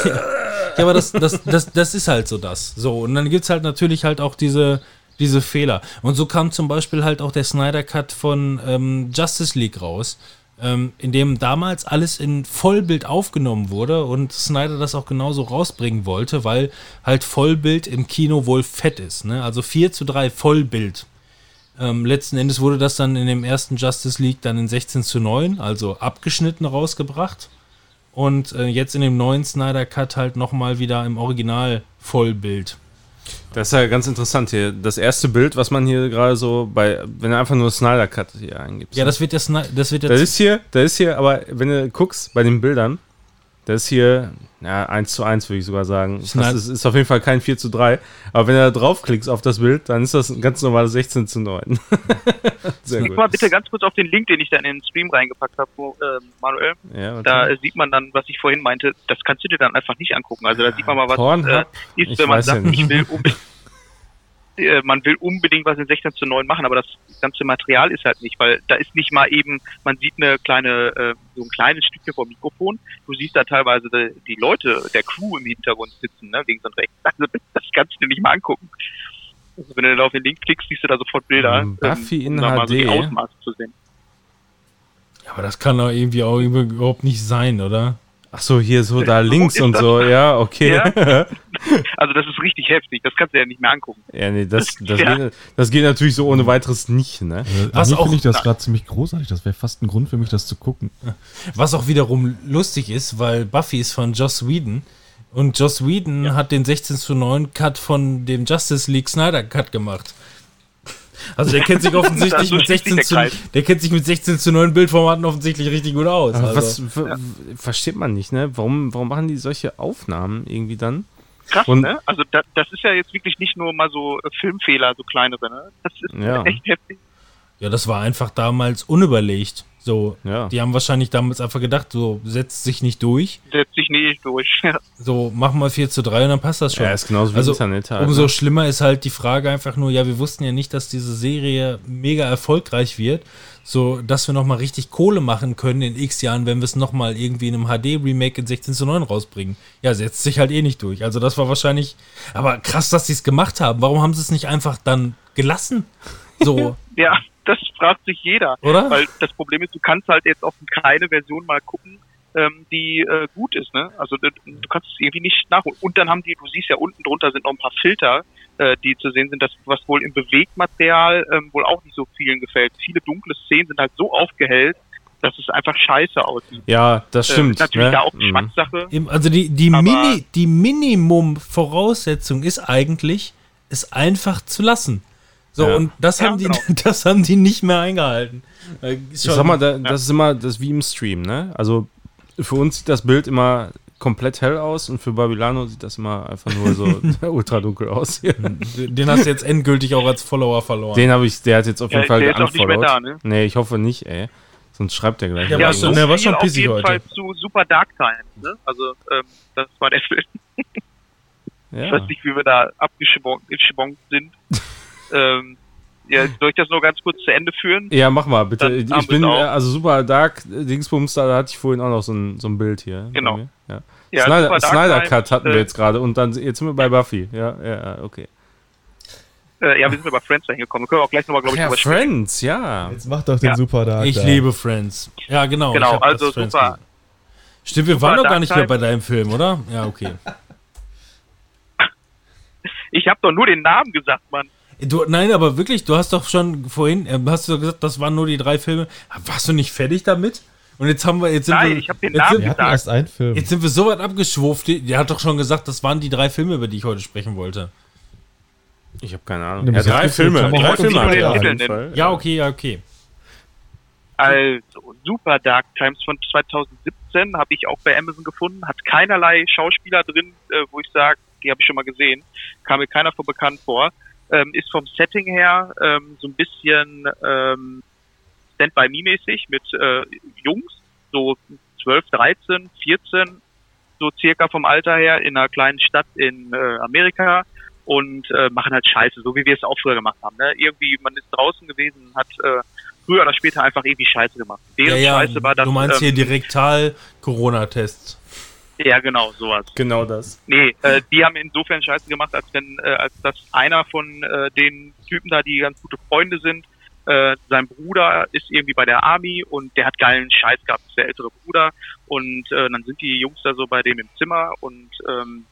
Ja, aber das, das, das, das ist halt so das. So, und dann gibt es halt natürlich halt auch diese, diese Fehler. Und so kam zum Beispiel halt auch der Snyder Cut von ähm, Justice League raus, ähm, in dem damals alles in Vollbild aufgenommen wurde und Snyder das auch genauso rausbringen wollte, weil halt Vollbild im Kino wohl fett ist. Ne? Also 4 zu 3 Vollbild. Ähm, letzten Endes wurde das dann in dem ersten Justice League dann in 16 zu 9, also abgeschnitten rausgebracht. Und äh, jetzt in dem neuen Snyder Cut halt nochmal wieder im Original Vollbild. Das ist ja ganz interessant hier. Das erste Bild, was man hier gerade so bei, wenn du einfach nur Snyder Cut hier eingibst. Ja, das wird der Sny das wird der Das ist hier, das ist hier, aber wenn du guckst bei den Bildern, das ist hier, ja, 1 zu 1 würde ich sogar sagen. Das ist, ist auf jeden Fall kein 4 zu 3. Aber wenn du da draufklickst auf das Bild, dann ist das ein ganz normales 16 zu 9. Sehr Guck gut. mal bitte ganz kurz auf den Link, den ich da in den Stream reingepackt habe, wo, ähm, Manuel. Ja. Da äh, sieht man dann, was ich vorhin meinte, das kannst du dir dann einfach nicht angucken. Also da sieht man mal, was Pornhub? äh, ist, Ich wenn man sagt, nicht. ich will unbedingt, äh, man will unbedingt was in 16 zu 9 machen, aber das ganze Material ist halt nicht, weil da ist nicht mal eben, man sieht eine kleine, äh, so ein kleines Stückchen vom Mikrofon, du siehst da teilweise die, die Leute der Crew im Hintergrund sitzen, ne, links und rechts. Also das kannst du dir nicht mal angucken. Also wenn du da auf den Link klickst, siehst du da sofort Bilder, Ähm, Buffy in um da mal so die. Ausmaße zu sehen. Ja, aber das kann doch irgendwie auch überhaupt nicht sein, oder? Ach so, hier so da links und so, ja, okay. Ja. Ja, Also das ist richtig heftig, das kannst du ja nicht mehr angucken. nee, das, das, Ja. Geht, das geht natürlich so ohne weiteres nicht, ne? Also, Was auch- finde ich das gerade ziemlich großartig. Das wäre fast ein Grund für mich, das zu gucken. Was auch wiederum lustig ist, weil Buffy ist von Joss Whedon und Joss Whedon hat den 16 zu 9 Cut von dem Justice League Snyder Cut gemacht. Also der kennt sich offensichtlich mit schließt sich 16 der zu, der kennt sich mit 16 zu 9 Bildformaten offensichtlich richtig gut aus. Also. was w- versteht man nicht, ne? Warum, warum machen die solche Aufnahmen irgendwie dann? Krass, Und- ne? Also da, das ist ja jetzt wirklich nicht nur mal so äh, Filmfehler, so kleinere, ne? Das ist Ja. echt heftig. Ja, das war einfach damals unüberlegt. So, Ja. die haben wahrscheinlich damals einfach gedacht, so setzt sich nicht durch. Setzt sich nicht durch. So, mach mal 4 zu 3 und dann passt das schon. Ja, ist genauso wie also, Internet halt. umso ne? schlimmer ist halt die Frage einfach nur, ja, wir wussten ja nicht, dass diese Serie mega erfolgreich wird, so dass wir nochmal richtig Kohle machen können in x Jahren, wenn wir es nochmal irgendwie in einem HD-Remake in 16 zu 9 rausbringen. Ja, setzt sich halt eh nicht durch. Also das war wahrscheinlich, aber krass, dass sie es gemacht haben. Warum haben sie es nicht einfach dann gelassen? So, Ja, das fragt sich jeder. Oder? Weil das Problem ist, du kannst halt jetzt auf keine Version mal gucken, ähm, die äh, gut ist, ne? Also du, du kannst es irgendwie nicht nachholen. Und dann haben die, du siehst ja unten drunter sind noch ein paar Filter, äh, die zu sehen sind, das, was wohl im Bewegtmaterial ähm, wohl auch nicht so vielen gefällt. Viele dunkle Szenen sind halt so aufgehellt, dass es einfach scheiße aussieht. ja, das Äh, stimmt. ist natürlich ne? da auch Mhm. Geschmackssache. Eben, Also die, die, Mini, die Minimum-Voraussetzung ist eigentlich, es einfach zu lassen. So, Ja. und das Ja, haben, die, genau. das haben die nicht mehr eingehalten. Äh, Ich sag mal, da, das ist immer das ist wie im Stream, ne? Also für uns sieht das Bild immer komplett hell aus und für Babylano sieht das immer einfach nur so ultra dunkel aus. Den hast du jetzt endgültig auch als Follower verloren. Den habe ich, der hat jetzt auf jeden Ja, Fall der da, ne? Nee, ich hoffe nicht, ey. Sonst schreibt er gleich. Ja, wieder warst du- irgendwas. ne, war schon auf pissig jeden heute. Fall zu Super Dark Times, ne? Also, ähm, das war der Film. Ich ja. weiß nicht, wie wir da abgeschwonkt geschwonkt sind. Ähm, ja, soll ich das nur ganz kurz zu Ende führen? ja, mach mal, bitte. Dann Ich bin, auch. äh, also super Dark äh, Dingsbums, da hatte ich vorhin auch noch so ein, so ein Bild hier. Genau. bei. Ja. Ja, Snyder, Snyder Cut hatten wir äh, jetzt gerade und dann jetzt sind wir bei Buffy. Ja, ja, okay. Äh, ja, wir sind über Friends hingekommen. Wir können auch gleich nochmal, glaube ich, Ja, drüber sprechen. Friends, ja. Jetzt mach doch den Ja. Super Dark. ich da. liebe Friends. Ja, genau. Genau, also Friends super. gesehen. Stimmt, wir Super waren doch gar nicht mehr bei deinem Film, oder? Ja, okay. Ich habe doch nur den Namen gesagt, Mann. Du, nein, aber wirklich, du hast doch schon vorhin, äh, hast du doch gesagt, das waren nur die drei Filme. Warst du nicht fertig damit? Und jetzt haben wir, jetzt sind Nein, wir, ich hab den jetzt Namen sind, Wir hatten gesagt. erst einen Film. Jetzt sind wir so weit abgeschwurft. Der hat doch schon gesagt, das waren die drei Filme, über die ich heute sprechen wollte. Ich habe keine Ahnung. Ja, drei Filme. Drei Filme. Ja, okay, ja, okay. Also, Super Dark Times von 2017 habe ich auch bei Amazon gefunden. Hat keinerlei Schauspieler drin, äh, wo ich sage, die habe ich schon mal gesehen. Kam mir keiner vor bekannt vor. Ähm, ist vom Setting her ähm, so ein bisschen ähm, Stand-by-Me-mäßig mit äh, Jungs, so 12, 13, 14, so circa vom Alter her, in einer kleinen Stadt in äh, Amerika und äh, machen halt Scheiße, so wie wir es auch früher gemacht haben. Ne? Irgendwie, man ist draußen gewesen, hat äh, früher oder später einfach irgendwie Scheiße gemacht. Ja, Deren ja, Scheiße war das. du meinst hier ähm, direktal Corona-Tests. Ja, genau, sowas. Genau das. Nee, äh, die haben insofern Scheiße gemacht, als wenn, äh, als dass einer von äh, den Typen da, die ganz gute Freunde sind, äh, sein Bruder ist irgendwie bei der Army und der hat geilen Scheiß gehabt, ist der ältere Bruder und äh, dann sind die Jungs da so bei dem im Zimmer und ähm,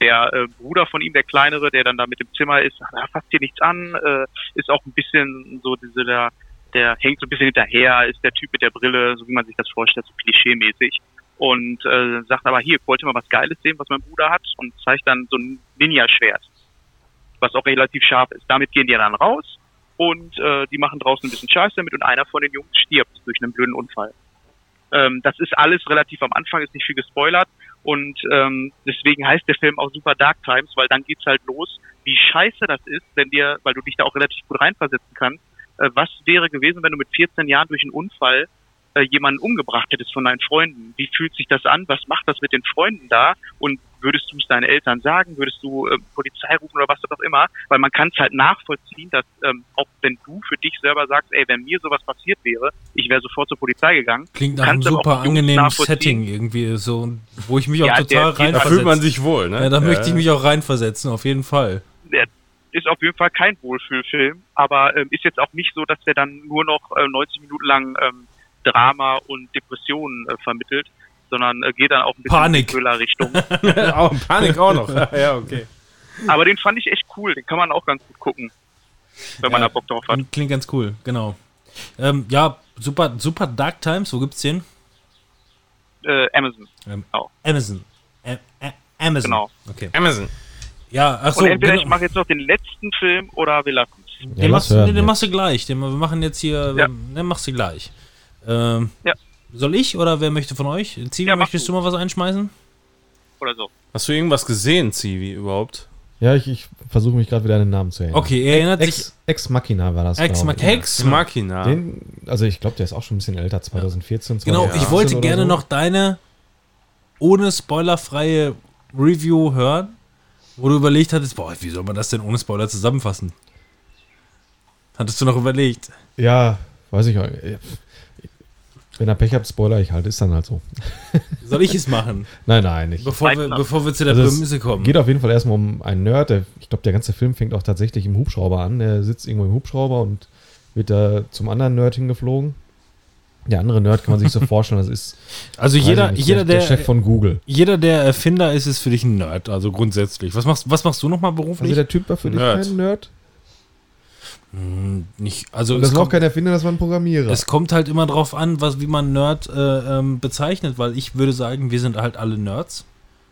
der äh, Bruder von ihm, der kleinere, der dann da mit im Zimmer ist, ah, fasst hier nichts an, äh, ist auch ein bisschen so diese der der hängt so ein bisschen hinterher, ist der Typ mit der Brille, so wie man sich das vorstellt, so klischee-mäßig und äh, sagt aber hier, ich wollte mal was Geiles sehen, was mein Bruder hat und zeigt dann so ein Ninja-Schwert, was auch relativ scharf ist. Damit gehen die dann raus und äh, die machen draußen ein bisschen Scheiß damit und einer von den Jungs stirbt durch einen blöden Unfall. Ähm, das ist alles relativ am Anfang, ist nicht viel gespoilert und ähm, deswegen heißt der Film auch Super Dark Times, weil dann geht's halt los, wie scheiße das ist, wenn dir, weil du dich da auch relativ gut reinversetzen kannst, äh, was wäre gewesen, wenn du mit 14 Jahren durch einen Unfall äh, jemanden umgebracht hättest von deinen Freunden. Wie fühlt sich das an? Was macht das mit den Freunden da? Und würdest du es deinen Eltern sagen? Würdest du äh, Polizei rufen oder was auch immer? Weil man kann es halt nachvollziehen, dass ähm, auch wenn du für dich selber sagst, ey, wenn mir sowas passiert wäre, ich wäre sofort zur Polizei gegangen. Klingt nach einem super auch angenehmen. Setting irgendwie, so, wo ich mich auch Ja, total der- Da reinversetze. fühlt man sich wohl, ne? ja, da möchte ich mich auch reinversetzen, auf jeden Fall. Der ist auf jeden Fall kein Wohlfühlfilm, aber ähm, ist jetzt auch nicht so, dass der dann nur noch äh, 90 Minuten lang ähm, Drama und Depressionen äh, vermittelt, sondern äh, geht dann auch ein bisschen Panik. in die Thriller-Richtung. auch Panik auch noch. ja, okay. aber den fand ich echt cool, den kann man auch ganz gut gucken, wenn man Ja, da Bock drauf hat. Klingt ganz cool, genau. Ähm, ja, super, super Dark Times, wo gibt's den? Äh, Amazon. Ähm, Genau. Amazon. Ä Ä Amazon. Genau. Okay. Amazon. Ja, ach so, und entweder genau. ich mache jetzt noch den letzten Film oder wir lassen es. Ja, den, lass machst, den jetzt. machst du gleich. Den, wir machen jetzt hier, Ja. den machst du gleich. Ähm, Ja. Soll ich oder wer möchte von euch? Zivi, Ja, möchtest du. du mal was einschmeißen? Oder so. Hast du irgendwas gesehen, Zivi, überhaupt? Ja, ich, ich versuche mich gerade wieder an den Namen zu erinnern. Okay, er erinnert sich. Ex, Ex Machina war das. Ex. Machina. Ex Machina. Den, also ich glaube, der ist auch schon ein bisschen älter, 2014, Genau, 2015 ich wollte gerne so. noch deine ohne spoilerfreie Review hören, wo du überlegt hattest, boah, wie soll man das denn ohne Spoiler zusammenfassen? Hattest du noch überlegt? Ja, weiß ich auch. Wenn er Pech hat, Spoiler ich halt, ist dann halt so. Soll ich es machen? Nein, nein, nicht. Bevor wir, bevor wir zu der Also Prämisse es kommen. geht auf jeden Fall erstmal um einen Nerd. Der, ich glaube, der ganze Film fängt auch tatsächlich im Hubschrauber an. Der sitzt irgendwo im Hubschrauber und wird da zum anderen Nerd hingeflogen. Der andere Nerd kann man sich so vorstellen, das ist Also jeder, ich nicht, jeder, der, der, der Chef von Google. jeder, der Erfinder ist, ist für dich ein Nerd, also grundsätzlich. Was machst, was machst du nochmal beruflich? Also der Typ war für dich Nerd. kein Nerd. Hm, nicht, also Und das war auch kommt, kein Erfinder, das war ein Programmierer. es kommt halt immer drauf an, was, wie man Nerd äh, ähm, bezeichnet, weil ich würde sagen, wir sind halt alle Nerds.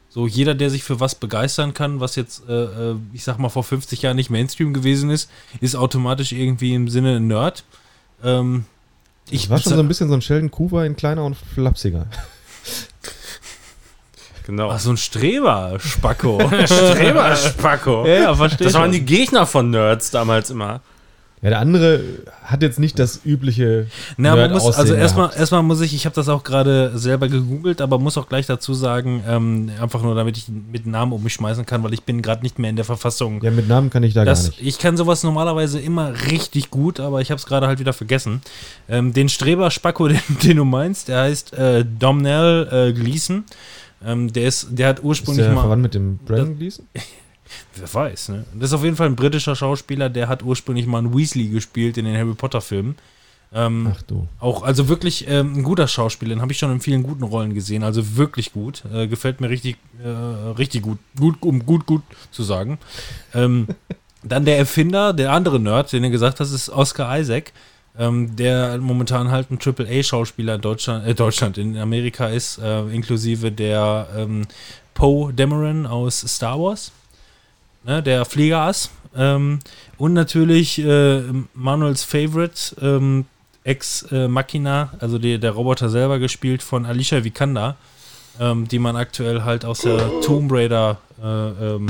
So jeder, der sich für was begeistern kann, was jetzt, äh, äh, ich sag mal, vor 50 Jahren nicht Mainstream gewesen ist, ist automatisch irgendwie im Sinne ein Nerd. Ähm, ich das war schon so ein bisschen so ein Sheldon Cooper in kleiner und flapsiger. genau. Ach, so ein Streber, Spacko. Streber, Spacko. ja, ja, verstehe Das waren die Gegner von Nerds damals immer. Ja, der andere hat jetzt nicht das übliche. Na, man muss, also erstmal, erstmal muss ich, ich habe das auch gerade selber gegoogelt, aber muss auch gleich dazu sagen, ähm, einfach nur damit ich mit Namen um mich schmeißen kann, weil ich bin gerade nicht mehr in der Verfassung. Ja, mit Namen kann ich da gar Das, nicht. ich kann sowas normalerweise immer richtig gut, aber ich habe es gerade halt wieder vergessen. Ähm, den Streber Spacko, den, den du meinst, der heißt äh, Domhnall äh, Gleeson. Ähm, der, ist, der hat Ist ursprünglich der mal. verwandt mit dem Brandon Gleason? Wer weiß, ne? Das ist auf jeden Fall ein britischer Schauspieler, der hat ursprünglich mal einen Weasley gespielt in den Harry Potter-Filmen. Ähm, Ach du. auch, also wirklich ähm, ein guter Schauspieler, den habe ich schon in vielen guten Rollen gesehen, also wirklich gut. Äh, gefällt mir richtig, äh, richtig gut. Gut, um gut, gut zu sagen. Ähm, dann der Erfinder, der andere Nerd, den du gesagt hast, ist Oscar Isaac, ähm, der momentan halt ein Triple-A-Schauspieler in Deutschland, äh, Deutschland, in Amerika ist, äh, inklusive der ähm, Poe Dameron aus Star Wars, ne, der Fliegerass. Ähm, und natürlich äh, Manuels Favorite, ähm, Ex äh, Machina, also die, der Roboter selber gespielt von Alicia Vikander, ähm, die man aktuell halt aus der Tomb Raider äh, ähm,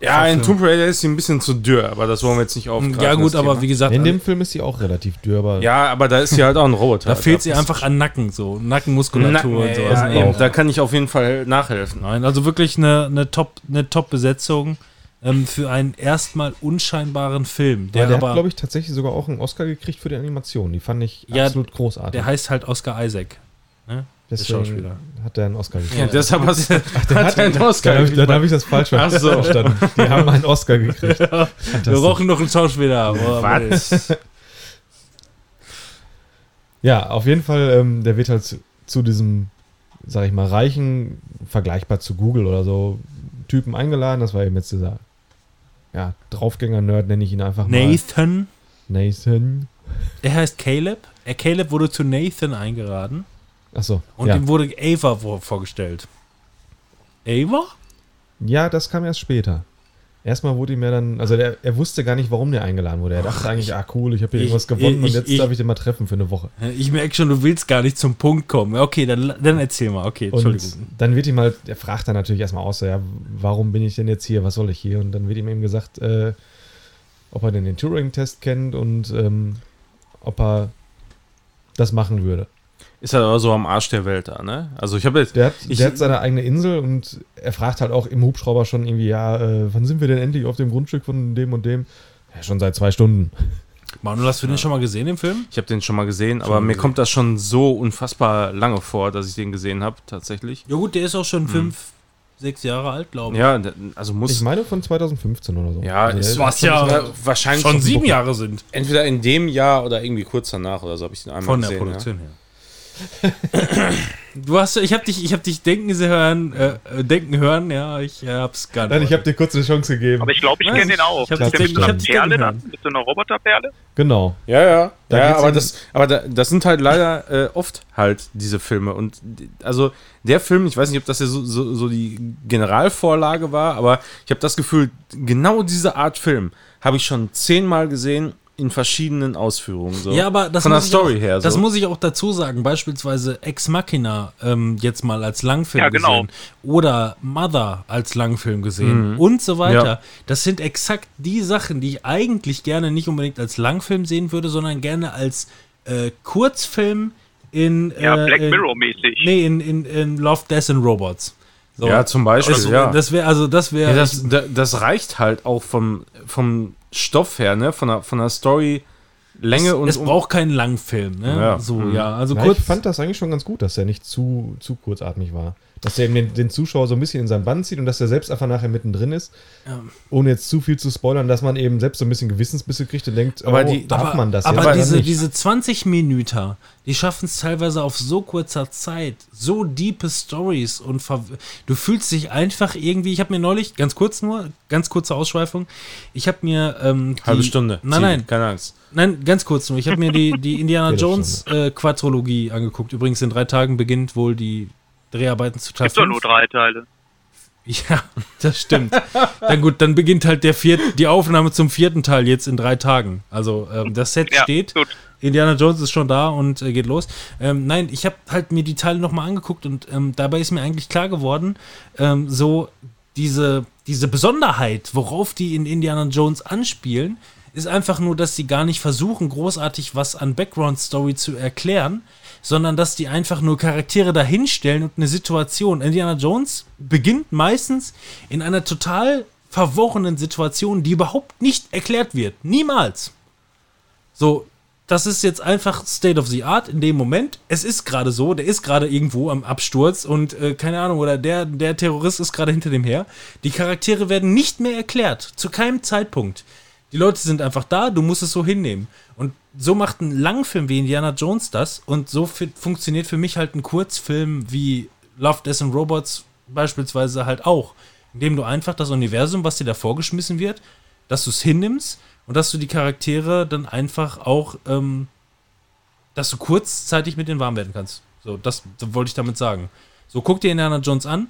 Ja, in. Tomb Raider ist sie ein bisschen zu dürr, aber das wollen wir jetzt nicht aufgreifen. Ja gut, aber Thema. wie gesagt, In dem Film ist sie auch relativ dürr, aber Ja, aber da ist sie halt auch ein Roboter. da fehlt sie einfach an Nacken, so Nackenmuskulatur Nacken, und sowas. ja, eben, da kann ich auf jeden Fall nachhelfen. Nein, also wirklich eine, eine Top, eine Top-Besetzung ähm, für einen erstmal unscheinbaren Film, der, der, der hat, aber, glaube ich, tatsächlich sogar auch einen Oscar gekriegt für die Animation. Die fand ich Ja, absolut großartig. der heißt halt Oscar Isaac. Ne? Deswegen Schauspieler. hat er einen Oscar gekriegt. Ja, deshalb hat, hat er einen Oscar Dann habe ich, dann hab ich das falsch Ach so. verstanden. Die haben einen Oscar gekriegt. Wir Fantastisch. brauchen noch einen Schauspieler. Was? Ja, auf jeden Fall, ähm, der wird halt zu, zu diesem, sag ich mal, reichen, vergleichbar zu Google oder so, Typen eingeladen. Das war eben jetzt dieser, ja, Draufgänger-Nerd, nenne ich ihn einfach mal. Nathan. Nathan. Er heißt Caleb. Er Caleb wurde zu Nathan eingeladen Achso. und ja. ihm wurde Ava vor, vorgestellt. Ava? ja, das kam erst später. Erstmal wurde ihm ja dann, also der, er wusste gar nicht, warum der eingeladen wurde. Er dachte eigentlich, ah cool, ich habe hier ich- irgendwas gewonnen ich- und jetzt ich- darf ich den mal treffen für eine Woche. Ich merke schon, du willst gar nicht zum Punkt kommen. Okay, dann, dann erzähl mal. Okay, Und Entschuldigung. dann wird ihm halt, er fragt dann natürlich erstmal aus, so, ja, warum bin ich denn jetzt hier, was soll ich hier? Und dann wird ihm eben gesagt, äh, ob er denn den Turing-Test kennt und ähm, ob er das machen würde. Ist halt aber so am Arsch der Welt da, ne? Also ich habe jetzt. Der hat, Ich- der hat seine eigene Insel und er fragt halt auch im Hubschrauber schon irgendwie, ja, äh, wann sind wir denn endlich auf dem Grundstück von dem und dem? Ja, schon seit zwei Stunden. Manuel, hast du den schon mal gesehen im Film? Ich habe den schon mal gesehen, aber mir kommt das schon so unfassbar lange vor, dass ich den gesehen habe, tatsächlich. Ja gut, der ist auch schon fünf, sechs Jahre alt, glaube ich. Ja, der- also muss. Ich meine von 2015 oder so. ja, Also es der- war was ja ja wahrscheinlich schon sieben Jahre sind Entweder in dem Jahr oder irgendwie kurz danach oder so habe ich den einmal von der gesehen. Produktion her. Du hast, ich habe dich, ich habe dich denken hören, äh, äh, denken hören, ja, ich äh, hab's gar nicht. Nein, ich habe dir kurz eine Chance gegeben. Aber ich glaube, ich kenne den auch. Ich hab Ist dich der mit so einer denken- ich hab dich Perle dann? Mit so einer Roboterperle? genau. Ja, ja. Da ja aber das, aber da, das sind halt leider äh, oft halt diese Filme. Und also der Film, ich weiß nicht, ob das ja so, so, so die Generalvorlage war, aber ich habe das Gefühl, genau diese Art Film habe ich schon zehnmal gesehen in verschiedenen Ausführungen. So. Ja, aber das Von der muss ich Story auch, her. Das so. muss ich auch dazu sagen. Beispielsweise Ex Machina ähm, jetzt mal als Langfilm Ja, genau. gesehen oder Mother als Langfilm gesehen und so weiter. Ja. Das sind exakt die Sachen, die ich eigentlich gerne nicht unbedingt als Langfilm sehen würde, sondern gerne als äh, Kurzfilm in Ja, äh, Black in- Mirror-mäßig. Nee, in, in, in Love, Death and Robots. So. ja, zum Beispiel. das, ja. das wäre also das wäre Ja, das, da- das reicht halt auch vom, vom Stoff her, ne? Von der, von der Story Länge und es braucht keinen Langfilm, ne? Ja. So, Mhm. ja, also Ja, kurz ich fand das eigentlich schon ganz gut, dass er nicht zu, zu kurzatmig war. Dass er eben den, den Zuschauer so ein bisschen in sein Band zieht und dass er selbst einfach nachher mittendrin ist, Ja. ohne jetzt zu viel zu spoilern, dass man eben selbst so ein bisschen Gewissensbisse kriegt und denkt, Aber oh, die- darf aber, man das aber jetzt oder diese, diese 20 Minuten, die schaffen es teilweise auf so kurzer Zeit, so diepe Stories und ver du fühlst dich einfach irgendwie, ich habe mir neulich, ganz kurz nur, ganz kurze Ausschweifung, ich habe mir ähm, die, Halbe Stunde. Nein, nein, Keine Angst. nein, ganz kurz nur, ich habe mir die, die Indiana. Jones äh, Quadrologie angeguckt. Übrigens in drei Tagen beginnt wohl die Dreharbeiten zu Teil Gibt doch 5. nur drei Teile. Ja, das stimmt. Dann gut, dann beginnt halt der viert, die Aufnahme zum vierten Teil jetzt in drei Tagen. Also ähm, das Set Ja, steht. gut. Indiana Jones ist schon da und äh, geht los. Ähm, nein, ich habe halt mir die Teile nochmal angeguckt und ähm, dabei ist mir eigentlich klar geworden, ähm, so diese, diese Besonderheit, worauf die in Indiana Jones anspielen, ist einfach nur, dass sie gar nicht versuchen, großartig was an Background-Story zu erklären, sondern dass die einfach nur Charaktere dahinstellen und eine Situation. Indiana Jones beginnt meistens in einer total verworrenen Situation, die überhaupt nicht erklärt wird. Niemals. So, das ist jetzt einfach State of the Art in dem Moment. Es ist gerade so, der ist gerade irgendwo am Absturz und äh, keine Ahnung, oder der, der Terrorist ist gerade hinter dem her. Die Charaktere werden nicht mehr erklärt, zu keinem Zeitpunkt. Die Leute sind einfach da, du musst es so hinnehmen. Und so macht ein Langfilm wie Indiana Jones das und so funktioniert für mich halt ein Kurzfilm wie Love, Death and Robots beispielsweise halt auch. Indem du einfach das Universum, was dir da vorgeschmissen wird, dass du es hinnimmst und dass du die Charaktere dann einfach auch, ähm, dass du kurzzeitig mit denen warm werden kannst. So, das, das wollte ich damit sagen. So, guck dir Indiana Jones an.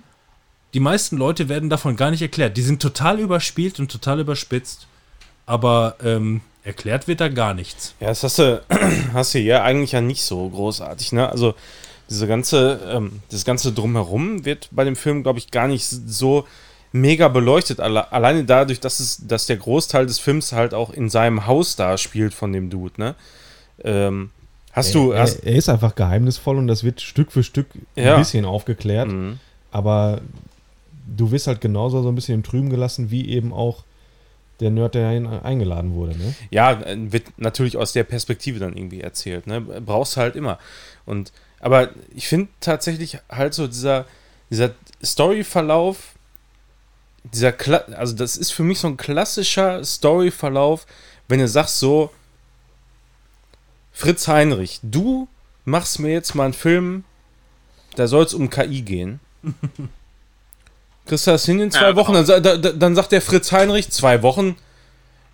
Die meisten Leute werden davon gar nicht erklärt. Die sind total überspielt und total überspitzt. Aber ähm, erklärt wird da gar nichts. Ja, das hast du, hast du ja eigentlich ja nicht so großartig, ne? Also diese ganze, ähm, das ganze Drumherum wird bei dem Film, glaube ich, gar nicht so mega beleuchtet. Alle, alleine dadurch, dass es, dass der Großteil des Films halt auch in seinem Haus da spielt von dem Dude, ne? Ähm, hast du, er, hast, er ist einfach geheimnisvoll und das wird Stück für Stück Ja. ein bisschen aufgeklärt. Mhm. Aber du wirst halt genauso so ein bisschen im Trüben gelassen, wie eben auch der Nerd, der eingeladen wurde. Ne? ja, äh, wird natürlich aus der Perspektive dann irgendwie erzählt, ne? Brauchst du halt immer. Und, aber ich finde tatsächlich halt so dieser, dieser Storyverlauf, dieser, Kla also das ist für mich so ein klassischer Storyverlauf, wenn du sagst so, Fritz Heinrich, du machst mir jetzt mal einen Film, da soll es um KI gehen. Kriegst du das hin in zwei Ja, Wochen? Dann, sa- da, da, dann sagt der Fritz Heinrich, zwei Wochen,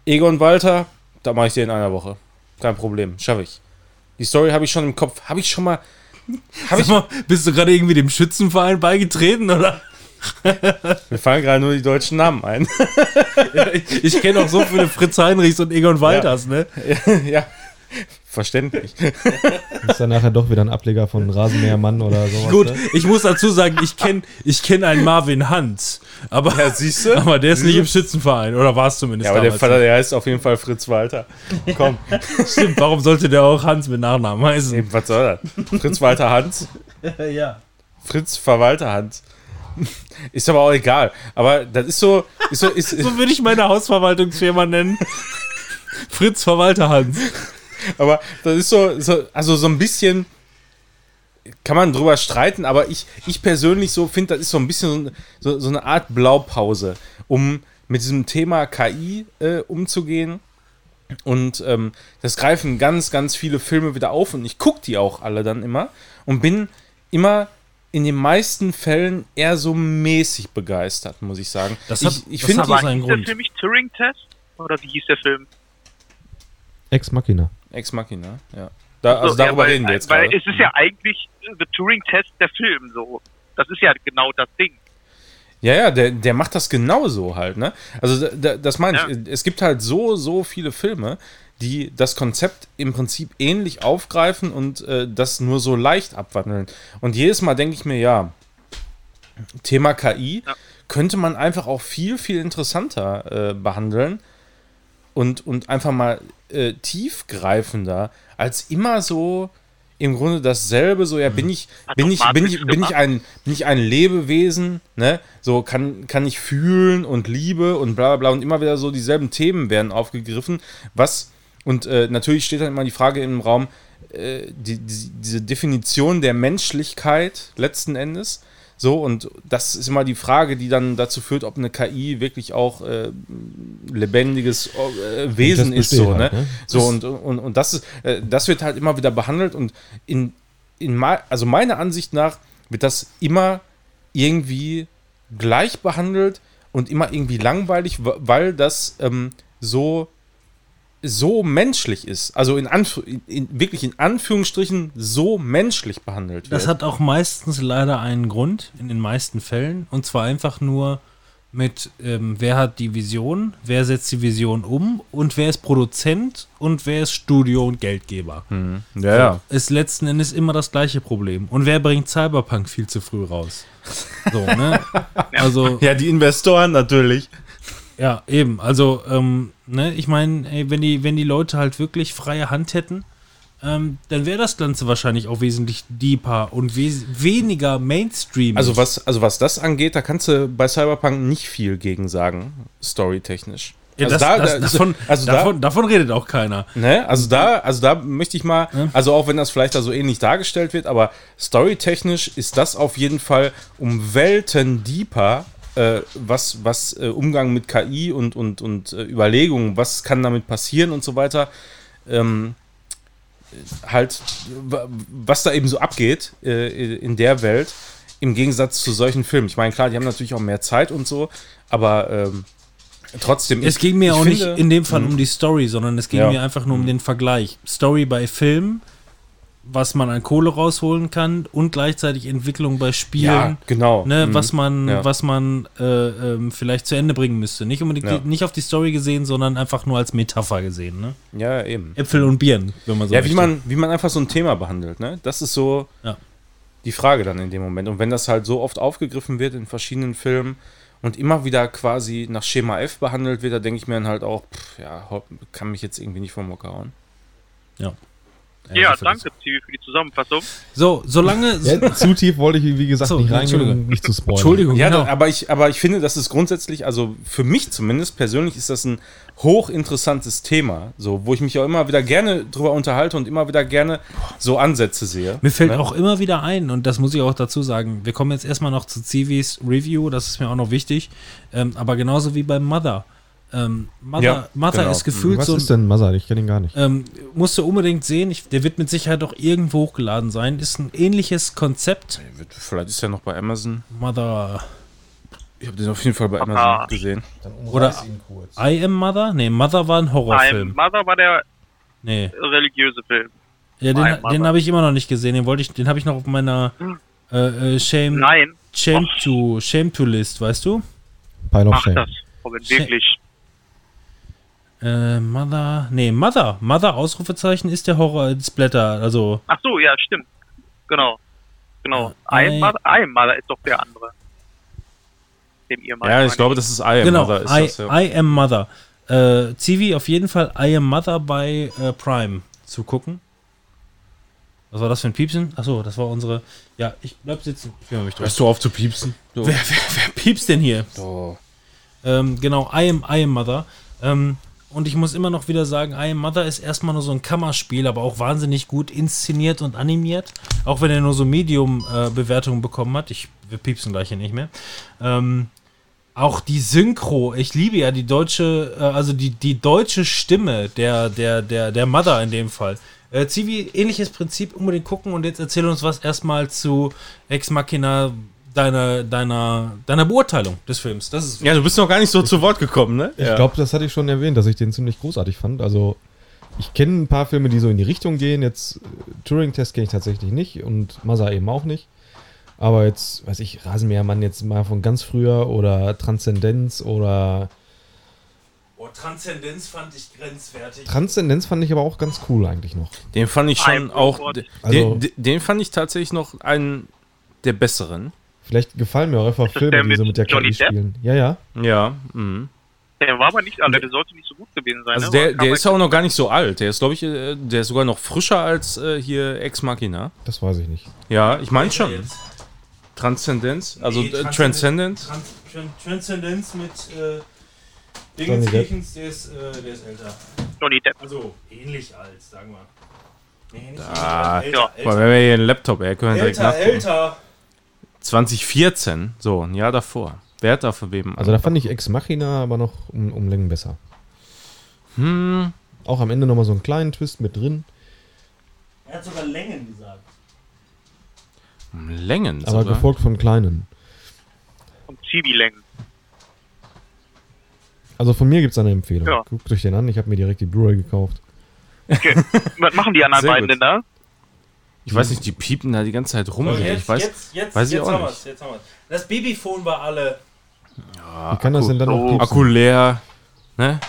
Egon Walter, da mache ich dir in einer Woche. Kein Problem, schaffe ich. Die Story habe ich schon im Kopf. Habe ich schon mal. Hab ich, mal, bist du gerade irgendwie dem Schützenverein beigetreten, oder? mir fallen gerade nur die deutschen Namen ein. Ich kenne auch so viele Fritz Heinrichs und Egon Walters, ne? ja, verständlich. Ist dann nachher doch wieder ein Ableger von Rasenmähermann oder sowas. Gut, Ne? ich muss dazu sagen, ich kenne ich kenn einen Marvin Hans. Aber, Ja, siehst du? aber der ist nicht im Schützenverein, oder war es zumindest Ja, aber der Vater, der heißt auf jeden Fall Fritz Walter. Komm. Stimmt, warum sollte der auch Hans mit Nachnamen heißen? eben, was soll das? Fritz Walter Hans. Ja. Fritz Verwalter Hans. Ist aber auch egal. Aber das ist so. Ist so, ist, So würde ich meine Hausverwaltungsfirma nennen. Fritz Verwalter Hans. Aber das ist so, so, also so ein bisschen kann man drüber streiten, aber ich, ich persönlich so finde, das ist so ein bisschen so, so, so eine Art Blaupause, um mit diesem Thema KI äh, umzugehen. Und ähm, das greifen ganz, ganz viele Filme wieder auf und ich gucke die auch alle dann immer und bin immer in den meisten Fällen eher so mäßig begeistert, muss ich sagen. Das hat- ich ich das hat Aber seinen hieß der Grund. Film nicht Turing-Test? Oder wie hieß der Film? Ex Machina. Ex Machina, ja. Da, also So, ja, darüber weil, reden wir jetzt Weil gerade. es ist ja eigentlich The Turing-Test der Film so. Das ist ja genau das Ding. Ja, ja, der, der macht das genauso halt, ne? Also da- da, das meine ich, Ja. es gibt halt so, so viele Filme, die das Konzept im Prinzip ähnlich aufgreifen und äh, das nur so leicht abwandeln. Und jedes Mal denke ich mir, ja, Thema KI Ja. könnte man einfach auch viel, viel interessanter äh, behandeln und, und einfach mal äh, tiefgreifender als immer so im Grunde dasselbe, so ja, bin ich, Hat bin ich, bin ich, bin ich ein, bin ich ein Lebewesen, ne? So kann, kann ich fühlen und Liebe und bla bla bla und immer wieder so dieselben Themen werden aufgegriffen, was, und äh, natürlich steht dann immer die Frage im Raum, äh, die, die, diese Definition der Menschlichkeit letzten Endes. So, und das ist immer die Frage, die dann dazu führt, ob eine KI wirklich auch äh, lebendiges äh, Wesen ist. So, halt, ne? ne? so und, und, und das ist, äh, das wird halt immer wieder behandelt und in, in also meiner Ansicht nach wird das immer irgendwie gleich behandelt und immer irgendwie langweilig, weil das ähm, so so menschlich ist, also in, Anf in, wirklich in Anführungsstrichen so menschlich behandelt wird. Das hat auch meistens leider einen Grund, in den meisten Fällen. Und zwar einfach nur, mit, ähm, wer hat die Vision, wer setzt die Vision um und wer ist Produzent und wer ist Studio und Geldgeber. Ja, ja. Ist letzten Endes immer das gleiche Problem. Und wer bringt Cyberpunk viel zu früh raus? So, ne? Also, Ja, die Investoren natürlich. Ja, eben. Also, ähm, ne, ich meine, wenn die, wenn die Leute halt wirklich freie Hand hätten, ähm, dann wäre das Ganze wahrscheinlich auch wesentlich deeper und wes weniger Mainstream. Also was, also was das angeht, da kannst du bei Cyberpunk nicht viel gegen sagen, storytechnisch. ja, also das, da- das, da- davon, also da- davon, davon redet auch keiner. Ne? Also da, also da möchte ich mal, also auch wenn das vielleicht da so ähnlich dargestellt wird, aber storytechnisch ist das auf jeden Fall um Welten deeper, äh, was, was äh, Umgang mit KI und, und, und äh, Überlegungen, was kann damit passieren und so weiter, ähm, halt, wa- was da eben so abgeht äh, in der Welt, im Gegensatz zu solchen Filmen. Ich meine, klar, die haben natürlich auch mehr Zeit und so, aber ähm, trotzdem. Es ging mir auch nicht finde- in dem Fall um die Story, sondern es ging Ja. mir einfach nur um den Vergleich. Story bei Film, was man an Kohle rausholen kann und gleichzeitig Entwicklung bei Spielen. Ja, genau. Ne, Mhm. was man, Ja. was man äh, ähm, vielleicht zu Ende bringen müsste. Nicht unbedingt Ja. nicht auf die Story gesehen, sondern einfach nur als Metapher gesehen. Ne? Ja, eben. Äpfel und Birnen, wenn man so Ja, wie man, wie man einfach so ein Thema behandelt, ne? Das ist so die Frage dann in dem Moment. Und wenn das halt so oft aufgegriffen wird in verschiedenen Filmen und immer wieder quasi nach Schema F behandelt wird, da denke ich mir dann halt auch, pff, ja, kann mich jetzt irgendwie nicht vom Hocker hauen. Ja, für danke, Zivi, für die Zusammenfassung. So, solange. Ja, zu tief wollte ich, wie gesagt, So, nicht ja, reingehen, um nicht zu spoilern. Entschuldigung, Ja, genau. aber, ich, aber ich finde, das ist grundsätzlich, also für mich zumindest persönlich ist das ein hochinteressantes Thema, so, wo ich mich auch immer wieder gerne drüber unterhalte und immer wieder gerne so Ansätze sehe. Mir fällt Ne? auch immer wieder ein, und das muss ich auch dazu sagen, wir kommen jetzt erstmal noch zu Zivis Review, das ist mir auch noch wichtig, ähm, aber genauso wie beim Mother. Ähm, Mother, Ja, Mother genau. ist gefühlt Was so ein ist denn Massa? Ich kenne ihn gar nicht. Ähm, musst du unbedingt sehen. Ich, der wird mit Sicherheit auch irgendwo hochgeladen sein. Ist ein ähnliches Konzept. Vielleicht ist er noch bei Amazon. Mother. Ich habe den auf jeden Fall bei Aha. Amazon gesehen. Oder I Am Mother? Nee, Mother war ein Horrorfilm. Mother war der Nee. religiöse Film. Ja, I den, Am den Mother. habe ich immer noch nicht gesehen. Den wollte ich, den habe ich noch auf meiner äh, äh, Shame, Nein, Shame to Shame to List, weißt du? Pile of mach Shame. das, Robin, Shame. wirklich. Äh, Mother. Nee, Mother. Mother Ausrufezeichen ist der Horror Splatter. Also Ach so, ja, stimmt. Genau. Genau. Äh, I Am Mother, I Am Mother ist doch der andere. Dem ihr mal. Ja, ich glaube, das ist I Am genau. Mother ist I, das, ja. I Am Mother. Äh, Zivi auf jeden Fall I Am Mother bei äh, Prime zu gucken. Was war das für ein Piepsen? Achso, das war unsere. Ja, ich bleib sitzen. Ich mich Hörst du auf zu piepsen? Wer, wer, wer piepst denn hier? Oh. Ähm, genau, I am, I am Mother. Ähm, und ich muss immer noch wieder sagen, I Mother ist erstmal nur so ein Kammerspiel, aber auch wahnsinnig gut inszeniert und animiert. Auch wenn er nur so Medium-Bewertungen bekommen hat. Ich, wir piepsen gleich hier nicht mehr. Ähm, auch die Synchro, ich liebe ja die deutsche, äh, also die, die deutsche Stimme der, der, der, der Mother in dem Fall. Äh, Zivi, ähnliches Prinzip, unbedingt gucken und jetzt erzähl uns was erstmal zu Ex Machina, deiner, deiner, deiner Beurteilung des Films. Das ist Ja, du bist noch gar nicht so zu Wort gekommen, ne? Ich glaube, das hatte ich schon erwähnt, dass ich den ziemlich großartig fand. Also, ich kenne ein paar Filme, die so in die Richtung gehen. Jetzt äh, Turing-Test kenne ich tatsächlich nicht und Massa eben auch nicht. Aber jetzt, weiß ich, Rasenmähermann jetzt mal von ganz früher oder Transzendenz oder Oh, Transzendenz fand ich grenzwertig. Transzendenz fand ich aber auch ganz cool eigentlich noch. Den fand ich schon Ein auch. Den, Also- den, den fand ich tatsächlich noch einen der besseren. Vielleicht gefallen mir auch einfach Filme, der die so mit der Johnny KI Depp? spielen. Ja, ja. Ja. Mhm. Der war aber nicht, also der sollte nicht so gut gewesen sein. Also ne? der, der ist auch noch gar nicht so alt. Der ist, glaube ich, äh, der ist sogar noch frischer als äh, hier Ex Machina. Das weiß ich nicht. Ja, ich meine schon. Transzendenz, also Nee, äh, Transzendenz. Transcendence. Trans Tran Transzendenz mit äh, Johnny Dingens Depp. Kirchens, der ist, äh, der ist älter. Johnny Depp. Also ähnlich alt, sagen wir. Nee, nicht Ah, älter, ja. älter, Boah, wenn wir hier einen Laptop, ey, können wir direkt älter, nachgucken. älter. 2014, so, ein Jahr davor. Wer hat da von wem? Also da fand ich Ex Machina aber noch um, um Längen besser. hm, Auch am Ende nochmal so einen kleinen Twist mit drin. Er hat sogar Längen gesagt. Längen Aber sogar. gefolgt von kleinen. Und Chibi-Längen. Also von mir gibt es eine Empfehlung. Ja. Guckt euch den an. Ich habe mir direkt die Blu-ray gekauft. Okay. Was machen die anderen Sehr beiden gut. denn da? Ich weiß nicht, die piepen da die ganze Zeit rum. So, ich weiß, jetzt, jetzt, weiß ich jetzt auch haben nicht. wir's, jetzt haben wir's. Das Babyphone war alle. Wie kann das denn dann auch so. piepsen? Akku leer, ne?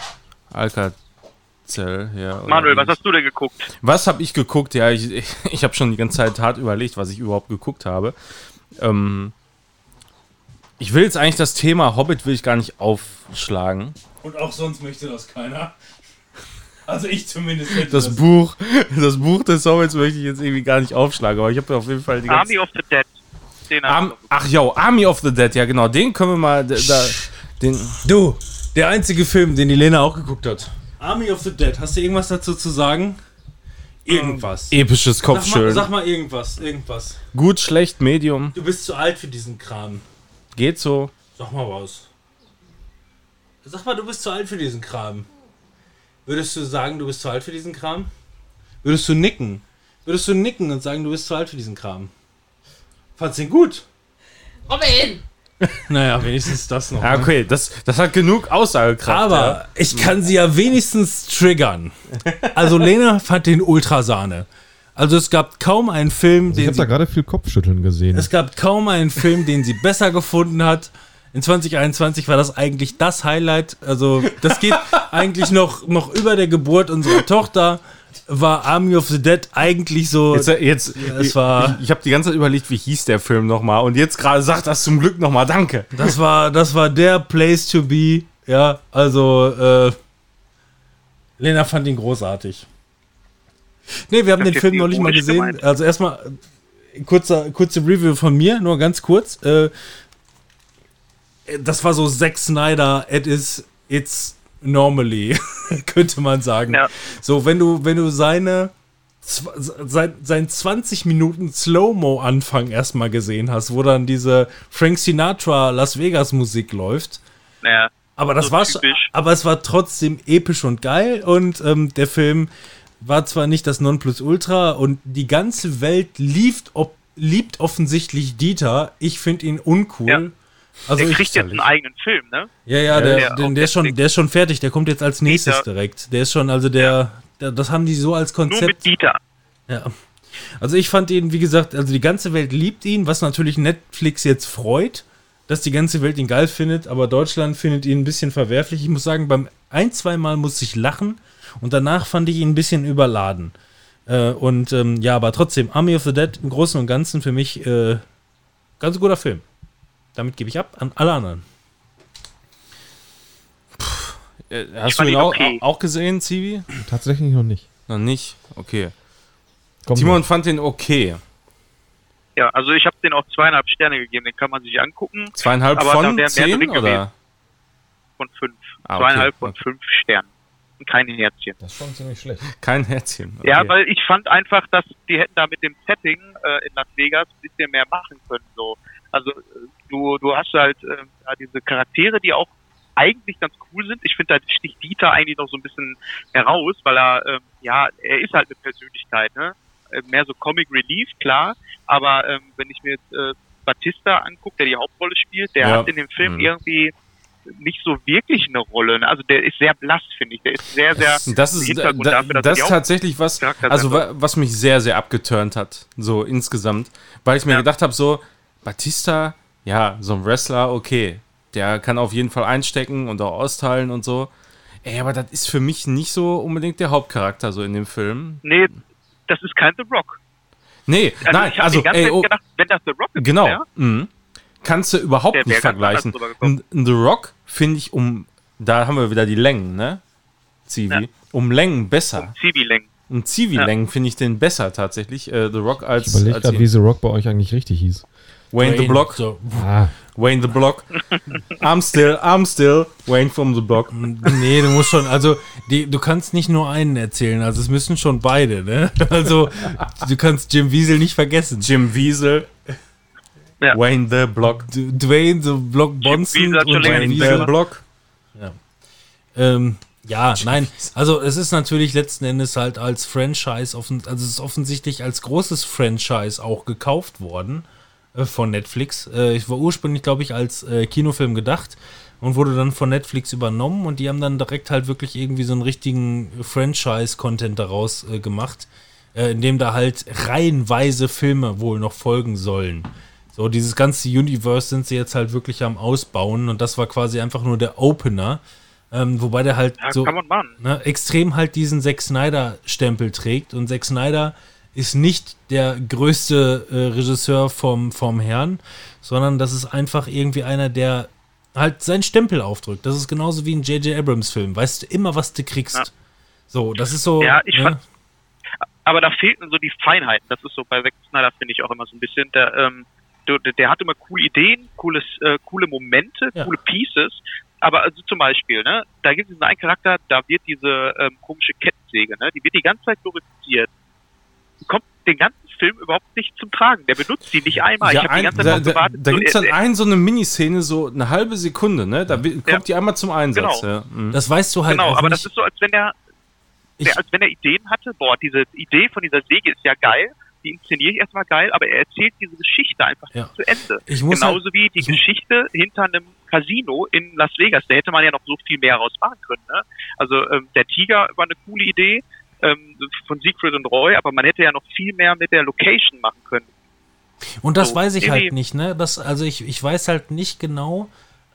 Alcazell, ja. Manuel, was hast du denn geguckt? Was habe ich geguckt? Ja, ich, ich, ich habe schon die ganze Zeit hart überlegt, was ich überhaupt geguckt habe. Ähm, ich will jetzt eigentlich das Thema Hobbit will ich gar nicht aufschlagen. Und auch sonst möchte das keiner. Also ich zumindest hätte Das Buch, das Buch des Hobbits möchte ich jetzt irgendwie gar nicht aufschlagen, aber ich habe auf jeden Fall die ganze Army of the Dead. Den Arm. Ach ja, Army of the Dead, ja genau, den können wir mal da, da den Du, der einzige Film, den die Lena auch geguckt hat. Army of the Dead. Hast du irgendwas dazu zu sagen? Irgendwas. episches Sag mal, Kopfschütteln. sag mal irgendwas, irgendwas. Gut, schlecht, Medium, Du bist zu alt für diesen Kram. geht so. Sag mal was. Sag mal, du bist zu alt für diesen Kram. Würdest du sagen, du bist zu alt für diesen Kram? Würdest du nicken? Würdest du nicken und sagen, du bist zu alt für diesen Kram? Fandst du ihn gut? Robin! Naja, wenigstens das noch. Ja, ne? okay, das, das hat genug Aussagekraft. Aber ich kann sie ja wenigstens triggern. Also Lena fand den Ultrasahne. Also es gab kaum einen Film, Ich den habe da sie, gerade viel Kopfschütteln gesehen. es gab kaum einen Film, den sie besser gefunden hat. In 2021 war das eigentlich das Highlight. Also das geht eigentlich noch, noch über der Geburt unserer Tochter. War Army of the Dead eigentlich so. Jetzt, jetzt Ja, es war- ich, ich habe die ganze Zeit überlegt, wie hieß der Film nochmal. Und jetzt gerade sagt das zum Glück nochmal Danke. Das war, das war der Place to be. Ja, also äh, Lena fand ihn großartig. Nee, wir haben Das den Film noch nicht mal gesehen. gemeint. Also erstmal äh, kurzer, kurze Review von mir, nur ganz kurz. Äh, das war so Zack Snyder, it is, it's normally, könnte man sagen. Ja. So, wenn du, wenn du seine sein, sein 20 Minuten Slow-Mo-Anfang erstmal gesehen hast, wo dann diese Frank Sinatra Las Vegas Musik läuft. Naja, Aber das So war schon, typisch. aber es war trotzdem episch und geil und ähm, der Film war zwar nicht das Nonplusultra und die ganze Welt liebt, ob, liebt offensichtlich Dieter. Ich finde ihn uncool. Ja. Also der kriegt jetzt einen eigenen Film, ne? ja, ja, der, der der, der, ist schon, der ist schon fertig. Der kommt jetzt als nächstes Dieter. direkt. Der ist schon, also der, der, das haben die so als Nur Konzept. mit Dieter. Ja. Also ich fand ihn, wie gesagt, also die ganze Welt liebt ihn, was natürlich Netflix jetzt freut, dass die ganze Welt ihn geil findet, aber Deutschland findet ihn ein bisschen verwerflich. Ich muss sagen, beim ein, zwei Mal musste ich lachen und danach fand ich ihn ein bisschen überladen. Äh, und ähm, ja, aber trotzdem, Army of the Dead im Großen und Ganzen für mich äh, ganz guter Film. Damit gebe ich ab an alle anderen. Äh, Hast du ihn auch, okay. auch gesehen, Zivi? Tatsächlich noch nicht. Noch nicht? Okay. Komm Timon noch. fand den okay. Ja, also ich habe den auch zweieinhalb Sterne gegeben. Den kann man sich angucken. Zweieinhalb Aber von mehr zehn oder? gewesen. Von fünf. Ah, okay. Zweieinhalb von Okay. fünf Sternen. Und kein Herzchen. Das ist schon ziemlich schlecht. Kein Herzchen. Okay. Ja, weil ich fand einfach, dass die hätten da mit dem Setting äh, in Las Vegas ein bisschen mehr machen können. So. Also du, du hast halt äh, diese Charaktere, die auch eigentlich ganz cool sind. Ich finde, da sticht Dieter eigentlich noch so ein bisschen heraus, weil er, ähm, ja, er ist halt eine Persönlichkeit, ne? Äh, Mehr so Comic Relief, klar. Aber ähm, wenn ich mir jetzt äh, Batista angucke, der die Hauptrolle spielt, der Ja. hat in dem Film Mhm. irgendwie nicht so wirklich eine Rolle. Ne? Also der ist sehr blass, finde ich. Der ist sehr, sehr Das ist, Hintergrund da, dafür, dass das ist tatsächlich was, also was mich sehr, sehr abgeturnt hat, so insgesamt. Weil ich mir Ja. gedacht habe, so, Batista, ja, so ein Wrestler, okay, der kann auf jeden Fall einstecken und auch austeilen und so. Ey, aber das ist für mich nicht so unbedingt der Hauptcharakter so in dem Film. Nee, das ist kein The Rock. Nee, Also nein, ich habe also, die ganze ey, Zeit oh, gedacht, wenn das The Rock ist, genau. wär, mhm. Kannst du überhaupt nicht vergleichen. The Rock finde ich um, da haben wir wieder die Längen, ne? Zivi. Ja. Um Längen besser. Zivi-Längen. Um Zivi-Längen finde ich den besser tatsächlich, äh, The Rock, Ich als, überlege als gerade, wie The Rock bei euch eigentlich richtig hieß. Wayne, the Block. So, Ah, Wayne the Block. I'm still, I'm still Wayne from the Block. Nee, du musst schon, also die, du kannst nicht nur einen erzählen, also es müssen schon beide, ne? Also du kannst Jim Wiesel nicht vergessen. Jim Wiesel. Ja. Wayne the Block. D Dwayne, so Block Bonson und Wayne the. Block. Ähm, ja, nein, also es ist natürlich letzten Endes halt als Franchise, offen, also es ist offensichtlich als großes Franchise auch gekauft worden von Netflix. Äh, ich war ursprünglich, glaube ich, als äh, Kinofilm gedacht und wurde dann von Netflix übernommen und die haben dann direkt halt wirklich irgendwie so einen richtigen Franchise-Content daraus äh, gemacht, äh, in dem da halt reihenweise Filme wohl noch folgen sollen. So, dieses ganze Universe sind sie jetzt halt wirklich am Ausbauen und das war quasi einfach nur der Opener. Ähm, wobei der halt Ja, so ne, extrem halt diesen Zack Snyder-Stempel trägt. Und Zack Snyder ist nicht der größte äh, Regisseur vom, vom Herrn, sondern das ist einfach irgendwie einer, der halt seinen Stempel aufdrückt. Das ist genauso wie ein J.J. Abrams-Film. Weißt du immer, was du kriegst. Ja. So, das ist so. Ja, ich ne? fand- aber da fehlten so die Feinheiten. Das ist so bei Zack Snyder, finde ich auch immer so ein bisschen. Der, ähm, der, der hat immer coole Ideen, cooles, äh, coole Momente, Ja. coole Pieces. Aber also zum Beispiel, ne, da gibt es diesen einen Charakter, da wird diese ähm, komische Kettensäge, ne, die wird die ganze Zeit glorifiziert. Kommt den ganzen Film überhaupt nicht zum Tragen. Der benutzt die nicht einmal. Ja, ich habe die ganze Zeit da da, gewartet. da so, gibt es äh, dann äh, ein, so eine Miniszene, so eine halbe Sekunde, ne? Da kommt Ja. die einmal zum Einsatz. Genau. Ja. Mhm. Das weißt du halt genau, auch aber nicht. das ist so, als wenn er Ich- der, als wenn er Ideen hatte, boah, diese Idee von dieser Säge ist ja geil, die inszeniere ich erstmal geil, aber er erzählt diese Geschichte einfach Ja. zu Ende. Ich muss Genauso wie die ich- Geschichte hinter einem Casino in Las Vegas. Da hätte man ja noch so viel mehr rausmachen können. Ne? Also ähm, der Tiger war eine coole Idee ähm, von Siegfried und Roy, aber man hätte ja noch viel mehr mit der Location machen können. Und das So, weiß ich halt nicht, ne? Das, also ich, ich weiß halt nicht genau,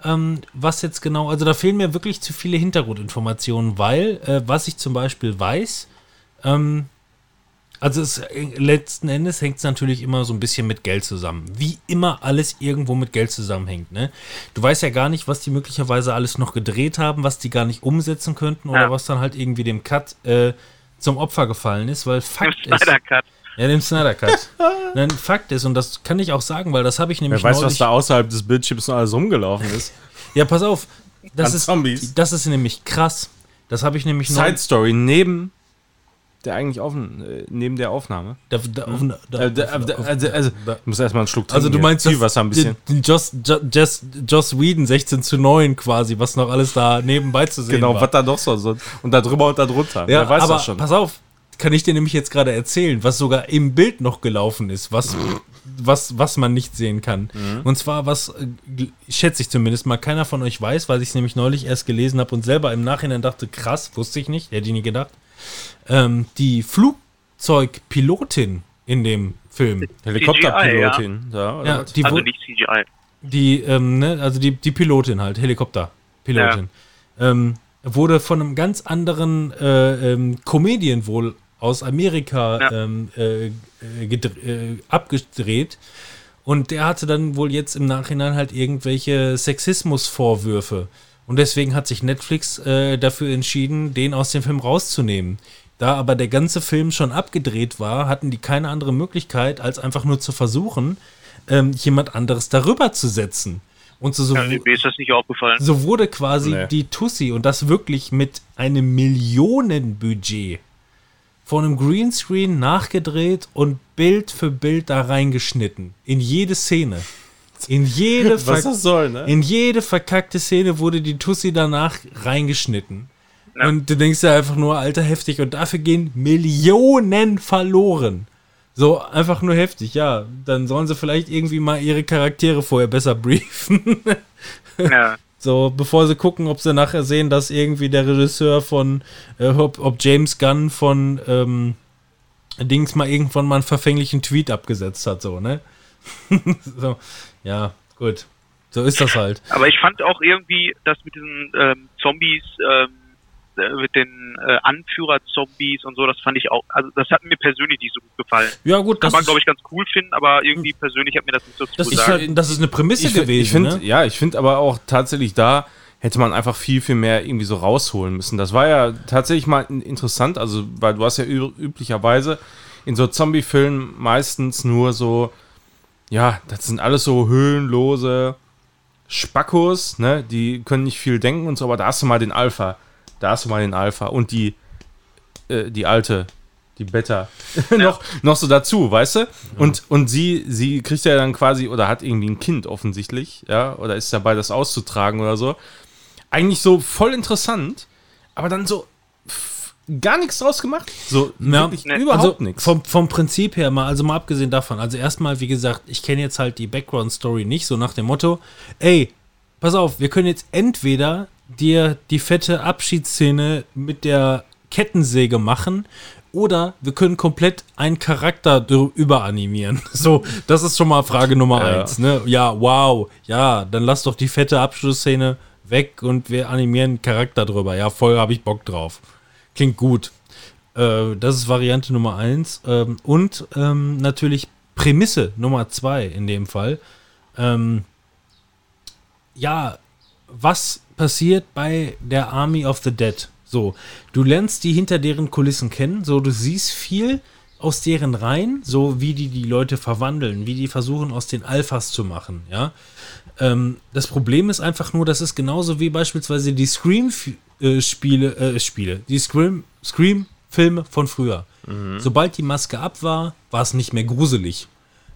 ähm, was jetzt genau, also da fehlen mir wirklich zu viele Hintergrundinformationen, weil, äh, was ich zum Beispiel weiß, ähm, also es, äh, letzten Endes hängt es natürlich immer so ein bisschen mit Geld zusammen. Wie immer alles irgendwo mit Geld zusammenhängt, ne? Du weißt ja gar nicht, was die möglicherweise alles noch gedreht haben, was die gar nicht umsetzen könnten oder Ja. was dann halt irgendwie dem Cut äh, zum Opfer gefallen ist, weil Im Fakt ist. Snyder Cut. Ja, dem Snyder Cut. Nein, Fakt ist, und das kann ich auch sagen, weil das habe ich nämlich Wer weiß, was neulich- da außerhalb des Bildschirms noch alles rumgelaufen ist. Ja, pass auf. Das An ist, Zombies. das ist nämlich krass. Das habe ich nämlich Side Story neben der eigentlich Aufn äh, neben der Aufnahme. Da, da, auf, da, Äh, also, also, ich muss erstmal einen Schluck trinken. also du meinst das, ein bisschen. Joss, Jo- Joss, Joss Whedon 16 zu 9 quasi, was noch alles da nebenbei zu sehen Genau, war. was da noch so so- und da drüber und da drunter. Ja, Wer weiß aber das schon. pass auf, kann ich dir nämlich jetzt gerade erzählen, was sogar im Bild noch gelaufen ist, was, was, was man nicht sehen kann. Mhm. Und zwar, was, äh, schätze ich zumindest mal, keiner von euch weiß, weil ich es nämlich neulich erst gelesen habe und selber im Nachhinein dachte, krass, wusste ich nicht, hätte ich nie gedacht. Ähm, die Flugzeugpilotin in dem Film, Helikopterpilotin. Ja. ja, die, Also nicht CGI. die, ähm, ne, also die, die Pilotin halt, Helikopterpilotin, ähm, wurde von einem ganz anderen äh, ähm, Comedian wohl aus Amerika Ja. ähm, äh, äh, äh, abgedreht. Und der hatte dann wohl jetzt im Nachhinein halt irgendwelche Sexismusvorwürfe. Und deswegen hat sich Netflix äh, dafür entschieden, den aus dem Film rauszunehmen. Da aber der ganze Film schon abgedreht war, hatten die keine andere Möglichkeit, als einfach nur zu versuchen, ähm, jemand anderes darüber zu setzen. Und so, so, Ja, mir ist das nicht aufgefallen. so wurde quasi Nee. die Tussi und das wirklich mit einem Millionenbudget von einem Greenscreen nachgedreht und Bild für Bild da reingeschnitten. In jede Szene. In jede, Was das soll, ne? in jede verkackte Szene wurde die Tussi danach reingeschnitten. Ja. Und du denkst dir einfach nur, alter, heftig. Und dafür gehen Millionen verloren. So, einfach nur heftig, ja. Dann sollen sie vielleicht irgendwie mal ihre Charaktere vorher besser briefen. Ja. So, bevor sie gucken, ob sie nachher sehen, dass irgendwie der Regisseur von, äh, ob, ob James Gunn von ähm, Dings mal irgendwann mal einen verfänglichen Tweet abgesetzt hat, so, ne? so, ja, gut. So ist das halt. Aber ich fand auch irgendwie, dass mit diesen ähm, Zombies, ähm, äh, mit den äh, Anführer-Zombies und so, das fand ich auch, also das hat mir persönlich nicht so gut gefallen. Ja, gut, Kann das, man, ist, glaube ich, ganz cool finden, aber irgendwie persönlich hat mir das nicht so das, ist halt, das ist eine Prämisse ich, gewesen, ich finde, ne? ja, ich finde aber auch tatsächlich da hätte man einfach viel, viel mehr irgendwie so rausholen müssen. Das war ja tatsächlich mal in- interessant, also, weil du hast ja üblicherweise in so Zombie-Filmen meistens nur so, ja, das sind alles so höhenlose Spackos, ne, die können nicht viel denken und so, aber da hast du mal den Alpha, da hast du mal den Alpha und die, äh, die alte, die Beta, noch, noch so dazu, weißt du? Und, und sie, sie kriegt ja dann quasi, oder hat irgendwie ein Kind offensichtlich, ja, oder ist dabei, das auszutragen oder so. Eigentlich so voll interessant, aber dann so gar nichts draus gemacht. So Ja, wirklich ne, überhaupt also nichts. Vom, vom Prinzip her mal, also mal abgesehen davon, also erstmal, wie gesagt, ich kenne jetzt halt die Background-Story nicht, so nach dem Motto, ey, pass auf, wir können jetzt entweder dir die fette Abschiedsszene mit der Kettensäge machen Oder wir können komplett einen Charakter überanimieren. So, das ist schon mal Frage Nummer Ja. eins. Ne? Ja, wow. Ja, dann lass doch die fette Abschlussszene weg und wir animieren einen Charakter drüber. Ja, voll habe ich Bock drauf. Klingt gut. Äh, das ist Variante Nummer eins. Ähm, und ähm, natürlich Prämisse Nummer zwei in dem Fall. Ähm, ja, was passiert bei der Army of the Dead? So, du lernst die hinter deren Kulissen kennen, so du siehst viel aus deren Reihen, so wie die die Leute verwandeln, wie die versuchen aus den Alphas zu machen, ja. Ähm, das Problem ist einfach nur, das ist genauso wie beispielsweise die Scream-Spiele, äh, Spiele, die Scream- Scream-Filme von früher. Sobald die Maske ab war, war es nicht mehr gruselig.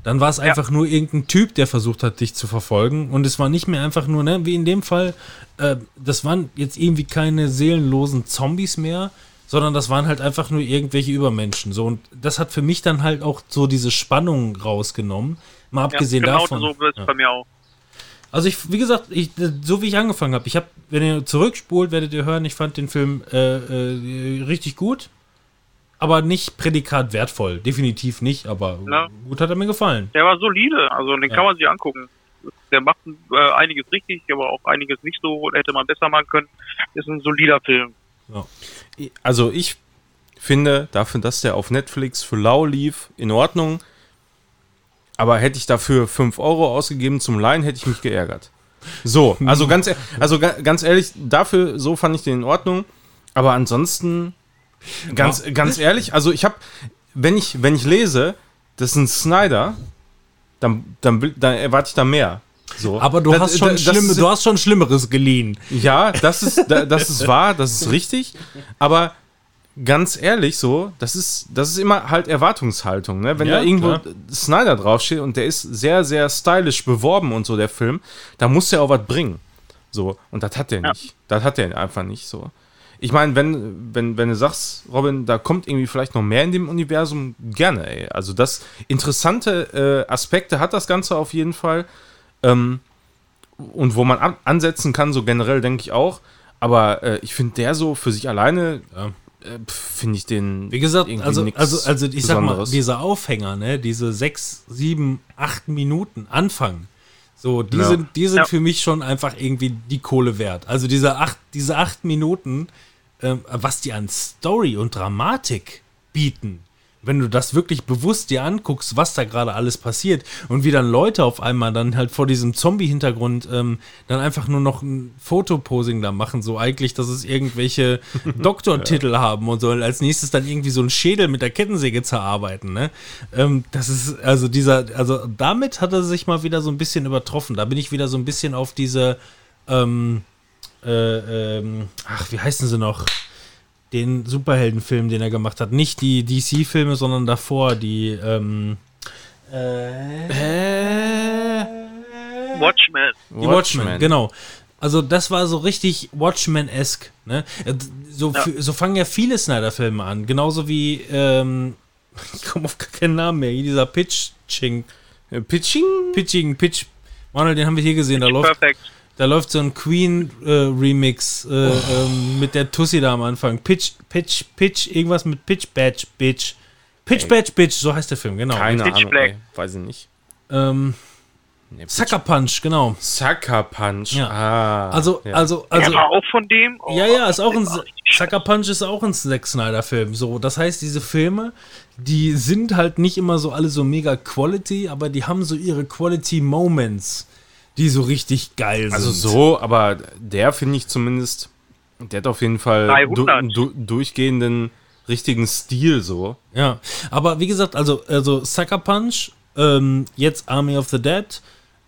Dann war es einfach nur irgendein Typ, der versucht hat, dich zu verfolgen. Und es war nicht mehr einfach nur, ne, wie in dem Fall, äh, das waren jetzt irgendwie keine seelenlosen Zombies mehr, sondern das waren halt einfach nur irgendwelche Übermenschen. So, und das hat für mich dann halt auch so diese Spannung rausgenommen. Mal Ja, abgesehen genau davon. so wird es Ja. bei mir auch. Also ich, wie gesagt, ich, so wie ich angefangen habe, ich habe, wenn ihr zurückspult, werdet ihr hören, ich fand den Film äh, äh, richtig gut, aber nicht Prädikat wertvoll, definitiv nicht, aber Ja. gut hat er mir gefallen. Der war solide, also den Ja. kann man sich angucken. Der macht äh, einiges richtig, aber auch einiges nicht so, hätte man besser machen können. Ist ein solider Film. Also ich finde, dafür, dass der auf Netflix für lau lief, in Ordnung. Aber hätte ich dafür 5 Euro ausgegeben zum Leihen, hätte ich mich geärgert. So, also ganz, e- also ga- ganz ehrlich, dafür, so fand ich den in Ordnung. Aber ansonsten, ganz, ganz ehrlich, also ich habe, wenn ich, wenn ich lese, das ist ein Snyder, dann, dann, dann erwarte ich da mehr. So. Aber du Das- hast schon das- schlimme, das- du hast schon Schlimmeres geliehen. ja, das ist, da- das ist wahr, das ist richtig. Aber ganz ehrlich, so, das ist, das ist immer halt Erwartungshaltung. Ne? Wenn Ja, da irgendwo klar. Snyder draufsteht und der ist sehr, sehr stylisch beworben und so, der Film, da muss der auch was bringen. So, und das hat der Ja. nicht. Das hat der einfach nicht so. Ich meine, wenn, wenn, wenn du sagst, Robin, da kommt irgendwie vielleicht noch mehr in dem Universum, gerne, ey. Also das interessante äh, Aspekte hat das Ganze auf jeden Fall. Ähm, und wo man an ansetzen kann, so generell denke ich auch. Aber äh, ich finde der so für sich alleine, äh, pf, finde ich den. Wie gesagt, irgendwie also, also, also ich sag mal, dieser Aufhänger, ne, diese sechs, sieben, acht Minuten Anfang, so, die Ja. sind, die sind Ja. für mich schon einfach irgendwie die Kohle wert. Also diese acht, diese acht Minuten, ähm, was die an Story und Dramatik bieten, wenn du das wirklich bewusst dir anguckst, was da gerade alles passiert und wie dann Leute auf einmal dann halt vor diesem Zombie-Hintergrund ähm, dann einfach nur noch ein Fotoposing da machen, so eigentlich, dass es irgendwelche Doktortitel haben und so und als nächstes dann irgendwie so einen Schädel mit der Kettensäge zerarbeiten, ne? Ähm, das ist, also dieser, also damit hat er sich mal wieder so ein bisschen übertroffen. Da bin ich wieder so ein bisschen auf diese, ähm, äh, ähm, ach, wie heißen sie noch? Den Superheldenfilm, den er gemacht hat. Nicht die DC-Filme, sondern davor, die, ähm, Watchmen. die Watchmen, genau. Also das war so richtig Watchmen-esque. Ne? Äh, So, Ja. so fangen ja viele Snyder-Filme an. Genauso wie, ähm, ich komme auf gar keinen Namen mehr, dieser Pitch-Ching. Äh, Pitching? Pitching, Pitch. Manuel, den haben wir hier gesehen. Da läuft, Perfekt. Da läuft so ein Queen-Remix äh, ähm, mit der Tussi da am Anfang. Pitch, Pitch, Pitch, irgendwas mit Pitch Badge, Bitch. Pitch Badge, Bitch, so heißt der Film, genau. Keine Pitch Ahnung, Black. ey. Weiß ich nicht. Ähm, Nee, Sucker Punch, genau. Sucker Punch. Ja. Ah, Also, ja. also, Also, war auch von dem. Oh, Ja, ja, ist auch ein. Sucker Punch ist auch ein Zack Snyder Film. So, das heißt, diese Filme, die sind halt nicht immer so alle so mega Quality, aber die haben so ihre Quality Moments, die so richtig geil Also sind. so, aber der finde ich zumindest, der hat auf jeden Fall du, 300. du, durchgehenden richtigen Stil so. Ja, aber wie gesagt, also, also Sucker Punch, ähm, jetzt Army of the Dead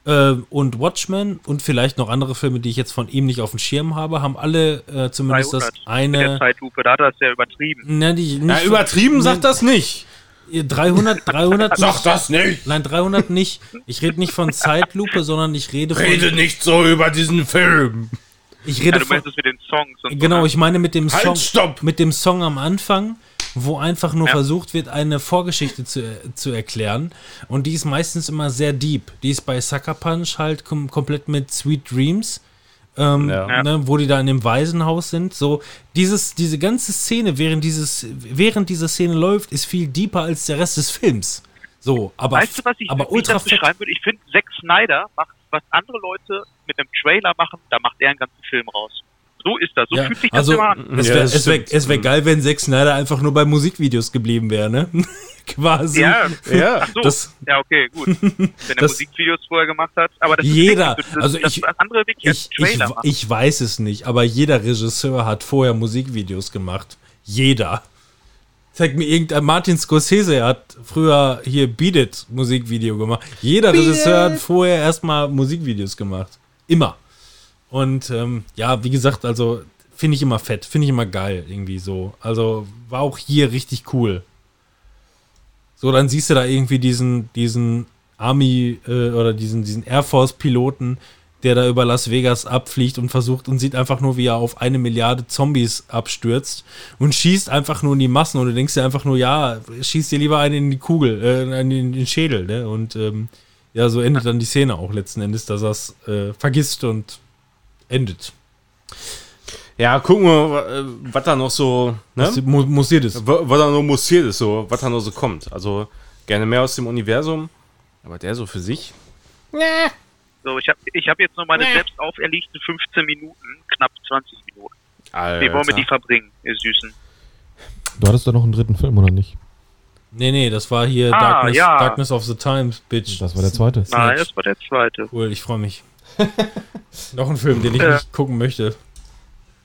äh, und Watchmen und vielleicht noch andere Filme, die ich jetzt von ihm nicht auf dem Schirm habe, haben alle äh, zumindest 300 das Mit der eine. Zeitlupe, da hat er es ja übertrieben. Ne, die, nicht Ja, übertrieben sagt das nicht. 300, 300 Sag das nicht. Nein, 300 nicht. Ich rede nicht von Zeitlupe, sondern ich rede von. Rede nicht so über diesen Film. Ich Ja, rede du von. meinst es mit den Songs und Genau, so. ne? ich meine mit dem Halt, Song. stopp! Mit dem Song am Anfang, wo einfach nur Ja. versucht wird, eine Vorgeschichte zu, zu erklären. Und die ist meistens immer sehr deep. Die ist bei Sucker Punch halt kom komplett mit Sweet Dreams. Ähm, Ja. ne, wo die da in dem Waisenhaus sind. So, dieses, diese ganze Szene, während, dieses, während diese Szene läuft, ist viel deeper als der Rest des Films. So, aber, Weißt du, was ich, aber ich ultra fett. beschreiben würde? Ich finde, Zack Snyder macht, was andere Leute mit einem Trailer machen, da macht er einen ganzen Film raus. So ist das. So Ja, fühlt sich das also, immer an. es Ja, wäre es wär, es wär geil, wenn Zack Snyder einfach nur bei Musikvideos geblieben wäre, ne? Quasi. Ja, Ja, ach so. das- ja, okay, gut. Wenn er das- Musikvideos vorher gemacht hat. Aber das Jeder, ist das, also ich- das andere Ich, ich, machen. ich weiß es nicht, aber jeder Regisseur hat vorher Musikvideos gemacht. Jeder. Zeig mir irgendein Martin Scorsese hat früher hier Beat It Musikvideo gemacht. Jeder Regisseur hat vorher erstmal Musikvideos gemacht. Immer. Und ähm, ja, wie gesagt, also finde ich immer fett, finde ich immer geil irgendwie so. Also war auch hier richtig cool. So, dann siehst du da irgendwie diesen, diesen Army äh, oder diesen, diesen Air Force Piloten, der da über Las Vegas abfliegt und versucht und sieht einfach nur, wie er auf eine Milliarde Zombies abstürzt und schießt einfach nur in die Massen und du denkst dir einfach nur, ja, schießt dir lieber einen in die Kugel, äh, in den, den Schädel, ne? Und ähm, ja, so endet dann die Szene auch letzten Endes, dass er es äh, vergisst und endet. Ja, gucken wir, äh, was da noch so, ne? Das mu musiert es. Wa- was da noch mussiert ist, so, was da noch so kommt. Also gerne mehr aus dem Universum, aber der so für sich. So, ich habe ich hab jetzt nur meine selbst auferlegten 15 Minuten, knapp 20 Minuten. Alter. Wie wollen wir die verbringen, ihr Süßen? Du hattest doch noch einen dritten Film, oder nicht? Nee, nee, das war hier Ah, Darkness, ja. Darkness of the Times, Bitch. Das war der zweite. Nein, das war der zweite. Cool, ich freue mich. Noch ein Film, den ich Äh. nicht gucken möchte.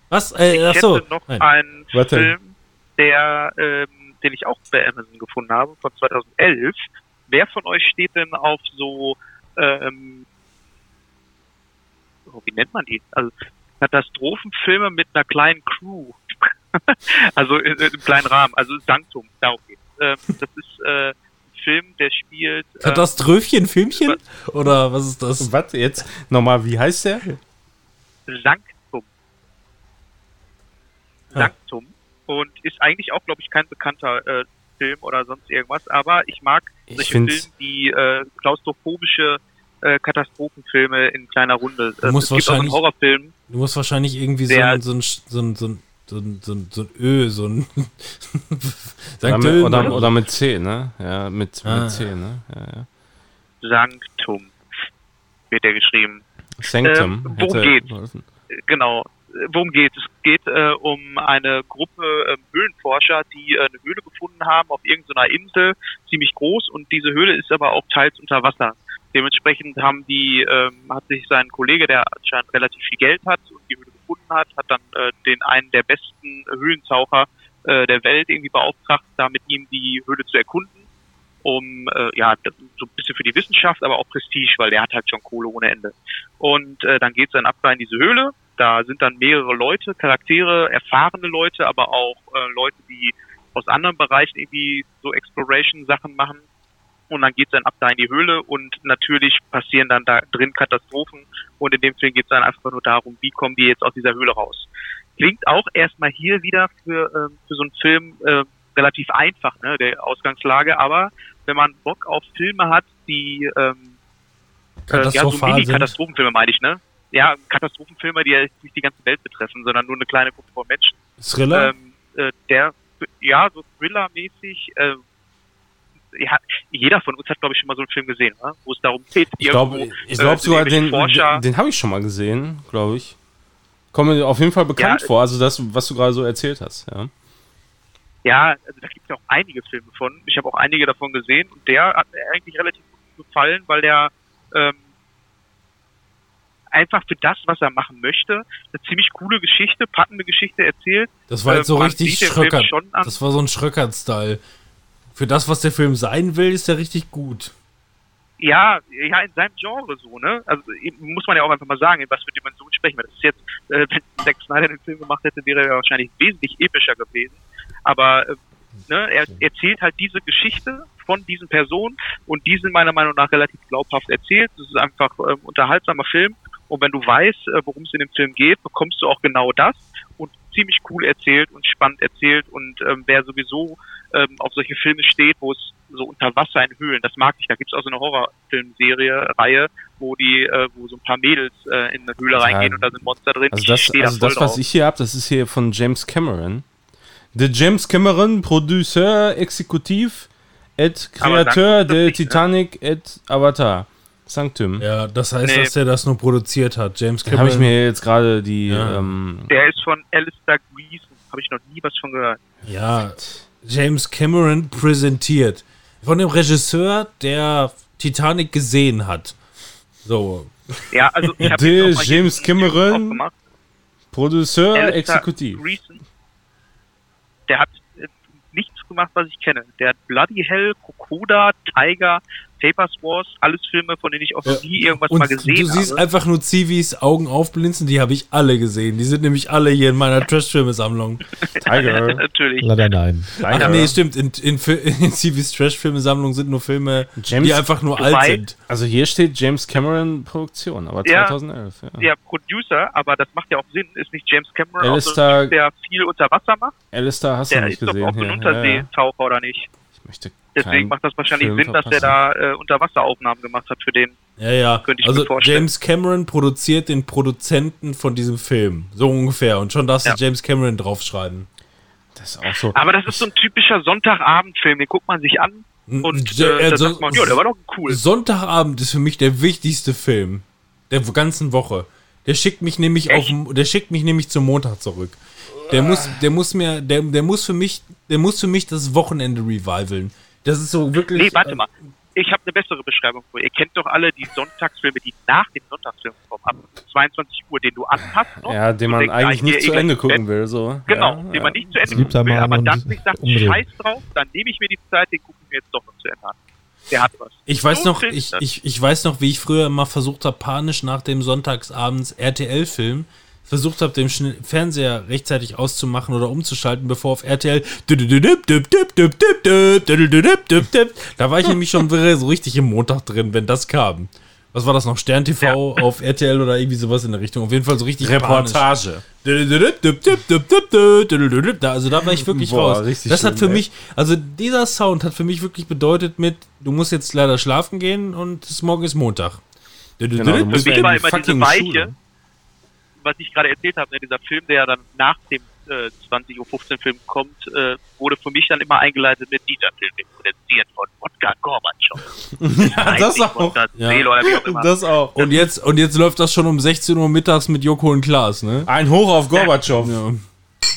Was? Äh, Ich achso. hätte noch Nein. einen denn? Film, der, ähm, den ich auch bei Amazon gefunden habe, von 2011. Wer von euch steht denn auf so, ähm, oh, wie nennt man die? Also Katastrophenfilme mit einer kleinen Crew. also in, in einem kleinen Rahmen. Also Sanctum, darum geht's. Ähm, das ist äh, Film, der spielt ähm, Kataströfchen, Filmchen? Oder was ist das? Was jetzt? Nochmal, wie heißt der? Sanctum. Ah. Sanctum. Und ist eigentlich auch, glaube ich, kein bekannter äh, Film oder sonst irgendwas, aber ich mag Ich solche Filme, die äh, klaustrophobische äh, Katastrophenfilme in kleiner Runde. Du Äh, musst es gibt auch einen wahrscheinlich- Horrorfilm, Du musst wahrscheinlich irgendwie so ein, so ein, so ein, so ein, so ein, so ein, so ein Ö, so ein Oder Sankt mit, Ö, oder, ne? oder mit C, ne? Ja, mit, Ah. mit C, ne? Ja, ja. Sanctum wird der geschrieben. Sanctum. Ähm, worum hätte geht's? geholfen. Genau. Worum geht es? Es geht äh, um eine Gruppe äh, Höhlenforscher, die äh, eine Höhle gefunden haben auf irgendeiner Insel, ziemlich groß und diese Höhle ist aber auch teils unter Wasser. Dementsprechend haben die, ähm, hat sich sein Kollege, der anscheinend relativ viel Geld hat und die Höhle gefunden hat, hat dann äh, den einen der besten Höhlentaucher äh, der Welt irgendwie beauftragt, da mit ihm die Höhle zu erkunden um äh, ja so ein bisschen für die Wissenschaft, aber auch Prestige, weil der hat halt schon Kohle ohne Ende. Und äh, dann geht's dann ab da in diese Höhle. Da sind dann mehrere Leute, Charaktere, erfahrene Leute, aber auch äh, Leute, die aus anderen Bereichen irgendwie so Exploration-Sachen machen. Und dann geht's dann ab da in die Höhle und natürlich passieren dann da drin Katastrophen. Und in dem Film geht's dann einfach nur darum, wie kommen die jetzt aus dieser Höhle raus. Klingt auch erstmal hier wieder für, ähm, für so einen Film äh, relativ einfach, ne, der Ausgangslage, aber wenn man Bock auf Filme hat, die ähm, äh, ja, so. Mini-Katastrophenfilme meine ich, ne? Ja, Katastrophenfilme, die ja nicht die ganze Welt betreffen, sondern nur eine kleine Gruppe von Menschen. Thriller? Ähm, äh, der, ja, so Thriller-mäßig, äh, ja, jeder von uns hat, glaube ich, schon mal so einen Film gesehen, ne? wo es darum geht, Ich glaube äh, glaub sind sogar, den, Forscher, den, den habe ich schon mal gesehen, glaube ich. Kommt mir auf jeden Fall bekannt Ja, vor, also das, was du gerade so erzählt hast. Ja. Ja, also da gibt es ja auch einige Filme von. Ich habe auch einige davon gesehen und der hat mir eigentlich relativ gut gefallen, weil der ähm, einfach für das, was er machen möchte, eine ziemlich coole Geschichte, packende Geschichte erzählt. Das war äh, jetzt so man richtig Schröckert. Das war so ein Schröckert-Style. Für das, was der Film sein will, ist der richtig gut. Ja, ja, in seinem Genre so, ne? Also muss man ja auch einfach mal sagen, in was für Dimensionen sprechen wir. Das ist jetzt, äh, wenn Zack Snyder den Film gemacht hätte, wäre er wahrscheinlich wesentlich epischer gewesen. Aber äh, ne, er erzählt halt diese Geschichte von diesen Personen und die sind meiner Meinung nach relativ glaubhaft erzählt. Das ist einfach ähm, unterhaltsamer Film und wenn du weißt, äh, worum es in dem Film geht, bekommst du auch genau das und ziemlich cool erzählt und spannend erzählt und ähm, wer sowieso ähm, auf solche Filme steht, wo es so unter Wasser in Höhlen, das mag ich. Da gibt es auch so eine Horrorfilmserie, Reihe, wo die, äh, wo so ein paar Mädels äh, in eine Höhle Ja, reingehen und da sind Monster drin. Also das, da also voll das was ich hier habe, das ist hier von James Cameron. The James Cameron, Producer, Exekutiv et Aber Kreateur sagt das de nicht, ne? Titanic et Avatar. Sanctum. Ja, das heißt, Nee. dass der das nur produziert hat. James Da habe ich Cameron. mir jetzt gerade die. Ja. Ähm, Der ist von Alistair Greason. Habe ich noch nie was von gehört. Ja, James Cameron präsentiert. Von dem Regisseur, der Titanic gesehen hat. So. Ja, also ich habe James Cameron Alistair Exekutiv. Greason, der hat äh, nichts gemacht, was ich kenne. Der hat Bloody Hell, Kokoda, Tiger, Papers Wars, alles Filme, von denen ich auch noch nie irgendwas Und mal gesehen du siehst habe. einfach nur Zivis Augen aufblinzen, die habe ich alle gesehen. Die sind nämlich alle hier in meiner Trash-Filme-Sammlung. Tiger. Natürlich. Leider nein. Ach Tiger. nee, stimmt. In, in, in Zivis Trash-Filme-Sammlung sind nur Filme, James- die einfach nur alt sind. Also hier steht James Cameron Produktion, aber Ja. 2011. Ja. Der Producer, aber das macht ja auch Sinn, ist nicht James Cameron, auch so Alistair- ein Typ, der viel unter Wasser macht. Alistair hast Der du nicht ist doch gesehen auch so ein. Ja, ja. Unterseetaucher, oder nicht? Ich möchte Deswegen macht das wahrscheinlich Film Sinn, dass der da äh, Unterwasseraufnahmen gemacht hat für den. Ja, ja. Könnte ich also mir vorstellen. James Cameron produziert den Produzenten von diesem Film. So ungefähr. Und schon darfst Ja. du James Cameron draufschreiben. Das ist auch so. Aber das ist so ein typischer Sonntagabendfilm, den guckt man sich an und Ja, äh, da also- sagt man, ja, der war doch cool. Sonntagabend ist für mich der wichtigste Film der ganzen Woche. Der schickt mich nämlich Echt? auf der schickt mich nämlich zum Montag zurück. Der muss der muss mir der, der muss für mich der muss für mich das Wochenende revivalen. Das ist so wirklich Nee, warte mal. Ich habe eine bessere Beschreibung für. Ihr kennt doch alle die Sonntagsfilme, die nach dem Sonntagsfilm kommen, ab 22 Uhr, den du anpasst. Noch, Ja, den man denkst, eigentlich nicht ich zu eh Ende gucken will. So. Genau, ja, den ja. man nicht zu Ende gucken will, aber dann sich sagt, umdrehen. scheiß drauf, dann nehme ich mir die Zeit, den gucke ich mir jetzt doch noch zu Ende an. Der hat was. Ich weiß So noch, ich, ich, ich weiß noch, wie ich früher immer versucht habe, panisch nach dem Sonntagsabends RTL-Film versucht habe, den Fernseher rechtzeitig auszumachen oder umzuschalten, bevor auf RTL da war ich nämlich schon so richtig im Montag drin, wenn das kam. Was war das noch? Stern TV auf RTL oder irgendwie sowas in der Richtung. Auf jeden Fall so richtig panisch. Reportage. Da, also da war ich wirklich Boah, raus. Das hat für ey. mich, also dieser Sound hat für mich wirklich bedeutet mit, du musst jetzt leider schlafen gehen und morgen ist Montag. Genau, du musst mich in die fucking Weiche, Schule. Was ich gerade erzählt habe, ne, dieser Film, der ja dann nach dem äh, 20.15 Uhr Film kommt, äh, wurde für mich dann immer eingeleitet mit dieser Film produziert von Wodka Gorbatschow. Ja, das auch. Wodka Ja. Auch immer. Das auch. Und jetzt, und jetzt läuft das schon um 16 Uhr mittags mit Joko und Klaas, ne? Ein Hoch auf Gorbatschow. Ja.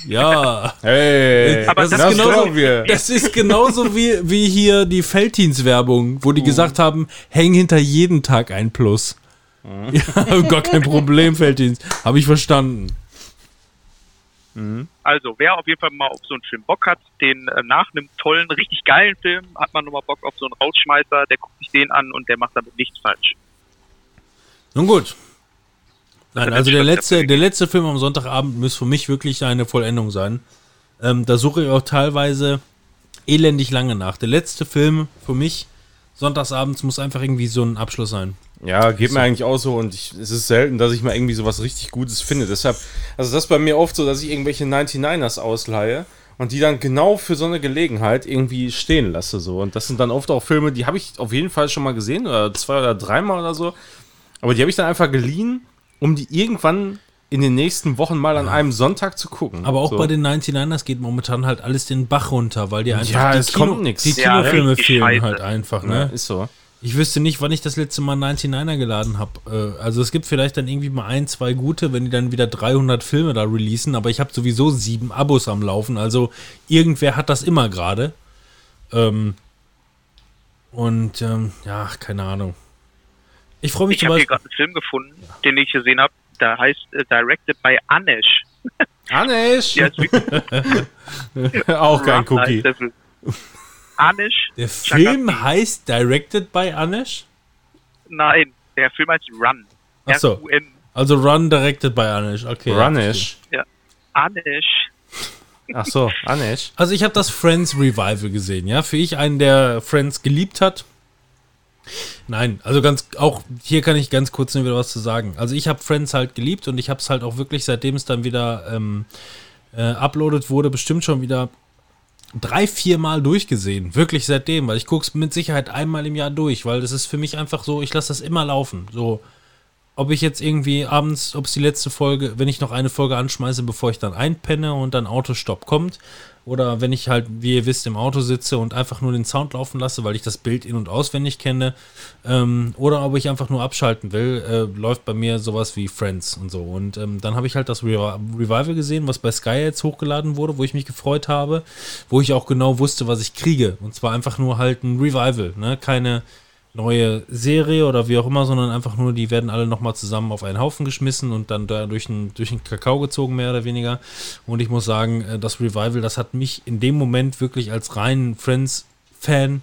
Ja. Hey, Aber das, das ist genauso, wir. das ist genauso wie, wie hier die Felddienst-Werbung, wo die gesagt haben, häng hinter jeden Tag ein Plus. Ja, gar kein Problem, Felddienst. Habe ich verstanden. Also, wer auf jeden Fall mal auf so einen Film Bock hat, den äh, nach einem tollen, richtig geilen Film, hat man nochmal Bock auf so einen Rausschmeißer, der guckt sich den an und der macht damit nichts falsch. Nun gut. Nein, Also der letzte, der letzte Film am Sonntagabend muss für mich wirklich eine Vollendung sein. Ähm, da suche ich auch teilweise elendig lange nach. Der letzte Film für mich sonntagsabends muss einfach irgendwie so ein Abschluss sein. Ja, geht mir eigentlich auch so und ich, es ist selten, dass ich mal irgendwie sowas richtig Gutes finde. Deshalb, also das ist bei mir oft so, dass ich irgendwelche 99ers ausleihe und die dann genau für so eine Gelegenheit irgendwie stehen lasse. So. Und das sind dann oft auch Filme, die habe ich auf jeden Fall schon mal gesehen, oder zwei oder dreimal oder so. Aber die habe ich dann einfach geliehen, um die irgendwann in den nächsten Wochen mal an einem Sonntag zu gucken. Aber auch so. bei den 99ers geht momentan halt alles den Bach runter, weil die einfach Ja, die, es kommt nix. die Ja, Kinofilme richtig fehlen halt einfach, Ja, ne? ist so. Ich wüsste nicht, wann ich das letzte Mal 99er geladen habe. Äh, also es gibt vielleicht dann irgendwie mal ein, zwei gute, wenn die dann wieder 300 Filme da releasen, aber ich habe sowieso sieben Abos am Laufen, also irgendwer hat das immer gerade. Ähm, und ähm, ja, keine Ahnung. Ich freue mich Ich habe hier gerade einen Film gefunden, den ich gesehen habe. Da heißt äh, Directed by Anesh. Wirklich auch kein Cookie. Heißt der Film. Chagati. heißt Directed by Anesh? Nein, der Film heißt Run. Ach so. R-U-N. Also Run Directed by Anesh, okay. ja. Runish. Anesh. Ach so, Anish. Also ich habe das Friends Revival gesehen, ja. Für ich einen, der Friends geliebt hat. Nein, also ganz auch hier kann ich ganz kurz nur wieder was zu sagen. Also ich habe Friends halt geliebt und ich habe es halt auch wirklich seitdem es dann wieder ähm, äh, uploadet wurde, bestimmt schon wieder drei, vier Mal durchgesehen. Wirklich seitdem, weil ich gucke es mit Sicherheit einmal im Jahr durch, weil das ist für mich einfach so, ich lasse das immer laufen. So, ob ich jetzt irgendwie abends, ob es die letzte Folge, wenn ich noch eine Folge anschmeiße, bevor ich dann einpenne und dann Autostopp kommt, oder wenn ich halt, wie ihr wisst, im Auto sitze und einfach nur den Sound laufen lasse, weil ich das Bild in- und auswendig kenne, ähm, oder ob ich einfach nur abschalten will, äh, läuft bei mir sowas wie Friends und so. Und ähm, dann habe ich halt das Re Revival gesehen, was bei Sky jetzt hochgeladen wurde, wo ich mich gefreut habe, wo ich auch genau wusste, was ich kriege. Und zwar einfach nur halt ein Revival, ne? Keine neue Serie oder wie auch immer, sondern einfach nur, die werden alle nochmal zusammen auf einen Haufen geschmissen und dann da durch den, durch den Kakao gezogen, mehr oder weniger. Und ich muss sagen, äh, das Revival, das hat mich in dem Moment wirklich als reinen Friends-Fan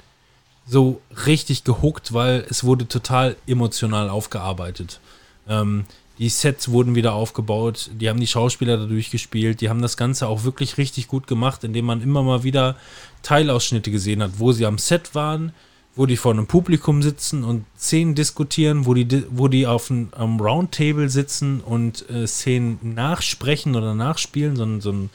so richtig gehuckt, weil es wurde total emotional aufgearbeitet. Ähm, die Sets wurden wieder aufgebaut, die haben die Schauspieler dadurch gespielt, die haben das Ganze auch wirklich richtig gut gemacht, indem man immer mal wieder Teilausschnitte gesehen hat, wo sie am Set waren, wo die vor einem Publikum sitzen und Szenen diskutieren, wo die, di- wo die auf einem Roundtable sitzen und äh, Szenen nachsprechen oder nachspielen, so ein, so ein,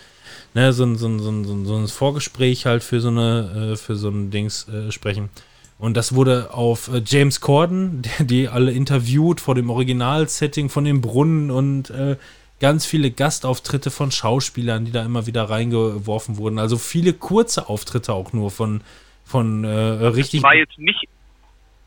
ne, so ein, so ein, so ein, so ein, so ein Vorgespräch halt für so eine, äh, für so ein Dings äh, sprechen. Und das wurde auf äh, James Corden, der die alle interviewt vor dem Originalsetting von dem Brunnen und äh, ganz viele Gastauftritte von Schauspielern, die da immer wieder reingeworfen wurden. Also viele kurze Auftritte auch nur von, von äh, richtig. war jetzt nicht,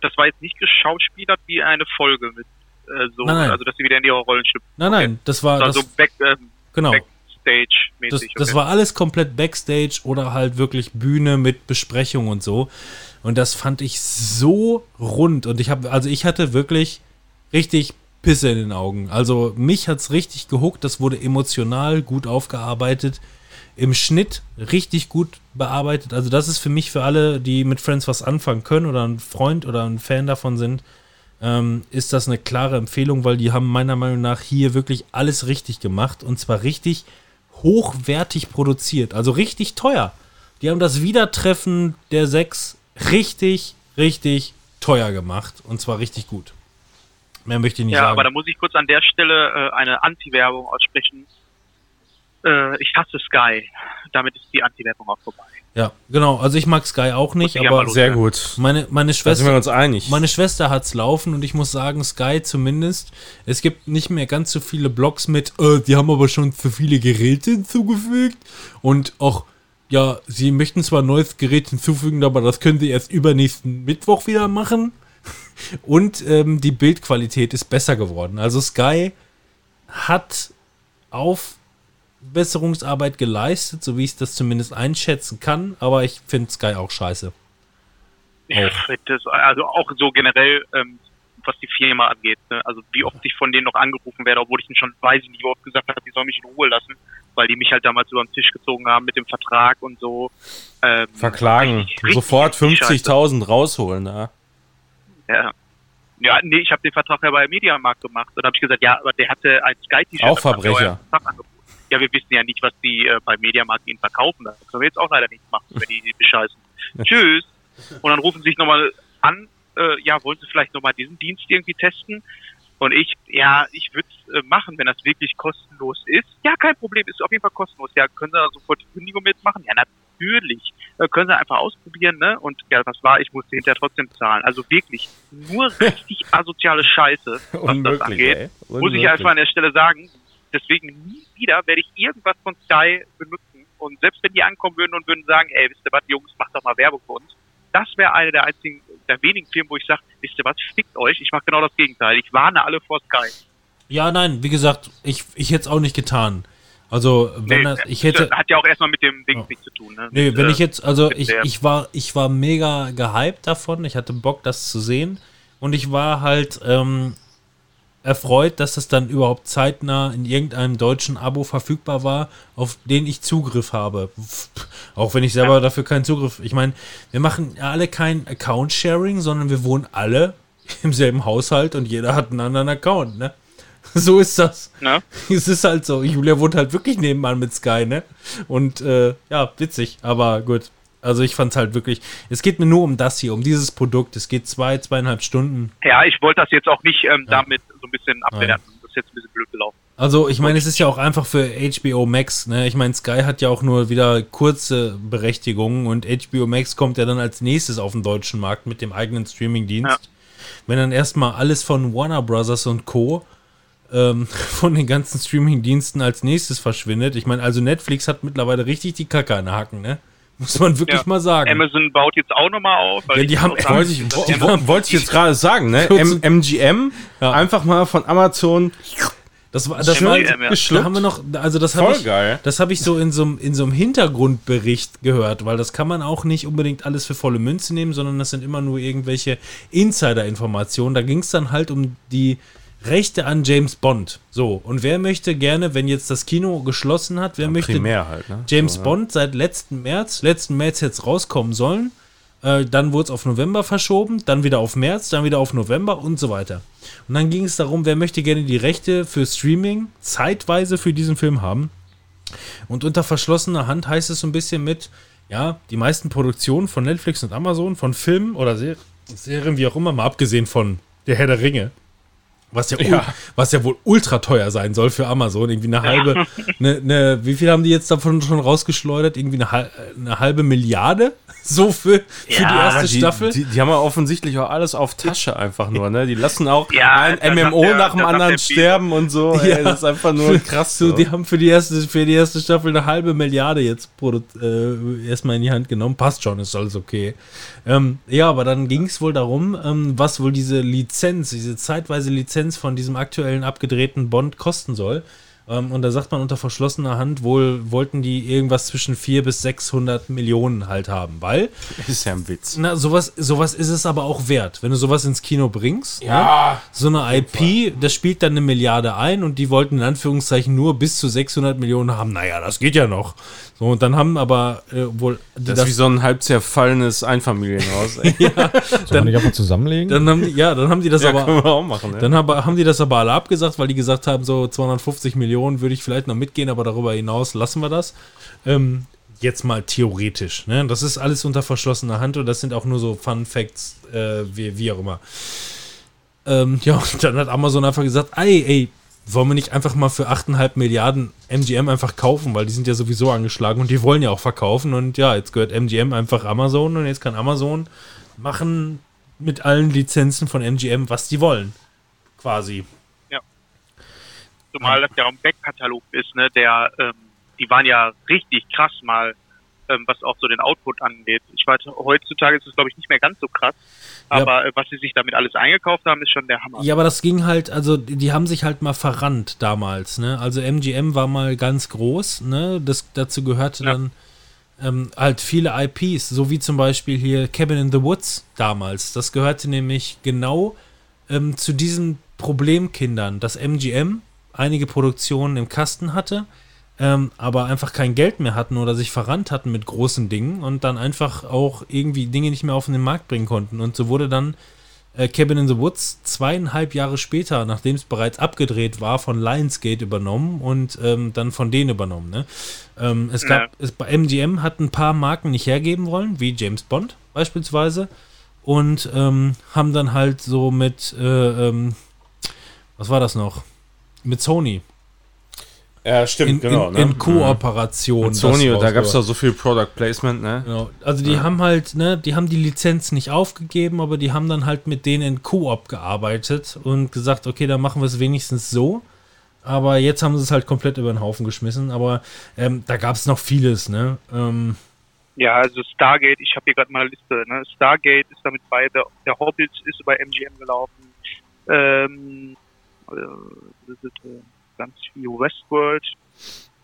das war jetzt nicht geschauspielert wie eine Folge mit äh, so, Nein, nein. also dass sie wieder in ihre Rollen schlüpfen. Nein, nein, das war. Also Das, back, ähm, genau. Das, Backstage-mäßig. das war alles komplett Backstage oder halt wirklich Bühne mit Besprechung und so. Und das fand ich so rund. Und ich habe, also ich hatte wirklich richtig Pisse in den Augen. Also mich hat's richtig gehuckt. Das wurde emotional gut aufgearbeitet. Im Schnitt richtig gut bearbeitet. Also das ist für mich für alle, die mit Friends was anfangen können oder ein Freund oder ein Fan davon sind, ähm, ist das eine klare Empfehlung, weil die haben meiner Meinung nach hier wirklich alles richtig gemacht und zwar richtig hochwertig produziert, also richtig teuer. Die haben das Wiedertreffen der sechs richtig, richtig teuer gemacht und zwar richtig gut. Mehr möchte ich nicht Ja, sagen. aber da muss ich kurz an der Stelle äh, eine Anti-Werbung aussprechen. Äh, ich hasse Sky. Damit ist die Anti-Werbung auch vorbei. ja, genau. Also ich mag Sky auch nicht, aber mal Sehr gut. meine, meine Da sind wir Schwester, uns einig. meine Schwester hat's laufen und ich muss sagen, Sky zumindest, es gibt nicht mehr ganz so viele Blogs mit, äh, die haben aber schon zu viele Geräte hinzugefügt und auch, ja, sie möchten zwar ein neues Gerät hinzufügen, aber das können sie erst übernächsten Mittwoch wieder machen. Und ähm, die Bildqualität ist besser geworden. Also Sky hat Aufbesserungsarbeit geleistet, so wie ich das zumindest einschätzen kann, aber ich finde Sky auch scheiße. Find das, also auch so generell, ähm, was die Firma angeht. Ne? Also wie oft ich von denen noch angerufen werde, obwohl ich ihnen schon weiß wie oft gesagt habe, die sollen mich in Ruhe lassen, weil die mich halt damals über den Tisch gezogen haben mit dem Vertrag und so. Ähm, Verklagen. richtig- Sofort scheiße. 50.000 rausholen. Ja. Ja. Ja, nee, ich habe den Vertrag ja bei Mediamarkt gemacht. Und habe ich gesagt, ja, aber der hatte ein Sky-T-Shirt. Auch Verbrecher. Vertrag. Ja, wir wissen ja nicht, was die äh, bei Mediamarkt ihnen verkaufen. Das können wir jetzt auch leider nicht machen, wenn die die bescheißen. Tschüss. Und dann rufen sie sich nochmal an, äh, ja, wollen sie vielleicht nochmal diesen Dienst irgendwie testen? Und ich, ja, ich würde es äh, machen, wenn das wirklich kostenlos ist. Ja, kein Problem, ist auf jeden Fall kostenlos. Ja, können Sie da sofort die Kündigung mitmachen? Ja, natürlich. Äh, können Sie einfach ausprobieren, ne? Und ja, was war, ich musste hinterher trotzdem zahlen. Also wirklich, nur richtig asoziale Scheiße, was das angeht. Muss ich einfach an der Stelle sagen. Deswegen nie wieder werde ich irgendwas von Sky benutzen. Und selbst wenn die ankommen würden und würden sagen, ey, wisst ihr was, Jungs, macht doch mal Werbung für uns. Das wäre eine der einzigen, der wenigen Firmen, wo ich sage, wisst ihr was, fickt euch. Ich mache genau das Gegenteil. Ich warne alle vor Sky. Ja, nein, wie gesagt, ich, ich hätte es auch nicht getan. Also, wenn Nee, das, ich hätte. das hat ja auch erstmal mit dem Ding nichts zu tun. Ne? Nee, wenn äh, ich jetzt, also ich, ich war, ich war mega gehypt davon. Ich hatte Bock, das zu sehen. Und ich war halt ähm, erfreut, dass es dann überhaupt zeitnah in irgendeinem deutschen Abo verfügbar war, auf den ich Zugriff habe. Auch wenn ich selber dafür keinen Zugriff. Ich meine, wir machen ja alle kein Account-Sharing, sondern wir wohnen alle im selben Haushalt und jeder hat einen anderen Account, ne? So ist das. Ne? Es ist halt so. Julia wohnt halt wirklich nebenan mit Sky, ne? Und äh, ja, witzig, aber gut. Also ich fand's halt wirklich. Es geht mir nur um das hier, um dieses Produkt. Es geht zwei, zweieinhalb Stunden. Ja, ich wollte das jetzt auch nicht ähm, damit so ein bisschen abwerten. Das ist jetzt ein bisschen blöd gelaufen. Also, ich meine, es ist ja auch einfach für HBO Max, ne? Ich meine, Sky hat ja auch nur wieder kurze Berechtigungen und HBO Max kommt ja dann als nächstes auf den deutschen Markt mit dem eigenen Streamingdienst. Ja. Wenn dann erstmal alles von Warner Brothers und Co. Ähm, von den ganzen Streamingdiensten als nächstes verschwindet. Ich meine, also Netflix hat mittlerweile richtig die Kacke an den Haken, ne? Muss man wirklich Ja. mal sagen. Amazon baut jetzt auch nochmal auf. weil Ja, die haben- sagen, Wollte ich, wo- wollte ich jetzt gerade sagen, ne? M MGM, Ja. einfach mal von Amazon Das war, das war, da haben wir noch, also das habe ich, geil. das habe ich so in so einem in so einem Hintergrundbericht gehört, weil das kann man auch nicht unbedingt alles für volle Münze nehmen, sondern das sind immer nur irgendwelche Insider-Informationen. Da ging es dann halt um die Rechte an James Bond. So und wer möchte gerne, wenn jetzt das Kino geschlossen hat, wer möchte Primär halt, ne? James So? Bond seit letzten März, letzten März jetzt rauskommen sollen. Äh, dann wurde es auf November verschoben, dann wieder auf März, dann wieder auf November und so weiter. Und dann ging es darum, wer möchte gerne die Rechte für Streaming zeitweise für diesen Film haben. Und unter verschlossener Hand heißt es so ein bisschen mit, ja, die meisten Produktionen von Netflix und Amazon, von Filmen oder Ser Serien, wie auch immer, mal abgesehen von Der Herr der Ringe, was ja, Ja. was ja wohl ultra teuer sein soll für Amazon. Irgendwie eine halbe, eine, eine, wie viel haben die jetzt davon schon rausgeschleudert? Irgendwie eine, hal- eine halbe Milliarde? So für, für die erste die, Staffel? Die, die haben ja offensichtlich auch alles auf Tasche einfach nur, ne? Die lassen auch Ja, ein MMO der- nach dem anderen der sterben und so. Ja. Ey, das ist einfach nur krass. So, die haben für die erste, für die erste Staffel eine halbe Milliarde jetzt äh, erstmal in die Hand genommen. Passt schon, ist alles okay. Ähm, ja, aber dann ging es wohl darum, ähm, was wohl diese Lizenz, diese zeitweise Lizenz von diesem aktuellen abgedrehten Bond kosten soll. Ähm, und da sagt man unter verschlossener Hand, wohl wollten die irgendwas zwischen 400 bis 600 Millionen halt haben, weil ist ja ein Witz. na, sowas, sowas ist es aber auch wert. Wenn du sowas ins Kino bringst, Ja. ne? so eine IP, das spielt dann eine Milliarde ein und die wollten in Anführungszeichen nur bis zu 600 Millionen haben. Naja, das geht ja noch. So, und dann haben aber äh, wohl die Das ist wie so ein halb zerfallenes Einfamilienhaus. Ey. Soll man nicht einfach zusammenlegen? dann haben die, ja, dann haben die das Ja, aber, können wir auch machen, ne? dann haben, haben die das aber alle abgesagt, weil die gesagt haben, so 250 Millionen würde ich vielleicht noch mitgehen, aber darüber hinaus lassen wir das. Ähm, jetzt mal theoretisch. Ne? Das ist alles unter verschlossener Hand und das sind auch nur so Fun Facts, äh, wie, wie auch immer. Ähm, ja, und dann hat Amazon einfach gesagt, ey, ey, wollen wir nicht einfach mal für 8,5 Milliarden MGM einfach kaufen, weil die sind ja sowieso angeschlagen und die wollen ja auch verkaufen und ja, jetzt gehört MGM einfach Amazon und jetzt kann Amazon machen mit allen Lizenzen von MGM, was die wollen. Quasi. Zumal das ja auch ein Backkatalog ist, ne, der, ähm, die waren ja richtig krass mal, ähm, was auch so den Output angeht. Ich weiß, heutzutage ist es, glaube ich, nicht mehr ganz so krass, Ja. aber äh, was sie sich damit alles eingekauft haben, ist schon der Hammer. Ja, aber das ging halt, also die, die haben sich halt mal verrannt damals, ne? Also MGM war mal ganz groß, ne? Das, dazu gehörte Ja. dann ähm, halt viele IPs, so wie zum Beispiel hier Cabin in the Woods damals. Das gehörte nämlich genau ähm, zu diesen Problemkindern, dass MGM einige Produktionen im Kasten hatte, ähm, aber einfach kein Geld mehr hatten oder sich verrannt hatten mit großen Dingen und dann einfach auch irgendwie Dinge nicht mehr auf den Markt bringen konnten. Und so wurde dann äh, Cabin in the Woods zweieinhalb Jahre später, nachdem es bereits abgedreht war, von Lionsgate übernommen und ähm, dann von denen übernommen. Ne? Ähm, es gab, Ja. es, bei MGM hat ein paar Marken nicht hergeben wollen, wie James Bond beispielsweise, und ähm, haben dann halt so mit, äh, ähm, was war das noch? Mit Sony. ja, stimmt, In, genau. in, ne? in Kooperation. Mit Sony, da gab es doch so viel Product Placement, ne? Genau. Also die haben halt, ne, die haben die Lizenz nicht aufgegeben, aber die haben dann halt mit denen in Koop gearbeitet und gesagt, okay, dann machen wir es wenigstens so. Aber jetzt haben sie es halt komplett über den Haufen geschmissen. Aber ähm, da gab es noch vieles, ne? Ähm, Ja, also Stargate, ich habe hier gerade mal eine Liste, ne? Stargate ist damit bei, der, der Hobbit ist über MGM gelaufen. Ähm, äh, das ist, äh, ganz viel Westworld,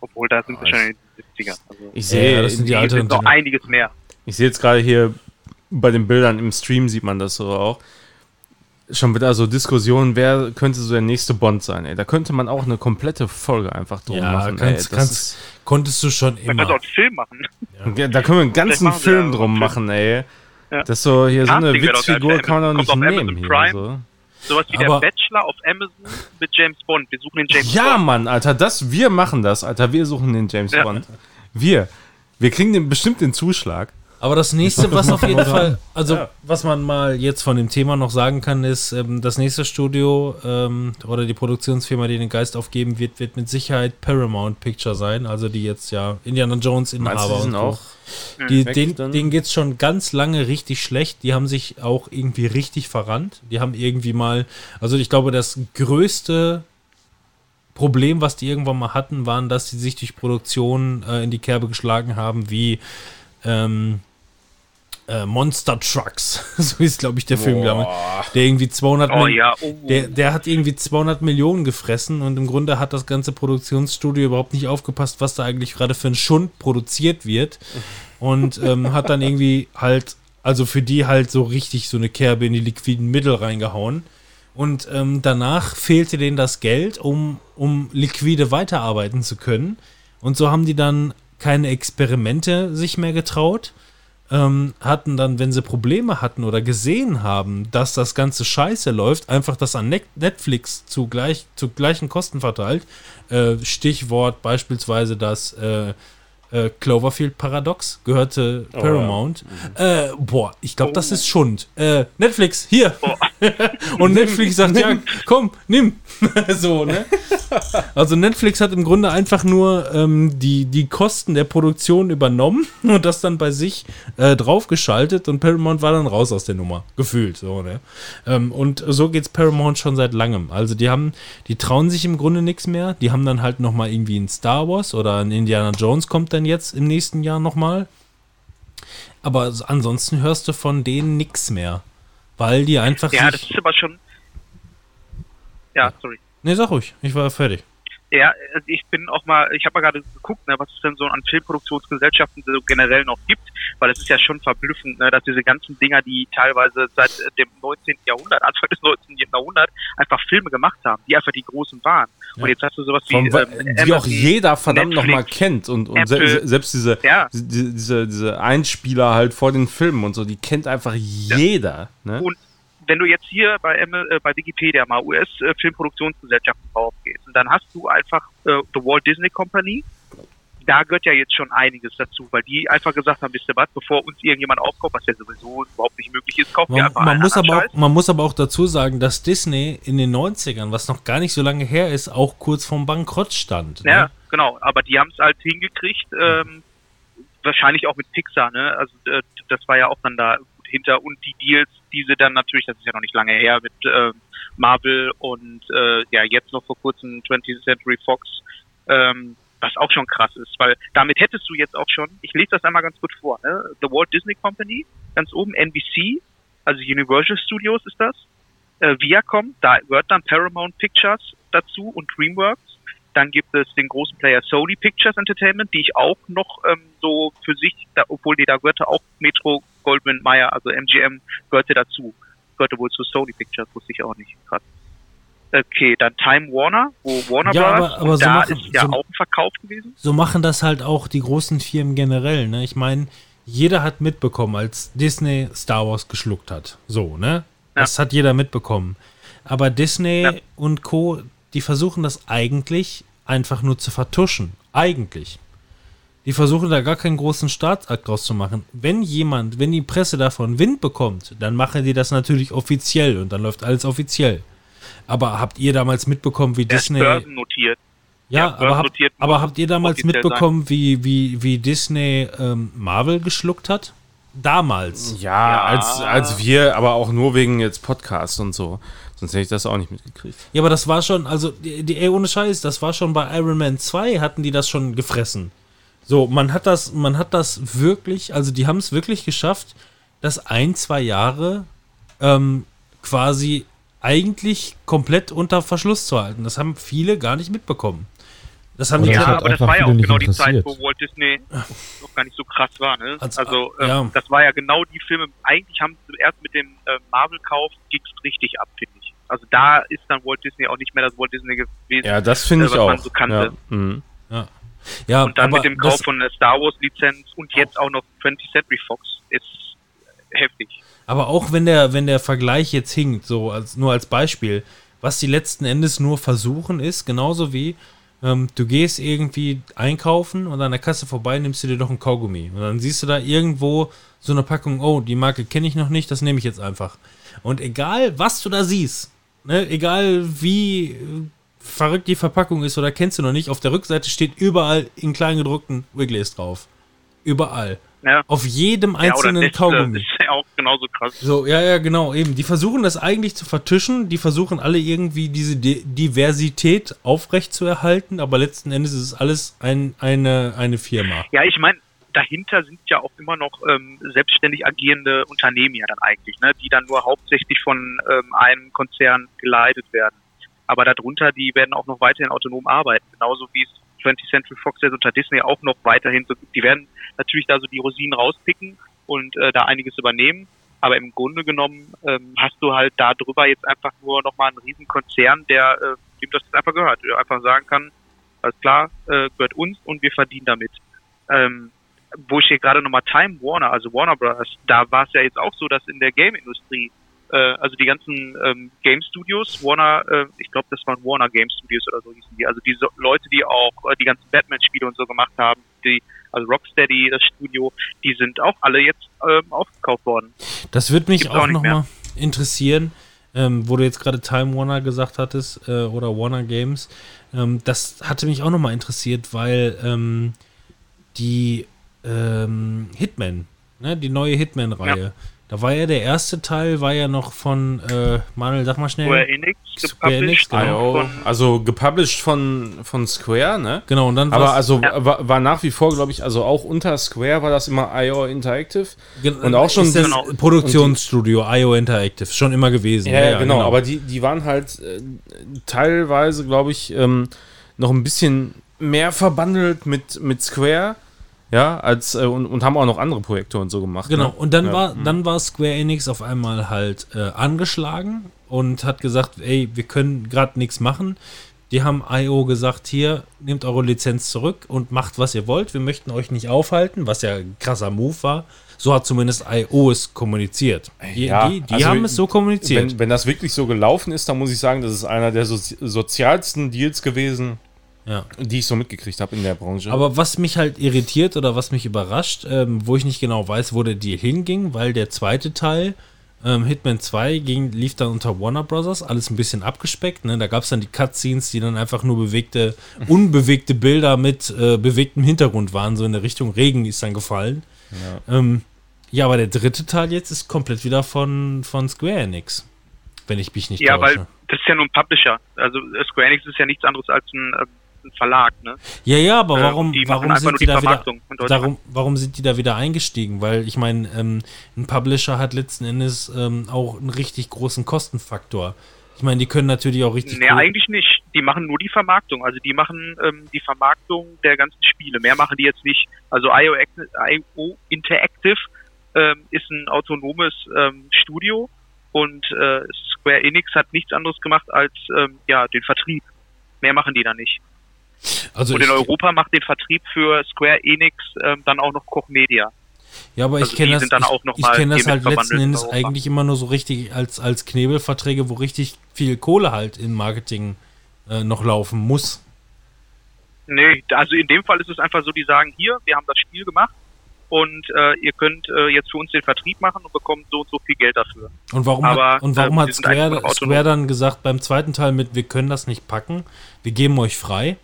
obwohl da sind wir schon in den 70ern. Also, Ich sehe, das sind die alten. noch einiges mehr. ich sehe jetzt gerade hier bei den Bildern im Stream sieht man das so auch. Schon wieder so Diskussionen, wer könnte so der nächste Bond sein, ey. Da könnte man auch eine komplette Folge einfach drum Ja, machen, kannst- ey. Das kannst- konntest du schon Man immer. könnte auch einen Film machen. ist, ja, da können wir einen ganzen Film drum machen, ey. Ja. Das ist so, hier so eine Casting doch geil Witzfigur kann man doch nicht nehmen hier. So. Sowas wie Aber- der Bachelor auf Amazon mit James Bond. Wir suchen den James Ja, Bond. Mann, Alter, das, wir machen das, Alter. Wir suchen den James Ja. Bond. Wir. Wir kriegen den, bestimmt den Zuschlag. Aber das nächste, was auf jeden Fall, also was man mal jetzt von dem Thema noch sagen kann, ist, ähm, das nächste Studio ähm, oder die Produktionsfirma, die den Geist aufgeben wird, wird mit Sicherheit Paramount Picture sein, also die jetzt ja Indiana Jones Inhaber die und auch Die, den, denen geht es schon ganz lange richtig schlecht. Die haben sich auch irgendwie richtig verrannt. Die haben irgendwie mal, also ich glaube, das größte Problem, was die irgendwann mal hatten, waren, dass sie sich durch Produktion äh, in die Kerbe geschlagen haben, wie ähm, äh, Monster Trucks. so ist, glaube ich, der Film. Der irgendwie 200 Oh ja, oh. der, der hat irgendwie 200 Millionen gefressen und im Grunde hat das ganze Produktionsstudio überhaupt nicht aufgepasst, was da eigentlich gerade für ein Schund produziert wird. Und ähm, hat dann irgendwie halt, also für die halt so richtig so eine Kerbe in die liquiden Mittel reingehauen. Und ähm, danach fehlte denen das Geld, um, um liquide weiterarbeiten zu können. Und so haben die dann keine Experimente sich mehr getraut ähm, hatten dann, wenn sie Probleme hatten oder gesehen haben, dass das Ganze scheiße läuft, einfach das an Net- Netflix zu, gleich, zu gleichen Kosten verteilt. Äh, Stichwort beispielsweise das äh, äh, Cloverfield-Paradox gehörte Paramount. Äh, boah, ich glaube, das ist Schund. Äh, Netflix, hier. Und Netflix sagt, ja, komm, nimm. so, ne? Also Netflix hat im Grunde einfach nur ähm, die, die Kosten der Produktion übernommen und das dann bei sich äh, draufgeschaltet und Paramount war dann raus aus der Nummer. Gefühlt so, ne? Ähm, und so geht's Paramount schon seit langem. Also die haben, die trauen sich im Grunde nichts mehr. Die haben dann halt nochmal irgendwie ein Star Wars oder ein Indiana Jones kommt dann jetzt im nächsten Jahr nochmal. Aber ansonsten hörst du von denen nichts mehr. Weil die einfach ja, das ist aber schon. Ja, sorry. Ne, sag ruhig, ich war fertig. Ja, also ich bin auch mal, ich habe mal gerade geguckt, ne, was es denn so an Filmproduktionsgesellschaften so generell noch gibt, weil es ist ja schon verblüffend, ne, dass diese ganzen Dinger, die teilweise seit äh, dem 19. Jahrhundert, Anfang des 19. Jahrhunderts, einfach Filme gemacht haben, die einfach die großen waren. Und jetzt hast du sowas wie Vom, ähm, die auch jeder verdammt nochmal kennt und, und Apple. se selbst diese, Ja. die- diese, diese Einspieler halt vor den Filmen und so, die kennt einfach jeder. Ne? Und wenn du jetzt hier bei, äh, bei Wikipedia mal US-Filmproduktionsgesellschaften drauf gehst, und dann hast du einfach äh, The Walt Disney Company. Da gehört ja jetzt schon einiges dazu, weil die einfach gesagt haben, wisst ihr was, bevor uns irgendjemand aufkauft, was ja sowieso überhaupt nicht möglich ist, kaufen wir Man, einfach man, muss aber Scheiß. auch, man muss aber auch dazu sagen, dass Disney in den 90ern, was noch gar nicht so lange her ist, auch kurz vorm Bankrott stand. Ja, Ne? genau. Aber die haben es halt hingekriegt, ähm, wahrscheinlich auch mit Pixar, ne? Also äh, das war ja auch dann da gut hinter und die Deals, diese dann natürlich, das ist ja noch nicht lange her, mit ähm, Marvel und äh, ja jetzt noch vor kurzem 20th Century Fox, ähm, was auch schon krass ist, weil damit hättest du jetzt auch schon, ich lese das einmal ganz gut vor, ne? The Walt Disney Company, ganz oben NBC, also Universal Studios ist das, äh, Viacom, da gehört dann Paramount Pictures dazu und DreamWorks. Dann gibt es den großen Player Sony Pictures Entertainment, die ich auch noch ähm, so für sich, da, obwohl die da gehörte auch Metro Goldwyn Mayer, also MGM gehörte dazu. Gehörte wohl zu Sony Pictures, wusste ich auch nicht. Krass. Okay, dann Time Warner, wo Warner Ja, Bros. aber- aber so da machen- ist ja so- auch ein Verkauf gewesen. So machen das halt auch die großen Firmen generell. Ne? Ich meine, jeder hat mitbekommen, als Disney Star Wars geschluckt hat. So, ne? Ja. Das hat jeder mitbekommen. Aber Disney Ja. und Co., die versuchen das eigentlich einfach nur zu vertuschen. Eigentlich. Die versuchen da gar keinen großen Staatsakt draus zu machen. Wenn jemand, wenn die Presse davon Wind bekommt, dann machen die das natürlich offiziell und dann läuft alles offiziell. Aber habt ihr damals mitbekommen, wie Disney. börsennotiert. Ja, Ja, aber, habt, börsennotiert aber habt ihr damals mitbekommen, wie, wie, wie Disney ähm, Marvel geschluckt hat? Damals. Ja, Ja. Als, als wir, aber auch nur wegen jetzt Podcasts und so. Sonst hätte ich das auch nicht mitgekriegt. Ja, aber das war schon, also, die, die, ey, ohne Scheiß, das war schon bei Iron Man 2, hatten die das schon gefressen. So, man hat das, man hat das wirklich, also die haben es wirklich geschafft, das ein, zwei Jahre ähm, quasi eigentlich komplett unter Verschluss zu halten. Das haben viele gar nicht mitbekommen. Das haben die Ja, aber das einfach war ja auch nicht genau die Zeit, wo Walt Disney noch gar nicht so krass war. Ne? Als- Also, ähm, ja. das war ja genau die Filme. Eigentlich haben sie erst mit dem äh, Marvel-Kauf ging's richtig ab, finde. Also da ist dann Walt Disney auch nicht mehr das Walt Disney gewesen. Ja, das finde Äh, ich was auch. man so kannte. Ja. Mhm. ja, und dann aber mit dem Kauf von der Star Wars-Lizenz und jetzt auch noch 20th Century Fox ist heftig. Aber auch wenn der, wenn der Vergleich jetzt hinkt, so als, nur als Beispiel, was die letzten Endes nur versuchen ist, genauso wie ähm, du gehst irgendwie einkaufen und an der Kasse vorbei nimmst du dir doch ein Kaugummi. Und dann siehst du da irgendwo so eine Packung, oh, die Marke kenne ich noch nicht, das nehme ich jetzt einfach. Und egal, was du da siehst, ne, egal wie verrückt die Verpackung ist oder kennst du noch nicht, auf der Rückseite steht überall in kleingedruckten Wrigley's drauf. Überall. Ja. Auf jedem Ja, einzelnen Nestle Kaugummi. ist ja auch genauso krass. So, ja, ja, genau, eben. Die versuchen das eigentlich zu vertischen, die versuchen alle irgendwie diese Di Diversität aufrechtzuerhalten, aber letzten Endes ist es alles ein, eine, eine Firma. Ja, ich meine, dahinter sind ja auch immer noch ähm, selbstständig agierende Unternehmen ja dann eigentlich, ne, die dann nur hauptsächlich von ähm, einem Konzern geleitet werden. Aber darunter, die werden auch noch weiterhin autonom arbeiten, genauso wie es 20th Century Fox jetzt unter Disney auch noch weiterhin so. Die werden natürlich da so die Rosinen rauspicken und äh, da einiges übernehmen. Aber im Grunde genommen ähm, hast du halt da drüber jetzt einfach nur nochmal einen riesen Konzern, der äh, dem das jetzt einfach gehört, der einfach sagen kann, alles klar, äh, gehört uns und wir verdienen damit. Ähm, wo ich hier gerade nochmal Time Warner, also Warner Brothers, da war es ja jetzt auch so, dass in der Game-Industrie, äh, also die ganzen ähm, Game Studios, Warner, äh, ich glaube, das waren Warner Game Studios oder so hießen die, also die so, Leute, die auch äh, die ganzen Batman-Spiele und so gemacht haben, die, also Rocksteady, das Studio, die sind auch alle jetzt ähm, aufgekauft worden. Das würde mich Gibt's auch auch nochmal interessieren, ähm, wo du jetzt gerade Time Warner gesagt hattest äh, oder Warner Games. Ähm, das hatte mich auch nochmal interessiert, weil ähm, die ähm, Hitman, ne, die neue Hitman-Reihe, Ja. da war ja der erste Teil, war ja noch von, äh, Manuel, sag mal schnell. Square Enix Square Enix, gepublished. genau. also gepublished von, von Square, ne? Genau, und dann Aber also Ja. war, war nach wie vor, glaube ich, also auch unter Square war das immer IO Interactive. Gen- Und auch schon ist das Genau. Produktionsstudio IO Interactive, schon immer gewesen. Ja, ja, genau, Aber die, die waren halt äh, teilweise, glaube ich, ähm, noch ein bisschen mehr verbandelt mit, mit Square, ja, als äh, und, und haben auch noch andere Projekte und so gemacht. Genau, ne? und dann ja. war dann war Square Enix auf einmal halt äh, angeschlagen und hat gesagt, ey, wir können gerade nichts machen. Die haben IO gesagt, hier, nehmt eure Lizenz zurück und macht, was ihr wollt. Wir möchten euch nicht aufhalten, was ja ein krasser Move war. So hat zumindest IO es kommuniziert. Die, Ja, die, die also haben es so kommuniziert. Wenn, wenn das wirklich so gelaufen ist, dann muss ich sagen, das ist einer der so sozialsten Deals gewesen, ja. die ich so mitgekriegt habe in der Branche. Aber was mich halt irritiert oder was mich überrascht, ähm, wo ich nicht genau weiß, wo der Deal hinging, weil der zweite Teil, ähm, Hitman 2, ging, lief dann unter Warner Brothers, alles ein bisschen abgespeckt. Ne? Da gab es dann die Cutscenes, die dann einfach nur bewegte, unbewegte Bilder mit äh, bewegtem Hintergrund waren, so in der Richtung Regen ist dann gefallen. Ja, ähm, ja aber der dritte Teil jetzt ist komplett wieder von, von Square Enix. Wenn ich mich nicht Ja, täusche. weil das ist ja nur ein Publisher. Also äh, Square Enix ist ja nichts anderes als ein, äh, ein Verlag, ne? Ja, ja, aber Äh, warum, machen warum sind die da wieder, darum, warum sind die da wieder eingestiegen? Weil ich meine, ähm, ein Publisher hat letzten Endes ähm, auch einen richtig großen Kostenfaktor. Ich meine, die können natürlich auch richtig Nee, eigentlich nicht. Die machen nur die Vermarktung. Also die machen ähm, die Vermarktung der ganzen Spiele. Mehr machen die jetzt nicht. Also IO, IO Interactive ähm, ist ein autonomes ähm, Studio und äh, Square Enix hat nichts anderes gemacht als ähm, ja den Vertrieb. Mehr machen die da nicht. Also und in ich, Europa macht den Vertrieb für Square Enix ähm, dann auch noch Koch Media. Ja, aber ich also kenne die das, ich, auch noch ich kenn das halt letzten Endes eigentlich immer nur so richtig als, als Knebelverträge, wo richtig viel Kohle halt in Marketing äh, noch laufen muss. Nee, also in dem Fall ist es einfach so, die sagen, hier, wir haben das Spiel gemacht und äh, ihr könnt äh, jetzt für uns den Vertrieb machen und bekommt so und so viel Geld dafür. Und warum Aber, hat, und warum ähm, hat Square. Square dann gesagt beim zweiten Teil mit, wir können das nicht packen, wir geben euch frei?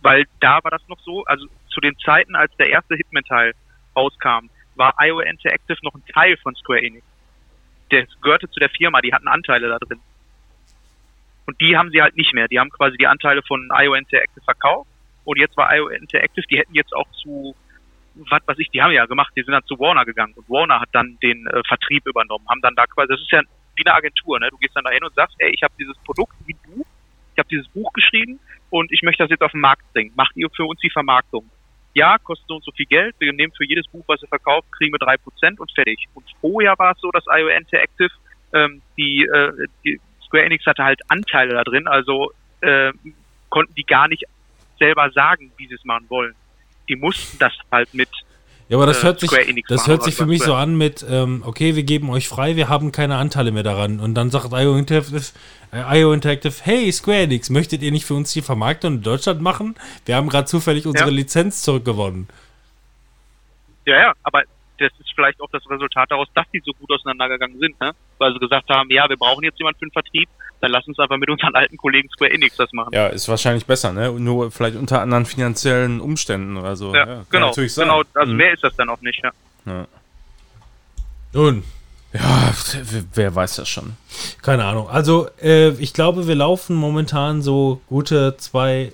Weil da war das noch so, also zu den Zeiten, als der erste Hitman-Teil rauskam, war IO Interactive noch ein Teil von Square Enix. Der gehörte zu der Firma, die hatten Anteile da drin. Und die haben sie halt nicht mehr. Die haben quasi die Anteile von IO Interactive verkauft. Und jetzt war IO Interactive, die hätten jetzt auch zu, was weiß ich, die haben ja gemacht, die sind dann zu Warner gegangen. Und Warner hat dann den äh, Vertrieb übernommen, haben dann da quasi, das ist ja wie eine Agentur, ne? Du gehst dann da hin und sagst, ey, ich habe dieses Produkt wie du, ich habe dieses Buch geschrieben und ich möchte das jetzt auf den Markt bringen. Macht ihr für uns die Vermarktung? Ja, kostet so und so viel Geld. Wir nehmen für jedes Buch, was ihr verkauft, kriegen wir drei Prozent und fertig. Und vorher war es so, dass IO Interactive, ähm, die, äh, die Square Enix hatte halt Anteile da drin, also äh, konnten die gar nicht selber sagen, wie sie es machen wollen. Die mussten das halt mit Ja, aber das äh, hört sich, das hört sich für mich so an mit, ähm, okay, wir geben euch frei, wir haben keine Anteile mehr daran. Und dann sagt IO Interactive, äh, IO Interactive, hey Square Enix, möchtet ihr nicht für uns die Vermarktung in Deutschland machen? Wir haben gerade zufällig unsere Ja. Lizenz zurückgewonnen. Ja, ja, aber das ist vielleicht auch das Resultat daraus, dass die so gut auseinandergegangen sind, ne? Weil sie gesagt haben, ja, wir brauchen jetzt jemanden für den Vertrieb, dann lass uns einfach mit unseren alten Kollegen Square Enix das machen. Ja, ist wahrscheinlich besser, ne? Nur vielleicht unter anderen finanziellen Umständen oder so. Ja, kann genau, natürlich sein. genau, also Mhm. mehr ist das dann auch nicht, ja. Nun, Ja, wer- wer weiß das schon. keine Ahnung. Also, äh, ich glaube, wir laufen momentan so gute zwei,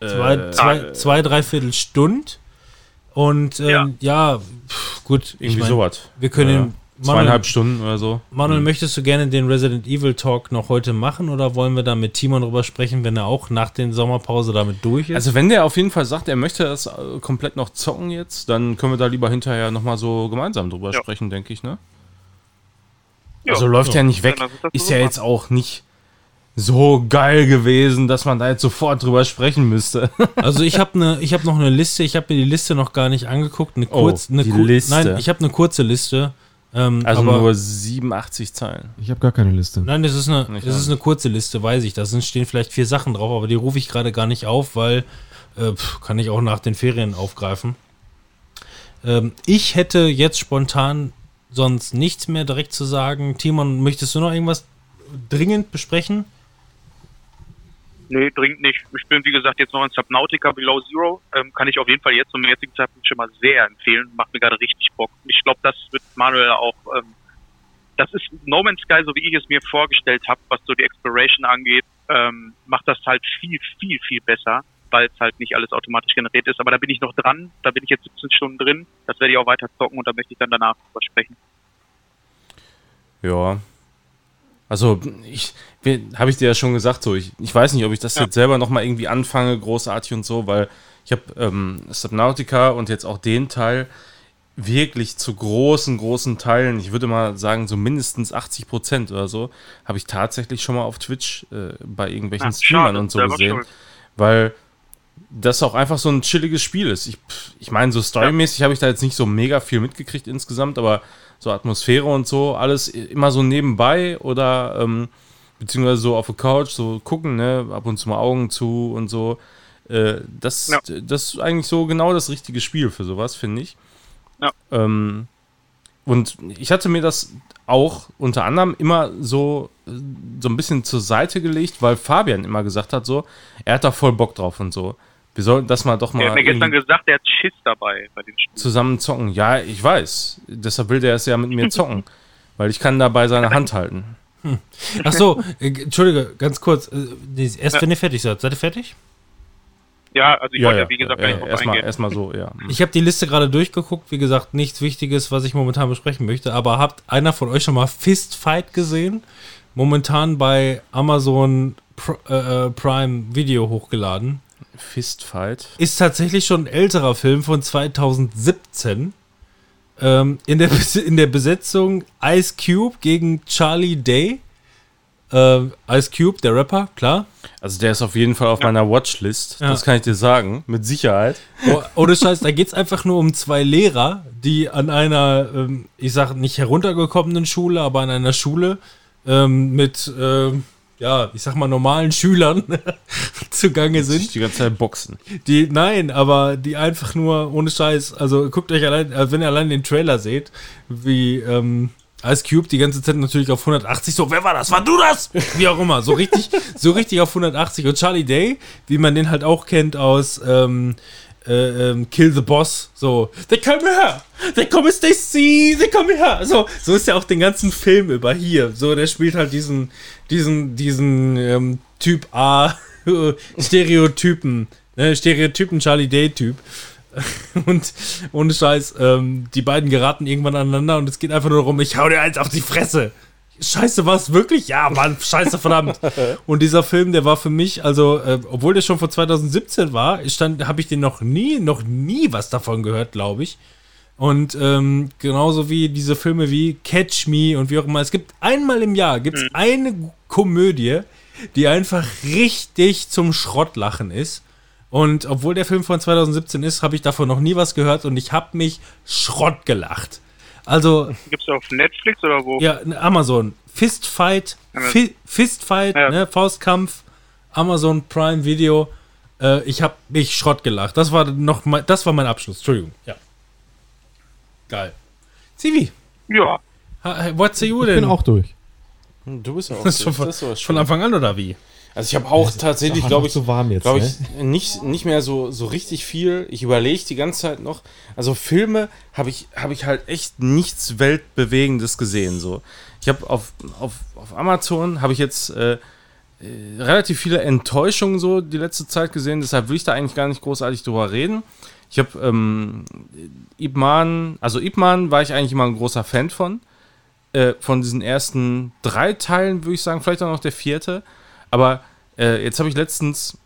zwei, Äh, zwei, zwei dreiviertel Stund. Und ähm, ja, Ja. pff, gut. ich Irgendwie mein, sowas. Wir können Ja, den- Manuel, Zweieinhalb Stunden oder so. Manuel, möchtest du gerne den Resident Evil Talk noch heute machen oder wollen wir da mit Timon drüber sprechen, wenn er auch nach den Sommerpause damit durch ist? Also wenn der auf jeden Fall sagt, er möchte das äh, komplett noch zocken jetzt, dann können wir da lieber hinterher nochmal so gemeinsam drüber Ja. sprechen, denke ich, ne? Ja, also läuft ja nicht weg. Ist ja jetzt auch nicht so geil gewesen, dass man da jetzt sofort drüber sprechen müsste. Also ich habe ne, ich habe noch eine Liste. Ich habe mir die Liste noch gar nicht angeguckt. Eine Oh, kurz, eine die kur- Liste. Nein, ich habe eine kurze Liste. Ähm, Also aber nur 87 Zeilen. Ich habe gar keine Liste. nein, das ist eine, Nicht das ist eine kurze Liste, weiß ich. Da sind stehen vielleicht vier Sachen drauf, aber die rufe ich gerade gar nicht auf, weil äh, kann ich auch nach den Ferien aufgreifen. Ähm, ich hätte jetzt spontan sonst nichts mehr direkt zu sagen. Timon, möchtest du noch irgendwas dringend besprechen? Nee, dringend nicht. Ich bin, wie gesagt, jetzt noch in Subnautica Below Zero. Ähm, kann ich auf jeden Fall jetzt zum jetzigen Zeitpunkt schon mal sehr empfehlen. Macht mir gerade richtig Bock. Ich glaube, das wird Manuel auch. Ähm, das ist No Man's Sky, so wie ich es mir vorgestellt habe, was so die Exploration angeht, ähm, macht das halt viel, viel, viel besser, weil es halt nicht alles automatisch generiert ist. Aber da bin ich noch dran. Da bin ich jetzt 17 Stunden drin. Das werde ich auch weiter zocken und da möchte ich dann danach drüber sprechen. Ja. Also, ich, habe ich dir ja schon gesagt, so, ich, ich weiß nicht, ob ich das Ja. jetzt selber nochmal irgendwie anfange, großartig und so, weil ich habe ähm, Subnautica und jetzt auch den Teil wirklich zu großen, großen Teilen, ich würde mal sagen, so mindestens 80 Prozent oder so, habe ich tatsächlich schon mal auf Twitch äh, bei irgendwelchen Ah, Streamern und so gesehen. schuld. Weil das auch einfach so ein chilliges Spiel ist. Ich, ich meine, so storymäßig habe ich da jetzt nicht so mega viel mitgekriegt insgesamt, aber so Atmosphäre und so, alles immer so nebenbei oder ähm, beziehungsweise so auf der Couch, so gucken, ne, ab und zu mal Augen zu und so. Äh, das, Ja. das ist eigentlich so genau das richtige Spiel für sowas, finde ich. Ja. Ähm, und ich hatte mir das auch unter anderem immer so, äh, so ein bisschen zur Seite gelegt, weil Fabian immer gesagt hat, so, er hat da voll Bock drauf und so. Wir sollten das mal doch mal Er hat mir gestern gesagt, er hat Schiss dabei bei den Spielen. zusammen zocken. Ja, ich weiß. Deshalb will der es ja mit mir zocken. weil ich kann dabei seine Hand halten. Ach so, äh, Entschuldige, ganz kurz. Äh, erst wenn ihr fertig seid. Seid ihr fertig? Ja, also ich wollte ja, wie gesagt, gar nicht drauf erstmal, erstmal so, ja. Ich habe die Liste gerade durchgeguckt. Wie gesagt, nichts Wichtiges, was ich momentan besprechen möchte. Aber habt einer von euch schon mal Fistfight gesehen? Momentan bei Amazon äh, äh, Prime Video hochgeladen. Fistfight. Ist tatsächlich schon ein älterer Film von 2017. Ähm, in, der, in der Besetzung Ice Cube gegen Charlie Day. Ähm, Ice Cube, der Rapper, klar. Also der ist auf jeden Fall auf meiner Watchlist. Ja. Das kann ich dir sagen. Mit Sicherheit. Oh, ohne Scheiß, da geht es einfach nur um zwei Lehrer, die an einer, ähm, ich sag nicht heruntergekommenen Schule, aber an einer Schule ähm, mit, ähm, ja, ich sag mal normalen Schülern zugange sind. die ganze Zeit boxen. Die, nein, aber die einfach nur, ohne Scheiß, also guckt euch allein, äh, wenn ihr allein den Trailer seht, wie ähm, Ice Cube die ganze Zeit natürlich auf 180, so, wer war das? War du das? Wie auch immer, so richtig, so richtig auf 180. Und Charlie Day, wie man den halt auch kennt aus ähm, äh, ähm, Kill the Boss, so, they come here, they come as they see, they come here. So, so ist ja auch den ganzen Film über hier. So, der spielt halt diesen, diesen, diesen ähm, Typ A Stereotypen, ne, Stereotypen Charlie Day-Typ. Und ohne Scheiß, ähm, die beiden geraten irgendwann aneinander und es geht einfach nur darum, ich hau dir eins auf die Fresse. Scheiße, war es wirklich? Ja, Mann, scheiße, verdammt. Und dieser Film, der war für mich, also, äh, obwohl der schon von 2017 war, stand, habe ich den noch nie, noch nie was davon gehört, glaube ich. Und ähm, genauso wie diese Filme wie Catch Me und wie auch immer. Es gibt einmal im Jahr gibt's eine Komödie, die einfach richtig zum Schrottlachen ist. Und obwohl der Film von 2017 ist, habe ich davon noch nie was gehört und ich habe mich Schrott gelacht. Also, Gibt's auf Netflix oder wo? ja, ne, Amazon. Fistfight. Fi Fistfight, Ja. ne, Faustkampf, Amazon Prime Video. Äh, ich habe mich Schrott gelacht. Das war noch mal, das war mein Abschluss. Entschuldigung. Ja. Geil. Zivi, Ja, ha- what say you Ich bin denn? auch durch. Du bist ja auch Das ist schon von, das ist schön. von Anfang an oder wie? Also ich habe auch tatsächlich, Ach, glaube ich, so warm jetzt, glaube ne? ich, nicht, nicht mehr so, so richtig viel. Ich überlege die ganze Zeit noch. Also Filme habe ich, habe ich halt echt nichts Weltbewegendes gesehen. So. Ich habe auf, auf, auf Amazon habe ich jetzt äh, äh, relativ viele Enttäuschungen so die letzte Zeit gesehen. Deshalb will ich da eigentlich gar nicht großartig drüber reden. Ich habe ähm, Ip Man, also Ip Man war ich eigentlich immer ein großer Fan von. Äh, von diesen ersten drei Teilen würde ich sagen, vielleicht auch noch der vierte. Aber äh, jetzt habe ich letztens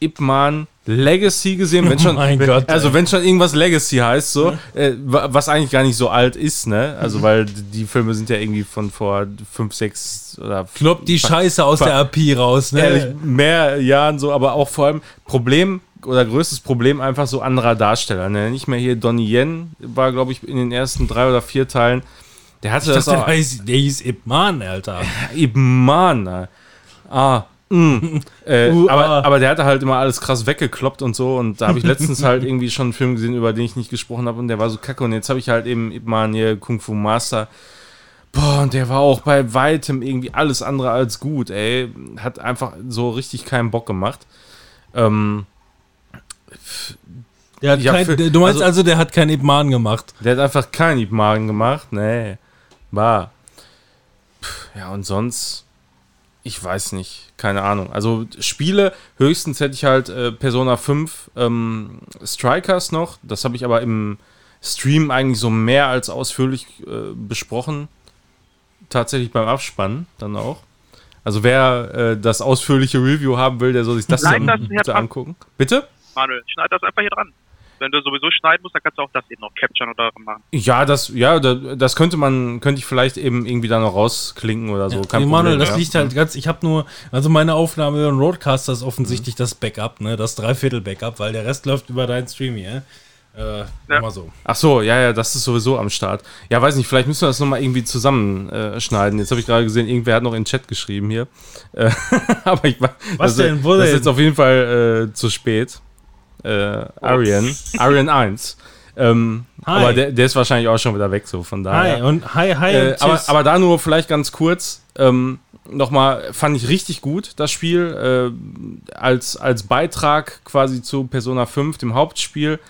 Ip Man Legacy gesehen, wenn schon, Oh mein wenn, Gott, also wenn schon irgendwas Legacy heißt, so, äh, wa- was eigentlich gar nicht so alt ist, ne? Also weil die Filme sind ja irgendwie von vor fünf, sechs oder Klopp die Scheiße aus der AP raus, ne? ehrlich mehr Jahren so, aber auch vor allem Problem oder größtes Problem einfach so anderer Darsteller, ne? Nicht mehr hier Donnie Yen war, glaube ich, in den ersten drei oder vier Teilen. Der hatte Ich das dachte, auch. der, hieß, der hieß Ip Man, Alter. Eben Mann. ey. Ah. Mm. Äh, Uh, aber, ah. aber der hatte halt immer alles krass weggekloppt und so. Und da habe ich letztens halt irgendwie schon einen Film gesehen, über den ich nicht gesprochen habe. Und der war so kacke. Und jetzt habe ich halt eben Ip Man hier Kung Fu Master. Boah, und der war auch bei weitem irgendwie alles andere als gut, ey. Hat einfach so richtig keinen Bock gemacht. Ähm, Der kein, für- du meinst also- also, der hat keinen Ip Man gemacht. Der hat einfach keinen Ip Man gemacht. Nee. War. Ja, und sonst. Ich weiß nicht. Keine Ahnung. Also Spiele, höchstens hätte ich halt äh, Persona 5 ähm, Strikers noch. Das habe ich aber im Stream eigentlich so mehr als ausführlich äh, besprochen. Tatsächlich beim Abspannen dann auch. Also wer äh, das ausführliche Review haben will, der soll sich das dann das bitte angucken. Bitte? Manuel, schneid das einfach hier dran. Wenn du sowieso schneiden musst, dann kannst du auch das eben noch capturen oder machen. Ja, das, ja, da- das könnte man, könnte ich vielleicht eben irgendwie da noch rausklinken oder so. Ja, Manuel, das ja. liegt halt ganz, ich habe nur, also meine Aufnahme über den Roadcaster ist offensichtlich das Backup, ne, das Dreiviertel-Backup, weil der Rest läuft über deinen Stream hier. Äh, Ja. so. Ach so, ja, ja, das ist sowieso am Start. Ja, weiß nicht, vielleicht müssen wir das nochmal irgendwie zusammenschneiden. Äh. Jetzt habe ich gerade gesehen, irgendwer hat noch in den Chat geschrieben hier. Äh, aber ich war- Was das, denn? Wo Das ist denn? jetzt auf jeden Fall äh, zu spät. Äh, Arian, Arian 1. Ähm, aber der, der ist wahrscheinlich auch schon wieder weg, so von daher. Hi und hi, hi Äh, und aber, aber da nur vielleicht ganz kurz. Ähm, Nochmal, fand ich richtig gut, das Spiel. Äh, als, als Beitrag quasi zu Persona 5, dem Hauptspiel.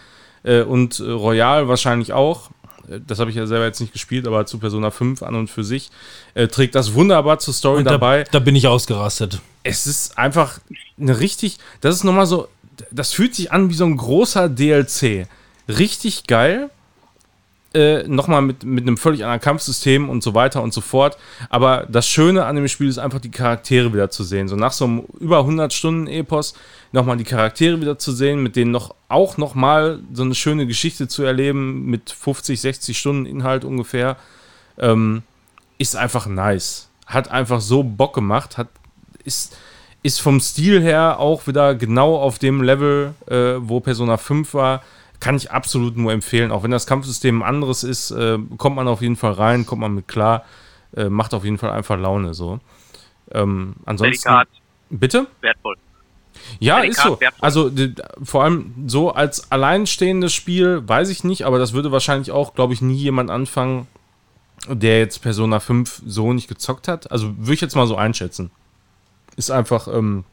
Äh, und Royal wahrscheinlich auch. Äh, Das habe ich ja selber jetzt nicht gespielt, aber zu Persona 5 an und für sich. Äh, trägt das wunderbar zur Story Und da, dabei da bin ich ausgerastet. es ist einfach eine richtig, das ist nochmal so, das fühlt sich an wie so ein großer DLC. Richtig geil. Äh, nochmal mit, mit einem völlig anderen Kampfsystem und so weiter und so fort. Aber das Schöne an dem Spiel ist einfach die Charaktere wieder zu sehen. So nach so einem über 100 Stunden Epos nochmal die Charaktere wieder zu sehen, mit denen noch auch nochmal so eine schöne Geschichte zu erleben mit 50, 60 Stunden Inhalt ungefähr. Ähm, ist einfach nice. Hat einfach so Bock gemacht, hat, ist, ist vom Stil her auch wieder genau auf dem Level, äh, wo Persona 5 war. Kann ich absolut nur empfehlen. Auch wenn das Kampfsystem ein anderes ist, äh, kommt man auf jeden Fall rein, kommt man mit klar. Äh, macht auf jeden Fall einfach Laune so. Ähm, ansonsten. Delikat, Bitte? wertvoll. Ja, Delikat ist so. wertvoll. Also die, vor allem so als alleinstehendes Spiel, weiß ich nicht, aber das würde wahrscheinlich auch, glaube ich, nie jemand anfangen, der jetzt Persona 5 so nicht gezockt hat. Also würde ich jetzt mal so einschätzen. Ist einfach, ähm,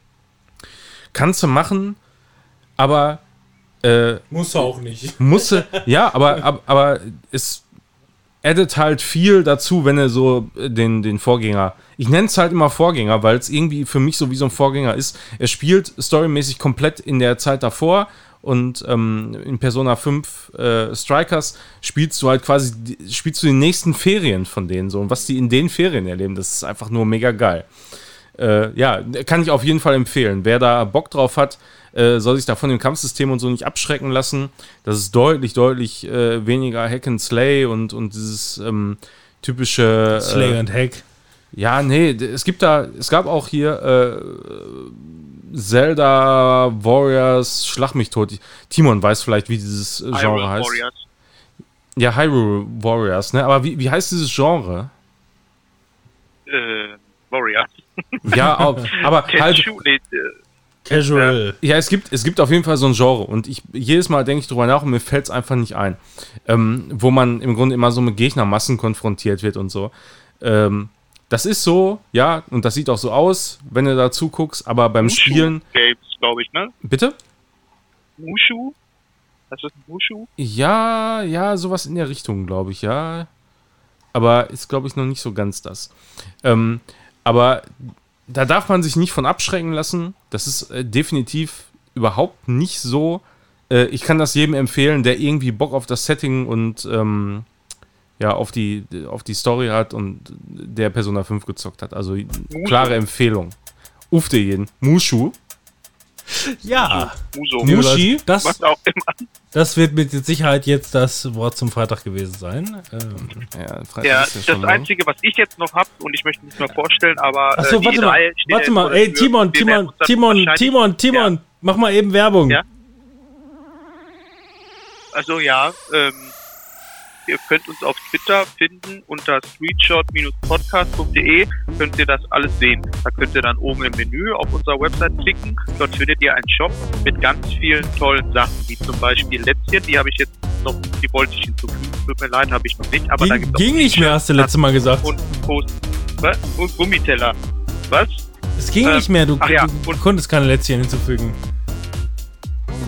kannst du machen, aber äh, Muss auch nicht. musste, ja, aber, aber, aber es addet halt viel dazu, wenn er so äh, den, den Vorgänger, ich nenne es halt immer Vorgänger, weil es irgendwie für mich so wie so ein Vorgänger ist. Er spielt storymäßig komplett in der Zeit davor und ähm, in Persona 5 äh, Strikers spielst du halt quasi, spielst du die nächsten Ferien von denen so und was die in den Ferien erleben, das ist einfach nur mega geil. Äh, ja, kann ich auf jeden Fall empfehlen. Wer da Bock drauf hat, äh, soll sich da von dem Kampfsystem und so nicht abschrecken lassen. Das ist deutlich, deutlich äh, weniger Hack and Slay und, und dieses ähm, typische. Slay Äh, and Hack. ja, nee, es gibt da, es gab auch hier äh, Zelda Warriors Schlag mich tot. Timon weiß vielleicht, wie dieses äh, Genre Hyrule heißt. Warriors. Ja, Hyrule Warriors, ne? Aber wie, wie heißt dieses Genre? Äh, Warriors. Ja, auch, aber halt, Casual. Ja, es gibt, es gibt auf jeden Fall so ein Genre und ich jedes Mal denke ich drüber nach und mir fällt es einfach nicht ein. Ähm, wo man im Grunde immer so mit Gegnermassen konfrontiert wird und so. Ähm, das ist so, ja, und das sieht auch so aus, wenn du da zuguckst, aber beim Spielen. Games, glaube ich, ne? Bitte? Mushu? Das ist Mushu? Ja, ja, sowas in der Richtung, glaube ich, ja. Aber ist, glaube ich, noch nicht so ganz das. Ähm, aber da darf man sich nicht von abschrecken lassen. Das ist äh, definitiv überhaupt nicht so. Äh, ich kann das jedem empfehlen, der irgendwie Bock auf das Setting und ähm, ja, auf die, auf die Story hat und der Persona 5 gezockt hat. Also klare Empfehlung. Ufte jeden. Mushu. Ja. Muso. Mushi. Das, Was auch immer. das wird mit Sicherheit jetzt das Wort zum Freitag gewesen sein. Ähm, Ja, Freitag Ja, ist ja das schon lang. Einzige, was ich jetzt noch habe, und ich möchte mich mal vorstellen, aber. Achso, äh, warte mal, E3 steht warte mal, ey. Timon, Timon, Timon, Timon, Timon, mach mal eben Werbung. Ja. Also ja, ähm, ihr könnt uns auf Twitter finden unter screenshot-podcast.de könnt ihr das alles sehen. Da könnt ihr dann oben im Menü auf unserer Website klicken. Dort findet ihr einen Shop mit ganz vielen tollen Sachen, wie zum Beispiel Lätzchen, die habe ich jetzt noch, die wollte ich hinzufügen. Tut mir leid, habe ich noch nicht, aber da Ging, gibt's auch ging nicht mehr, hast du letztes Mal gesagt. und Post. Was? Und Gummiteller. Was? Es ging ähm, nicht mehr, du, ja, du und- konntest keine Lätzchen hinzufügen.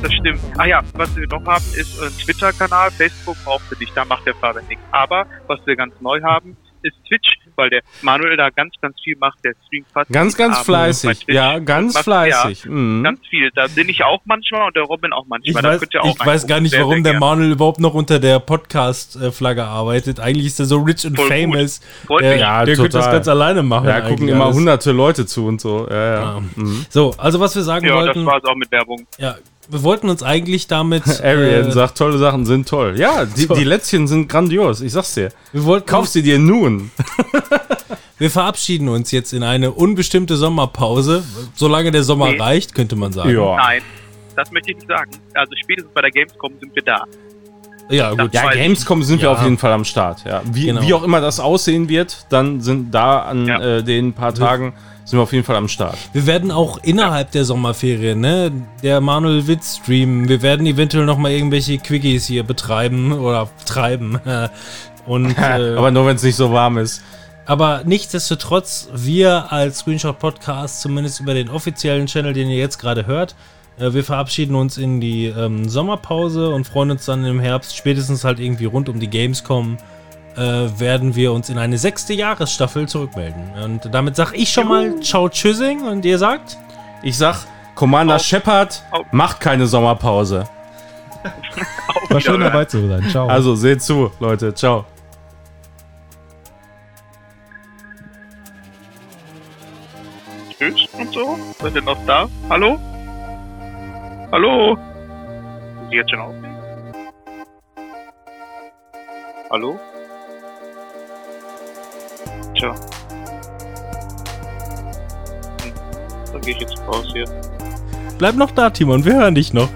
Das stimmt. Ah ja, was wir noch haben, ist ein Twitter-Kanal. Facebook braucht wir nicht, da macht der Fabian nichts. Aber was wir ganz neu haben, ist Twitch, weil der Manuel da ganz, ganz viel macht. Der streamt fast Ganz, ganz Abend fleißig. Ja, ganz Macht- fleißig. Ja, Mhm. ganz viel. Da bin ich auch manchmal und der Robin auch Ich manchmal. Da weiß, ich weiß gar nicht, Sehr, warum sehr der gerne. Manuel überhaupt noch unter der Podcast-Flagge arbeitet. Eigentlich ist er so rich and Voll famous. Der. Ja, der könnte das ganz alleine machen. Ja, gucken immer alles. hunderte Leute zu und so. Ja, ja. Ja. Mhm. So, also was wir sagen Ja, das wollten, war es auch mit Werbung. ja, wir wollten uns eigentlich damit. Arian äh, sagt, tolle Sachen sind toll. Ja, die, Toll. die Lätzchen sind grandios. Ich sag's dir. wir, wollten Kauf sie dir nun. wir verabschieden uns jetzt in eine unbestimmte Sommerpause. Solange der Sommer Nee. reicht, könnte man sagen. Ja. Nein, das möchte ich nicht sagen. Also spätestens bei der Gamescom sind wir da. Ja, gut. Ja. Gamescom sind wir Ja. auf jeden Fall am Start. Ja. Wie, Genau. wie auch immer das aussehen wird, dann sind da an Ja. äh, den paar Tagen sind wir auf jeden Fall am Start. Wir werden auch innerhalb der Sommerferien, ne, der Manuel wird streamen. Wir werden eventuell noch mal irgendwelche Quickies hier betreiben oder treiben. Und, äh, Aber nur wenn es nicht so warm ist. Aber nichtsdestotrotz, wir als Screenshot Podcast, zumindest über den offiziellen Channel, den ihr jetzt gerade hört, äh, wir verabschieden uns in die ähm, Sommerpause und freuen uns dann im Herbst, spätestens halt irgendwie rund um die Gamescom, äh, werden wir uns in eine sechste Jahresstaffel zurückmelden. Und damit sag ich schon mal Ciao Tschüssing und ihr sagt, Ich sag, Commander Auf- Shepard auf- macht keine Sommerpause. War schön dabei zu sein. Ciao. Also seht zu, Leute. Ciao. Tschüss und so. Seid ihr noch da? Hallo? Hallo? Sind Sie jetzt schon auf? Hallo? Hm. Dann gehe ich jetzt raus hier. bleib noch da, Timon, wir hören dich noch.